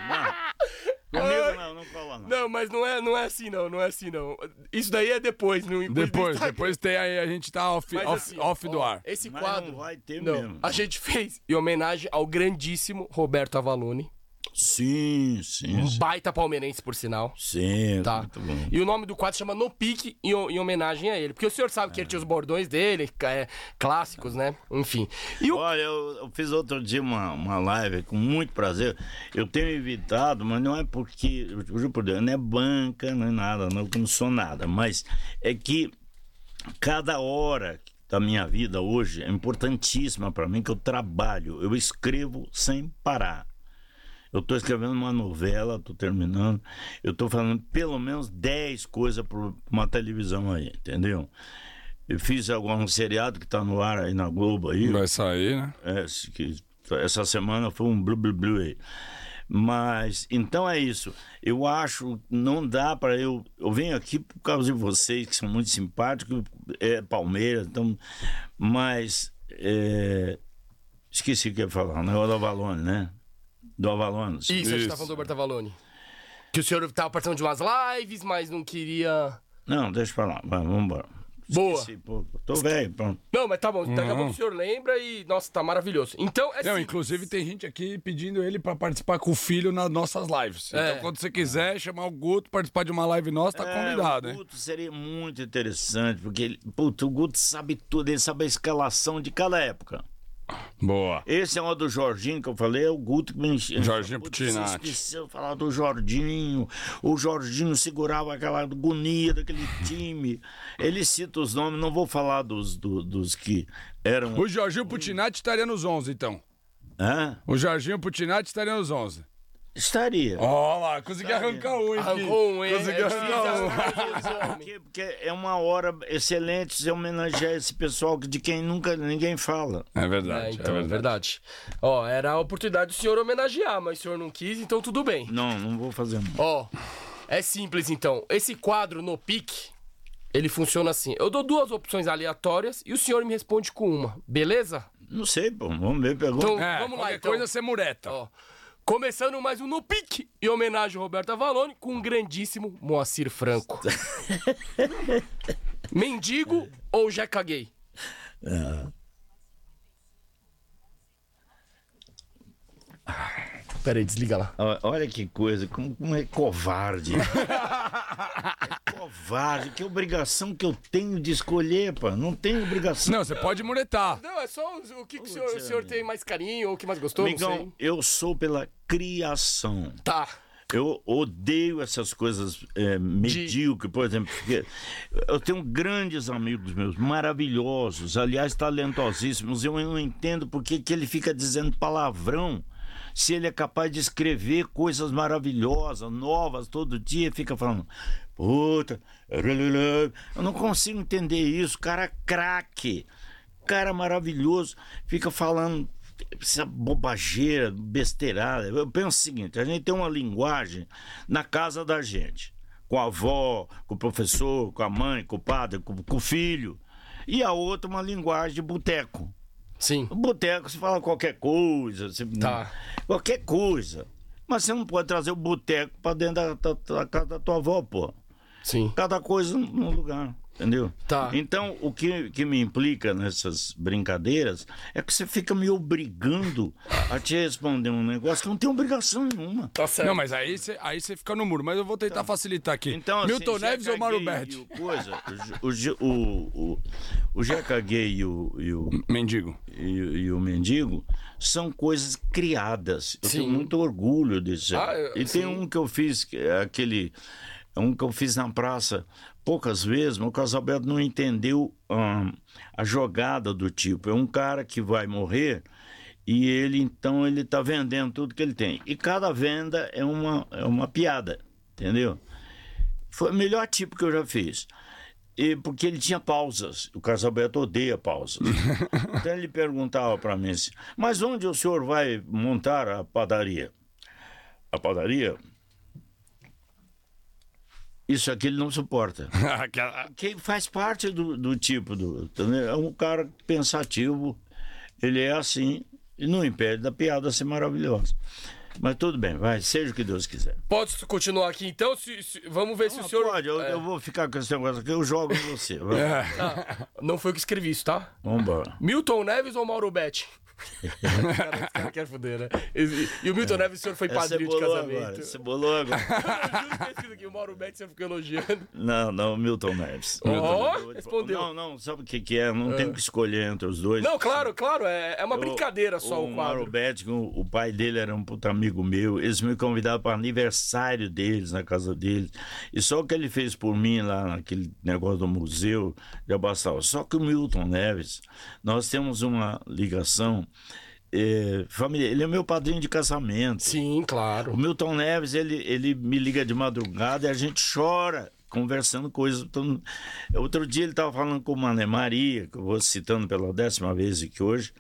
Não. [LAUGHS] Comigo não, não cola não. Não, mas não é, não é assim, não. Não é assim, não. Isso daí é depois. No Depois, depois tem aí, a gente tá off, Mas off, assim, off ó, do ar. Esse Mas quadro. não vai ter não, mesmo. A gente fez em homenagem ao grandíssimo Roberto Avalone. Sim, sim, Um sim. baita palmeirense, por sinal. Sim, Tá. muito bom. E o nome do quadro chama No Pique, em, em homenagem a ele. Porque o senhor sabe que ele tinha os bordões dele, é, clássicos, né? Enfim. E o. Olha, eu, eu fiz outro dia uma, uma live com muito prazer. Eu tenho evitado, mas não é porque, eu juro por Deus, não é banca, não é nada, não, não sou nada. Mas é que cada hora da minha vida hoje é importantíssima para mim, que eu trabalho, eu escrevo sem parar. Eu estou escrevendo uma novela, estou terminando. Eu estou falando pelo menos 10 coisas para uma televisão aí, entendeu? Eu fiz algum seriado que está no ar aí na Globo aí. Vai sair, né? É, que essa semana foi um blu blu blu aí. Mas então é isso. Eu acho não dá para eu eu venho aqui por causa de vocês que são muito simpáticos, é Palmeiras, então mas é, esqueci o que ia falar, o do Avalone, né? Do Avalone. Isso, a gente Isso. tá falando do Roberto Avalone. Que o senhor tava participando de umas lives, mas não queria. Não, deixa pra lá, vai, vamos embora. Boa. Esqueci, pô, tô velho, pronto. Não, mas tá bom. Daqui a Não. pouco o senhor lembra e. Nossa, tá maravilhoso. Então, é Não, simples. inclusive tem gente aqui pedindo ele pra participar com o filho nas nossas lives. É. Então, quando você quiser chamar o Guto participar de uma live nossa, tá convidado, é, o hein? Guto seria muito interessante, porque ele, puto, o Guto sabe tudo, ele sabe a escalação de cada época. Boa. Esse é um do Jorginho que eu falei, é o Guto que me encheu. Jorginho Putinati. Esqueceu de falar do Jorginho. O Jorginho segurava aquela agonia daquele time. Ele cita os nomes, não vou falar dos, do- dos que eram. O Jorginho Putinati estaria nos 11, então. Hã? O Jorginho Putinati estaria nos 11. Estaria. Ó lá, consegui arrancar um, hein? Arrancou um, hein? Consegui É arrancar um. [LAUGHS] Porque é uma hora excelente de homenagear esse pessoal de quem nunca ninguém fala. É É, verdade, então, é é verdade. verdade. Ó, era a oportunidade do senhor homenagear, mas o senhor não quis, então tudo bem. Não, não vou fazer. não. Ó, é simples então. Esse quadro no pique, ele funciona assim. Eu dou duas opções aleatórias e o senhor me responde com uma, beleza? Não sei, pô. Vamos ver, pergunta. Então, É, vamos lá qualquer então. coisa você mureta. Ó, começando mais um No Pique, em homenagem ao Roberto Avalone, com o grandíssimo Moacir Franco. [LAUGHS] Mendigo ou já caguei? Pera aí, desliga lá. Olha que coisa, como, como é covarde. é [LAUGHS] covarde, que obrigação que eu tenho de escolher, pá. Não tenho obrigação. Não, você pode muretar. Não, é só o que, que o, senhor, o senhor tem mais carinho ou o que mais gostou, não sei. Amigão, eu sou pela criação. Tá. Eu odeio essas coisas é, medíocres, por exemplo. porque eu tenho grandes amigos meus, maravilhosos, aliás, talentosíssimos. Eu não entendo por que que ele fica dizendo palavrão. Se ele é capaz de escrever coisas maravilhosas, novas, todo dia, fica falando. Puta, eu não consigo entender isso. Cara craque. cara maravilhoso, fica falando essa bobageira, besteirada. Eu penso o seguinte: a gente tem uma linguagem na casa da gente, com a avó, com o professor, com a mãe, com o padre, com, com o filho, e a outra uma linguagem de boteco. Sim. No boteco você fala qualquer coisa, você- Tá. qualquer coisa. Mas você não pode trazer o boteco pra dentro da, da- da casa da tua avó, pô. Sim. Cada coisa num lugar, entendeu? Tá. Então, o que, que me implica nessas brincadeiras é que você fica me obrigando a te responder um negócio que não tem obrigação nenhuma. Tá certo. Não, mas aí você aí você fica no muro. Mas eu vou tentar facilitar aqui. Então, assim, Milton Neves ou Mauro Berti? [LAUGHS] o Coisa, o, o, o, o Jeca Gay e o, e o, Mendigo. e, e o mendigo são coisas criadas. Eu Sim. tenho muito orgulho disso. Ah, eu- e tem sim. um que eu fiz, que é aquele. Um que eu fiz na praça poucas vezes, mas o Casalberto não entendeu hum, a jogada do tipo. É um cara que vai morrer e ele, então, ele tá vendendo tudo que ele tem. E cada venda é uma, é uma piada, entendeu? Foi o melhor tipo que eu já fiz. E, porque ele tinha pausas. O Carlos Alberto odeia pausas. [LAUGHS] então ele perguntava para mim assim: Mas onde o senhor vai montar a padaria? A padaria? Isso aqui ele não suporta. [LAUGHS] Que faz parte do, do tipo do. É um cara pensativo, ele é assim, e não impede da piada ser maravilhosa. Mas tudo bem, vai, seja o que Deus quiser. Posso continuar aqui então? Se- se- vamos ver se o senhor. Pode, eu, É, eu vou ficar com esse negócio aqui, eu jogo em você. Vai. tá. [LAUGHS] Não foi eu que escrevi isso, tá? Vambora. Milton Neves ou Mauro Betti? Esse cara, quer fuder, né? E, o Milton Neves, o senhor foi você padrinho de casamento. agora. Você bolou agora. Eu que é o Mauro Betti, você ficou elogiando. Não, não, Milton Neves. Ó, Milton Neves. respondeu. Não, não, sabe o que, que é? Não tem que escolher entre os dois. Não, claro, claro, é, é uma Eu- brincadeira só o, Mauro quadro. Betti, o, o pai dele era um puta amigo meu. Eles me convidaram para aniversário deles, na casa deles. E só o que ele fez por mim lá naquele negócio do museu já bastava. Só que o Milton Neves, nós temos uma ligação. Eh, família, ele é meu padrinho de casamento. Sim, O claro. Milton Neves, ele, ele me liga de madrugada e a gente chora conversando coisas. Todo- Outro dia ele estava falando com o Mané Maria, que eu vou citando pela décima vez aqui hoje,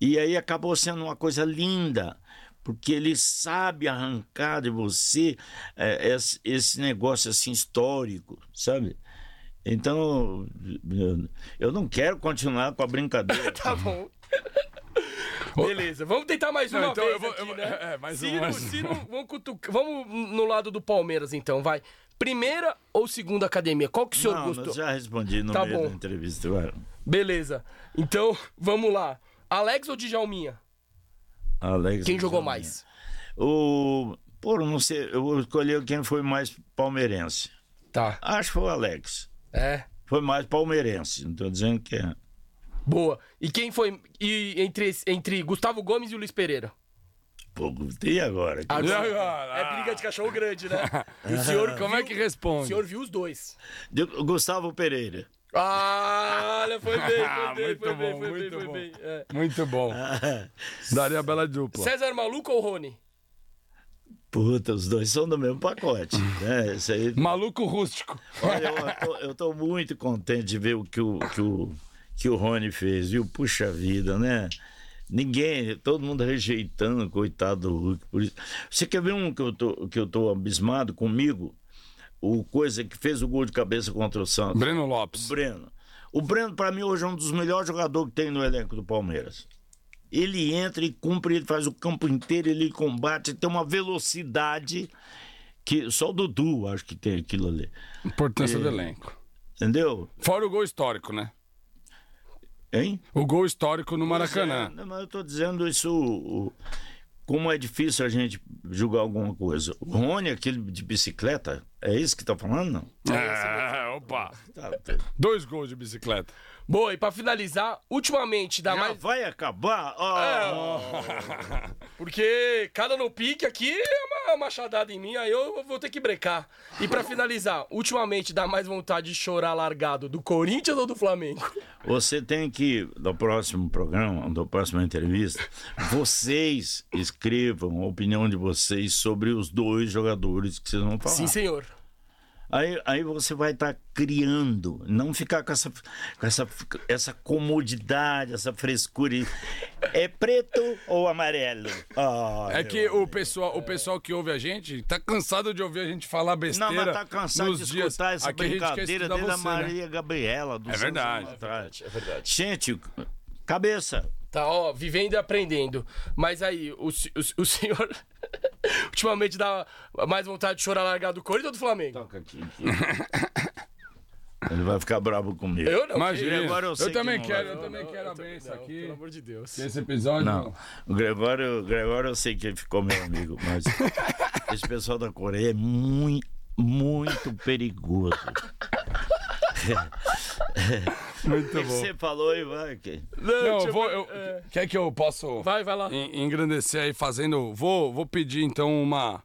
e aí acabou sendo uma coisa linda, porque ele sabe arrancar de você eh, esse, esse negócio assim histórico, sabe? Então, eu- eu não quero continuar com a brincadeira. [LAUGHS] Tá bom. Beleza, vamos tentar mais Não, uma então vez eu vou- aqui, eu vou- né? [LAUGHS] é, mais se um, não- mais um. se não- vamos, cutucar- vamos no lado do Palmeiras, então, vai. Primeira ou segunda academia? Qual que o senhor Não, gostou? eu já respondi no Tá meio bom. da entrevista. vai. Beleza. Então, vamos lá. Alex ou Djalminha? Alex Quem jogou Djalminha. mais? O. Pô, não sei, eu vou escolher quem foi mais palmeirense. Tá. Acho que foi o Alex. É. Foi mais palmeirense, não tô dizendo que é. Boa. E quem foi e entre, entre Gustavo Gomes e o Luiz Pereira? Pô, e agora? Agora, agora? é briga de cachorro grande, né? [LAUGHS] E o senhor, Como é que responde? o senhor viu os dois. De- Gustavo Pereira. Ah, olha, foi bem, foi [LAUGHS] Ah, bem, muito foi bem, bom, foi bem, muito foi bom. bem. É. Muito bom. [LAUGHS] Daria bela dupla. César Maluco ou Rony? Puta, os dois são do mesmo pacote. né? Aí. Maluco rústico. Olha, eu tô, eu tô muito contente de ver o que o, que o, que o Rony fez, viu? Puxa vida, né? Ninguém, todo mundo rejeitando, coitado do Hulk. Por isso. Você quer ver um que eu, tô, que eu tô abismado comigo? O coisa que fez o gol de cabeça contra o Santos. Breno Lopes. O Breno. O Breno, para mim, hoje é um dos melhores jogadores que tem no elenco do Palmeiras. Ele entra e cumpre, ele faz o campo inteiro, ele combate, tem uma velocidade que só o Dudu acho que tem aquilo ali. Importância do elenco. Entendeu? Fora o gol histórico, né? Hein? O gol histórico no Maracanã. É, mas eu tô dizendo isso. o- como é difícil a gente julgar alguma coisa. O Rony, aquele de bicicleta, é isso que tá falando? Não? É, opa. Tá, tá. Dois gols de bicicleta. Boa, e pra finalizar, ultimamente dá Já mais. vai acabar? Ah, Porque cada no pique aqui é uma machadada em mim, aí eu vou ter que brecar. E pra finalizar, ultimamente dá mais vontade de chorar largado do Corinthians ou do Flamengo? Você tem que, no próximo programa, na próxima entrevista, vocês escrevam a opinião de vocês sobre os dois jogadores que vocês vão falar. Sim, senhor. Aí, aí você vai estar criando, não ficar com essa, com essa, essa comodidade, essa frescura. É preto ou amarelo? Ah, É que o pessoal, o pessoal que ouve a gente tá cansado de ouvir a gente falar Não, besteira. mas tá cansado de dias. escutar essa Aqui brincadeira desde a você, né? Maria Gabriela. dos É verdade. atrás. É verdade. Gente, cabeça. Tá, ó, vivendo e aprendendo. Mas aí, o, o, o senhor [LAUGHS] ultimamente dá mais vontade de chorar largado do Corinthians ou do Flamengo? Toca aqui. Ele vai ficar bravo comigo. Eu não. Imagina. Eu Eu, sei que também não quero, eu também quero a benção Não, aqui. Pelo amor de Deus. Esse episódio. Não, o Gregório, o Gregório eu sei que ele ficou meu amigo, mas esse pessoal da Coreia é muito, muito perigoso. [LAUGHS] Muito O que você falou aí, vai. Que... Não, deixa eu vou. eu- é. Quer que eu posso Vai, vai lá. en- engrandecer aí fazendo. Vou, vou pedir então uma.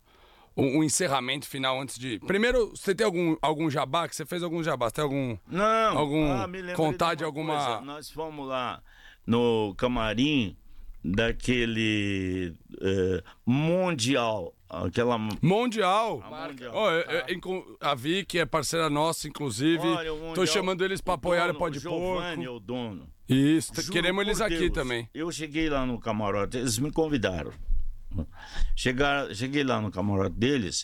Um, um encerramento final antes de. Primeiro, você tem algum, algum jabá? Que você fez algum jabá? Você tem algum. Não, Algum- ah, contar de uma alguma- coisa. Nós fomos lá no camarim daquele eh, Mundial, aquela... Mundial. a mundial. Ó, eu- eu- inclu- a Vicky é parceira nossa, inclusive. Olha, Tô chamando eles pra o apoiar o dono, Pode o Giovanni é o dono. Isso, Juro queremos eles aqui Deus, também. Eu cheguei lá no camarote, eles me convidaram. Chegar, cheguei lá no camarote deles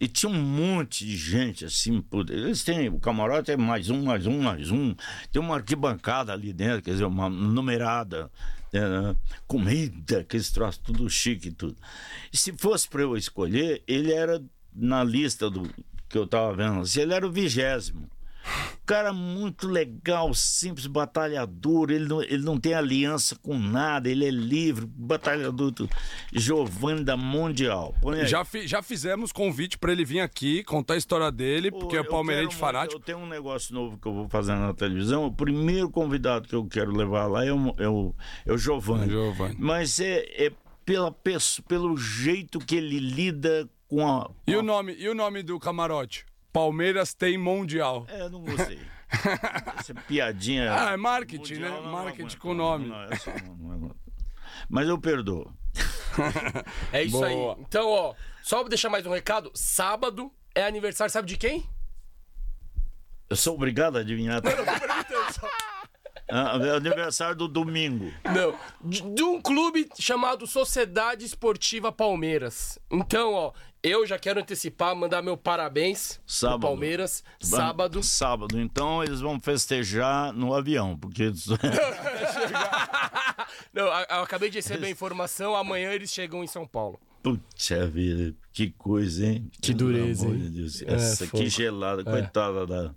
e tinha um monte de gente assim. Eles têm, o camarote é mais um, mais um, mais um. Tem uma arquibancada ali dentro, quer dizer, uma numerada, né, comida, aqueles troços tudo chique e tudo. E se fosse para eu escolher, ele era na lista do que eu tava vendo, assim, ele era o vigésimo. Cara muito legal, simples, batalhador. Ele não, ele não tem aliança com nada, ele é livre, batalhador. Giovanni da Mundial. Já, fi- já fizemos convite pra ele vir aqui contar a história dele, porque é palmeirense fanático. Eu tenho um negócio novo que eu vou fazer na televisão. O primeiro convidado que eu quero levar lá é o, é o, é o Giovanni. Mas é, é pela, pelo jeito que ele lida com a. E com o nome, e o nome do camarote? Palmeiras tem Mundial. É, eu não gostei. [LAUGHS] Essa piadinha. Ah, é marketing, mundial, né? não, não Marketing aguento. com nome. Não, não- não aguento. Mas eu perdoo. [LAUGHS] É isso Boa. aí. Então, ó, só pra deixar mais um recado: sábado é aniversário, sabe de quem? Eu sou obrigado a adivinhar. Só. [LAUGHS] Ah, é aniversário do domingo. Não. De, de um clube chamado Sociedade Esportiva Palmeiras. Então, ó, eu já quero antecipar, mandar meu parabéns Sábado. pro Palmeiras. Sábado. Sábado. Então eles vão festejar no avião, porque. [LAUGHS] [LAUGHS] Não, eu acabei de receber a informação, amanhã eles chegam em São Paulo. Puxa vida, que coisa, hein? Que dureza, hein? de. É, Essa fogo. que gelada, coitada da.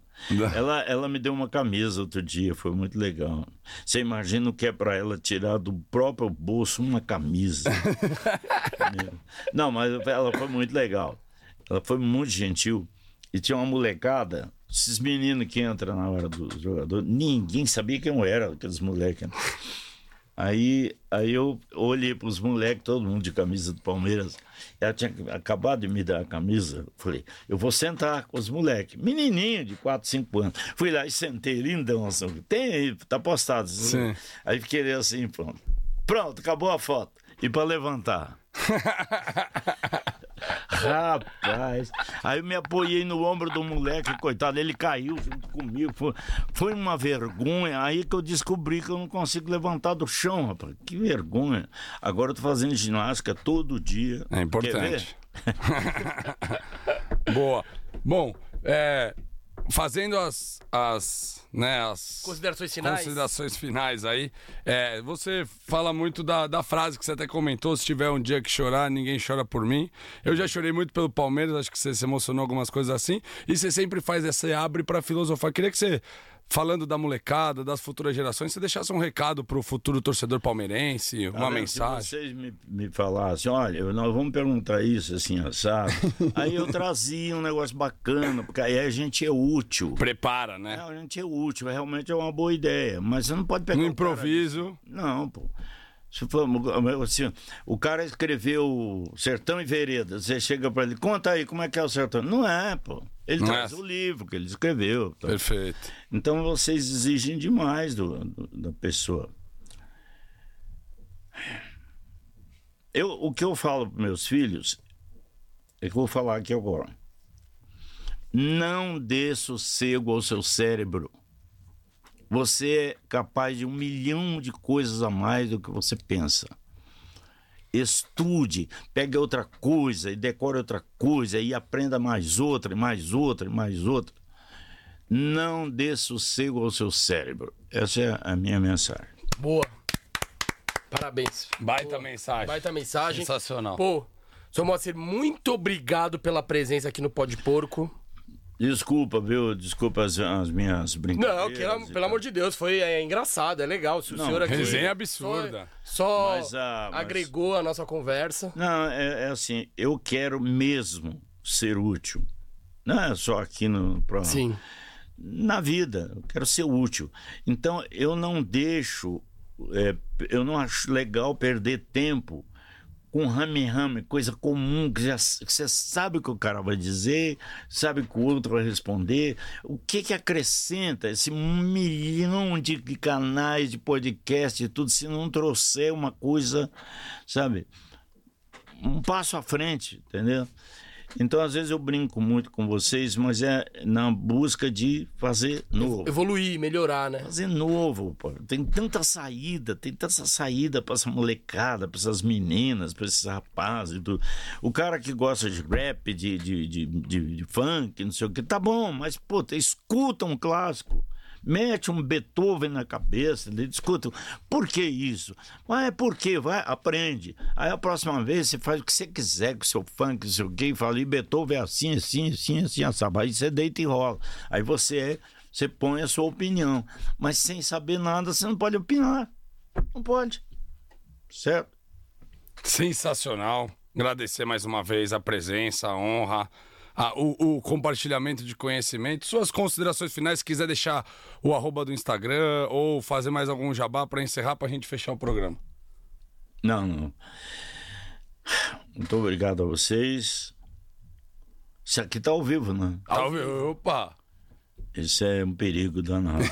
Ela, ela me deu uma camisa outro dia, foi muito legal. Você imagina o que é pra ela tirar do próprio bolso uma camisa. [LAUGHS] Não, mas ela foi muito legal. Ela foi muito gentil. E tinha uma molecada, esses meninos que entram na hora do jogador, ninguém sabia quem eu era, aqueles moleques. Aí, aí eu olhei para os moleques, todo mundo de camisa do Palmeiras. Ela tinha acabado de me dar a camisa. Falei, eu vou sentar com os moleques. Menininho de 4, 5 anos. Fui lá e sentei, lindão. Assim, tem aí, tá postado. Sim. Aí fiquei assim, pronto. Pronto, acabou a foto. E para levantar. [LAUGHS] Rapaz, aí eu me apoiei no ombro do moleque, coitado, ele caiu junto comigo. Foi, foi uma vergonha. Aí que eu descobri que eu não consigo levantar do chão, rapaz. Que vergonha. Agora eu tô fazendo ginástica todo dia. É importante. [LAUGHS] Boa. Bom, é, fazendo as, as, né, as Considerações finais? considerações finais aí, é, você fala muito da, da frase que você até comentou, se tiver um dia que chorar, ninguém chora por mim. Eu já chorei muito pelo Palmeiras, acho que você se emocionou algumas coisas assim, e você sempre faz essa abre para filosofar. Queria que você, falando da molecada, das futuras gerações, você deixasse um recado pro futuro torcedor palmeirense, uma mensagem. Se vocês me, me falassem, olha, nós vamos perguntar isso assim, assado. [LAUGHS] aí eu trazia um negócio bacana, porque aí a gente é útil. Prepara, É, né? a gente é útil, realmente é uma boa ideia. Mas você não pode pegar. No o cara- improviso. Não, pô. Se for, assim, o cara escreveu Sertão e Vereda. Você chega pra ele, conta aí como é que é o Sertão. Não é, pô. Ele Não traz é. o livro que ele escreveu. tá? Perfeito. Então vocês exigem demais do, do- da pessoa. Eu, o que eu falo para meus filhos é que eu vou falar aqui agora. Não dê sossego ao seu cérebro. Você é capaz de um milhão de coisas a mais do que você pensa. Estude, pegue outra coisa e decore outra coisa e aprenda mais outra, e mais outra, e mais outra. Não dê sossego ao seu cérebro. Essa é a minha mensagem. Boa. Parabéns. Baita mensagem. Baita mensagem. Sensacional. Pô, seu Moacir, muito obrigado pela presença aqui no Pode Porco. Desculpa, viu? Desculpa as, as minhas brincadeiras. Não, que, e pelo amor de Deus, foi é, engraçado, é legal. Se o Não, senhor aqui. resenha absurda. Só, só Mas, ah, mas- agregou a nossa conversa. Não, é, é assim, eu quero mesmo ser útil. Não é só aqui no programa. Sim. Na vida, eu quero ser útil. Então, eu não deixo, é, eu não acho legal perder tempo com rame-rame, coisa comum, que já- que você sabe o que o cara vai dizer, sabe o que o outro vai responder. O que que acrescenta esse milhão de de canais, de podcast e tudo, se não trouxer uma coisa, sabe, um passo à frente, entendeu? Então, às vezes eu brinco muito com vocês, mas é na busca de fazer novo. Evoluir, melhorar, né? Fazer novo, pô. Tem tanta saída, tem tanta saída para essa molecada, para essas meninas, para esses rapazes e tudo. O cara que gosta de rap, de, de, de, de- de funk, não sei o que, tá bom, mas, pô, escuta um clássico. Mete um Beethoven na cabeça, ele escuta. Por que isso? Mas é porque, vai, aprende. Aí a próxima vez você faz o que você quiser com seu funk, quê, e fala, e Beethoven é assim, assim, assim, assim, sabe? Aí você deita e rola. Aí você é, você põe a sua opinião. Mas sem saber nada, você não pode opinar. Não pode. Certo? Sensacional. Agradecer mais uma vez a presença, a honra, a- o, o compartilhamento de conhecimento. Suas considerações finais, se quiser deixar o arroba do Instagram ou fazer mais algum jabá para encerrar, pra gente fechar o programa. Não, não. Muito obrigado a vocês. Isso aqui tá ao vivo, né? Salve, opa! Isso é um perigo danado.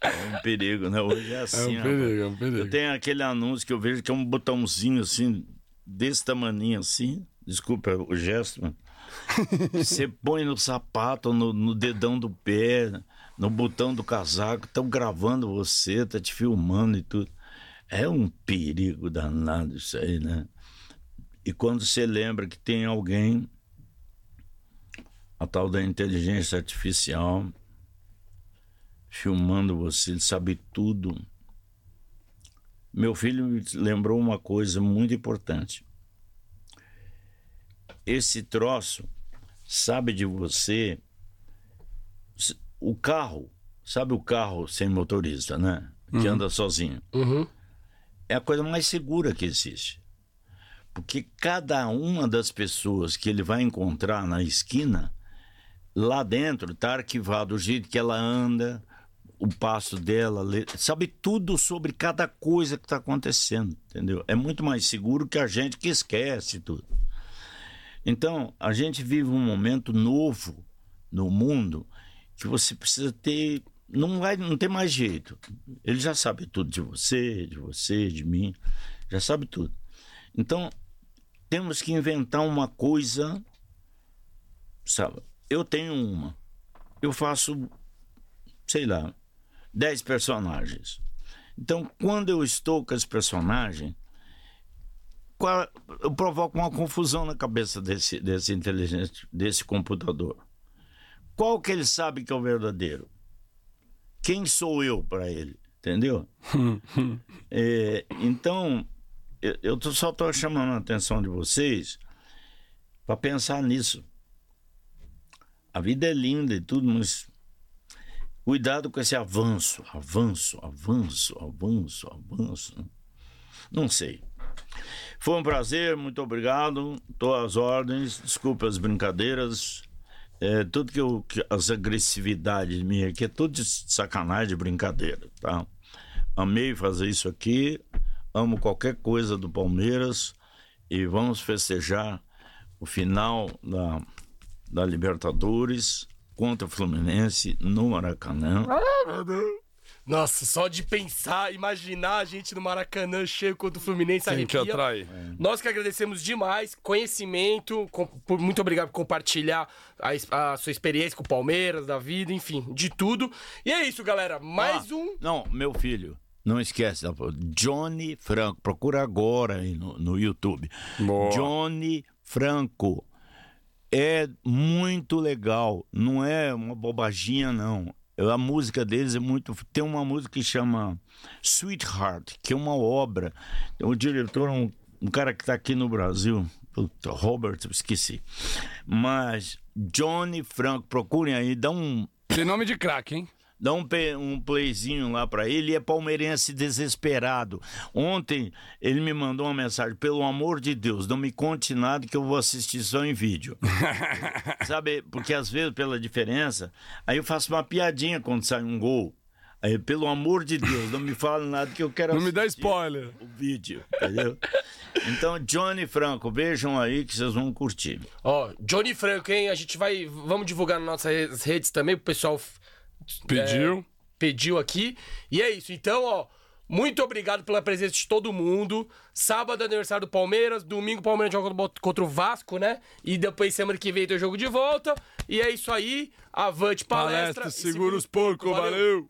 é um perigo, né? Hoje é assim. é um rapaz. perigo, é um perigo. Eu tenho aquele anúncio que eu vejo que é um botãozinho assim, desse tamaninho assim. Desculpa o gesto, mano. [LAUGHS] Você põe no sapato, no, no dedão do pé, no botão do casaco, estão gravando você, tá te filmando e tudo. É um perigo danado isso aí, né? E quando você lembra que tem alguém, a tal da inteligência artificial, filmando você, ele sabe tudo. Meu filho me lembrou uma coisa muito importante. Esse troço sabe de você. O carro, sabe o carro sem motorista, né? Que anda sozinho. Uhum. É a coisa mais segura que existe. Porque cada uma das pessoas que ele vai encontrar na esquina, lá dentro está arquivado o jeito que ela anda, o passo dela, sabe tudo sobre cada coisa que está acontecendo, entendeu? É muito mais seguro que a gente que esquece tudo. Então, a gente vive um momento novo no mundo que você precisa ter. Não, vai, não tem mais jeito. Ele já sabe tudo de você, de você, de mim, já sabe tudo. Então, temos que inventar uma coisa. Sabe? Eu tenho uma. Eu faço, sei lá, dez personagens. Então, quando eu estou com esse personagem, provoco uma confusão na cabeça desse, desse inteligente, desse computador. Qual que ele sabe que é o verdadeiro? Quem sou eu para ele? Entendeu? [LAUGHS] É, então, eu, eu tô- só estou chamando a atenção de vocês para pensar nisso. A vida é linda e tudo, mas cuidado com esse avanço, avanço, avanço, avanço, avanço. Não sei. Foi um prazer, muito obrigado. Estou às ordens, desculpe as brincadeiras. É, tudo que, eu, que as agressividades minhas aqui é tudo de sacanagem, de brincadeira, tá? Amei fazer isso aqui, amo qualquer coisa do Palmeiras e vamos festejar o final da, da Libertadores contra o Fluminense no Maracanã. Nossa, só de pensar, imaginar a gente no Maracanã cheio contra o Fluminense que arrepia. atrai? Nós que agradecemos demais, conhecimento, com- por- muito obrigado por compartilhar a, a sua experiência com o Palmeiras, da vida, enfim, de tudo. E é isso, galera. Mais Ah, um. Não, meu filho. Não esquece? Johnny Franco. Procura agora aí no, no YouTube. Boa. Johnny Franco. É muito legal. Não é uma bobaginha, não. A música deles é muito. Tem uma música que chama Sweetheart, que é uma obra. O diretor é um, um cara que está aqui no Brasil. Robert, esqueci. Mas Johnny Franco, procurem aí, dá um, Tem nome de craque, hein? Dá um, um playzinho lá pra ele. É palmeirense desesperado. Ontem ele me mandou uma mensagem: pelo amor de Deus, não me conte nada que eu vou assistir só em vídeo. [LAUGHS] Sabe? Porque às vezes, pela diferença, aí eu faço uma piadinha quando sai um gol. Aí, pelo amor de Deus, não me fala nada que eu quero Não me dá assistir spoiler. O vídeo, entendeu? Então, Johnny Franco, vejam aí que vocês vão curtir. Ó, Johnny Franco, hein? A gente vai. Vamos divulgar nas nossas redes também, pro pessoal Pediu. pediu aqui. E é isso. Então, ó, muito obrigado pela presença de todo mundo. Sábado, aniversário do Palmeiras. Domingo, o Palmeiras joga contra o Vasco, né? E depois, semana que vem, tem o jogo de volta. E é isso aí. Avante palestra. Palestra, e segura os porcos, valeu.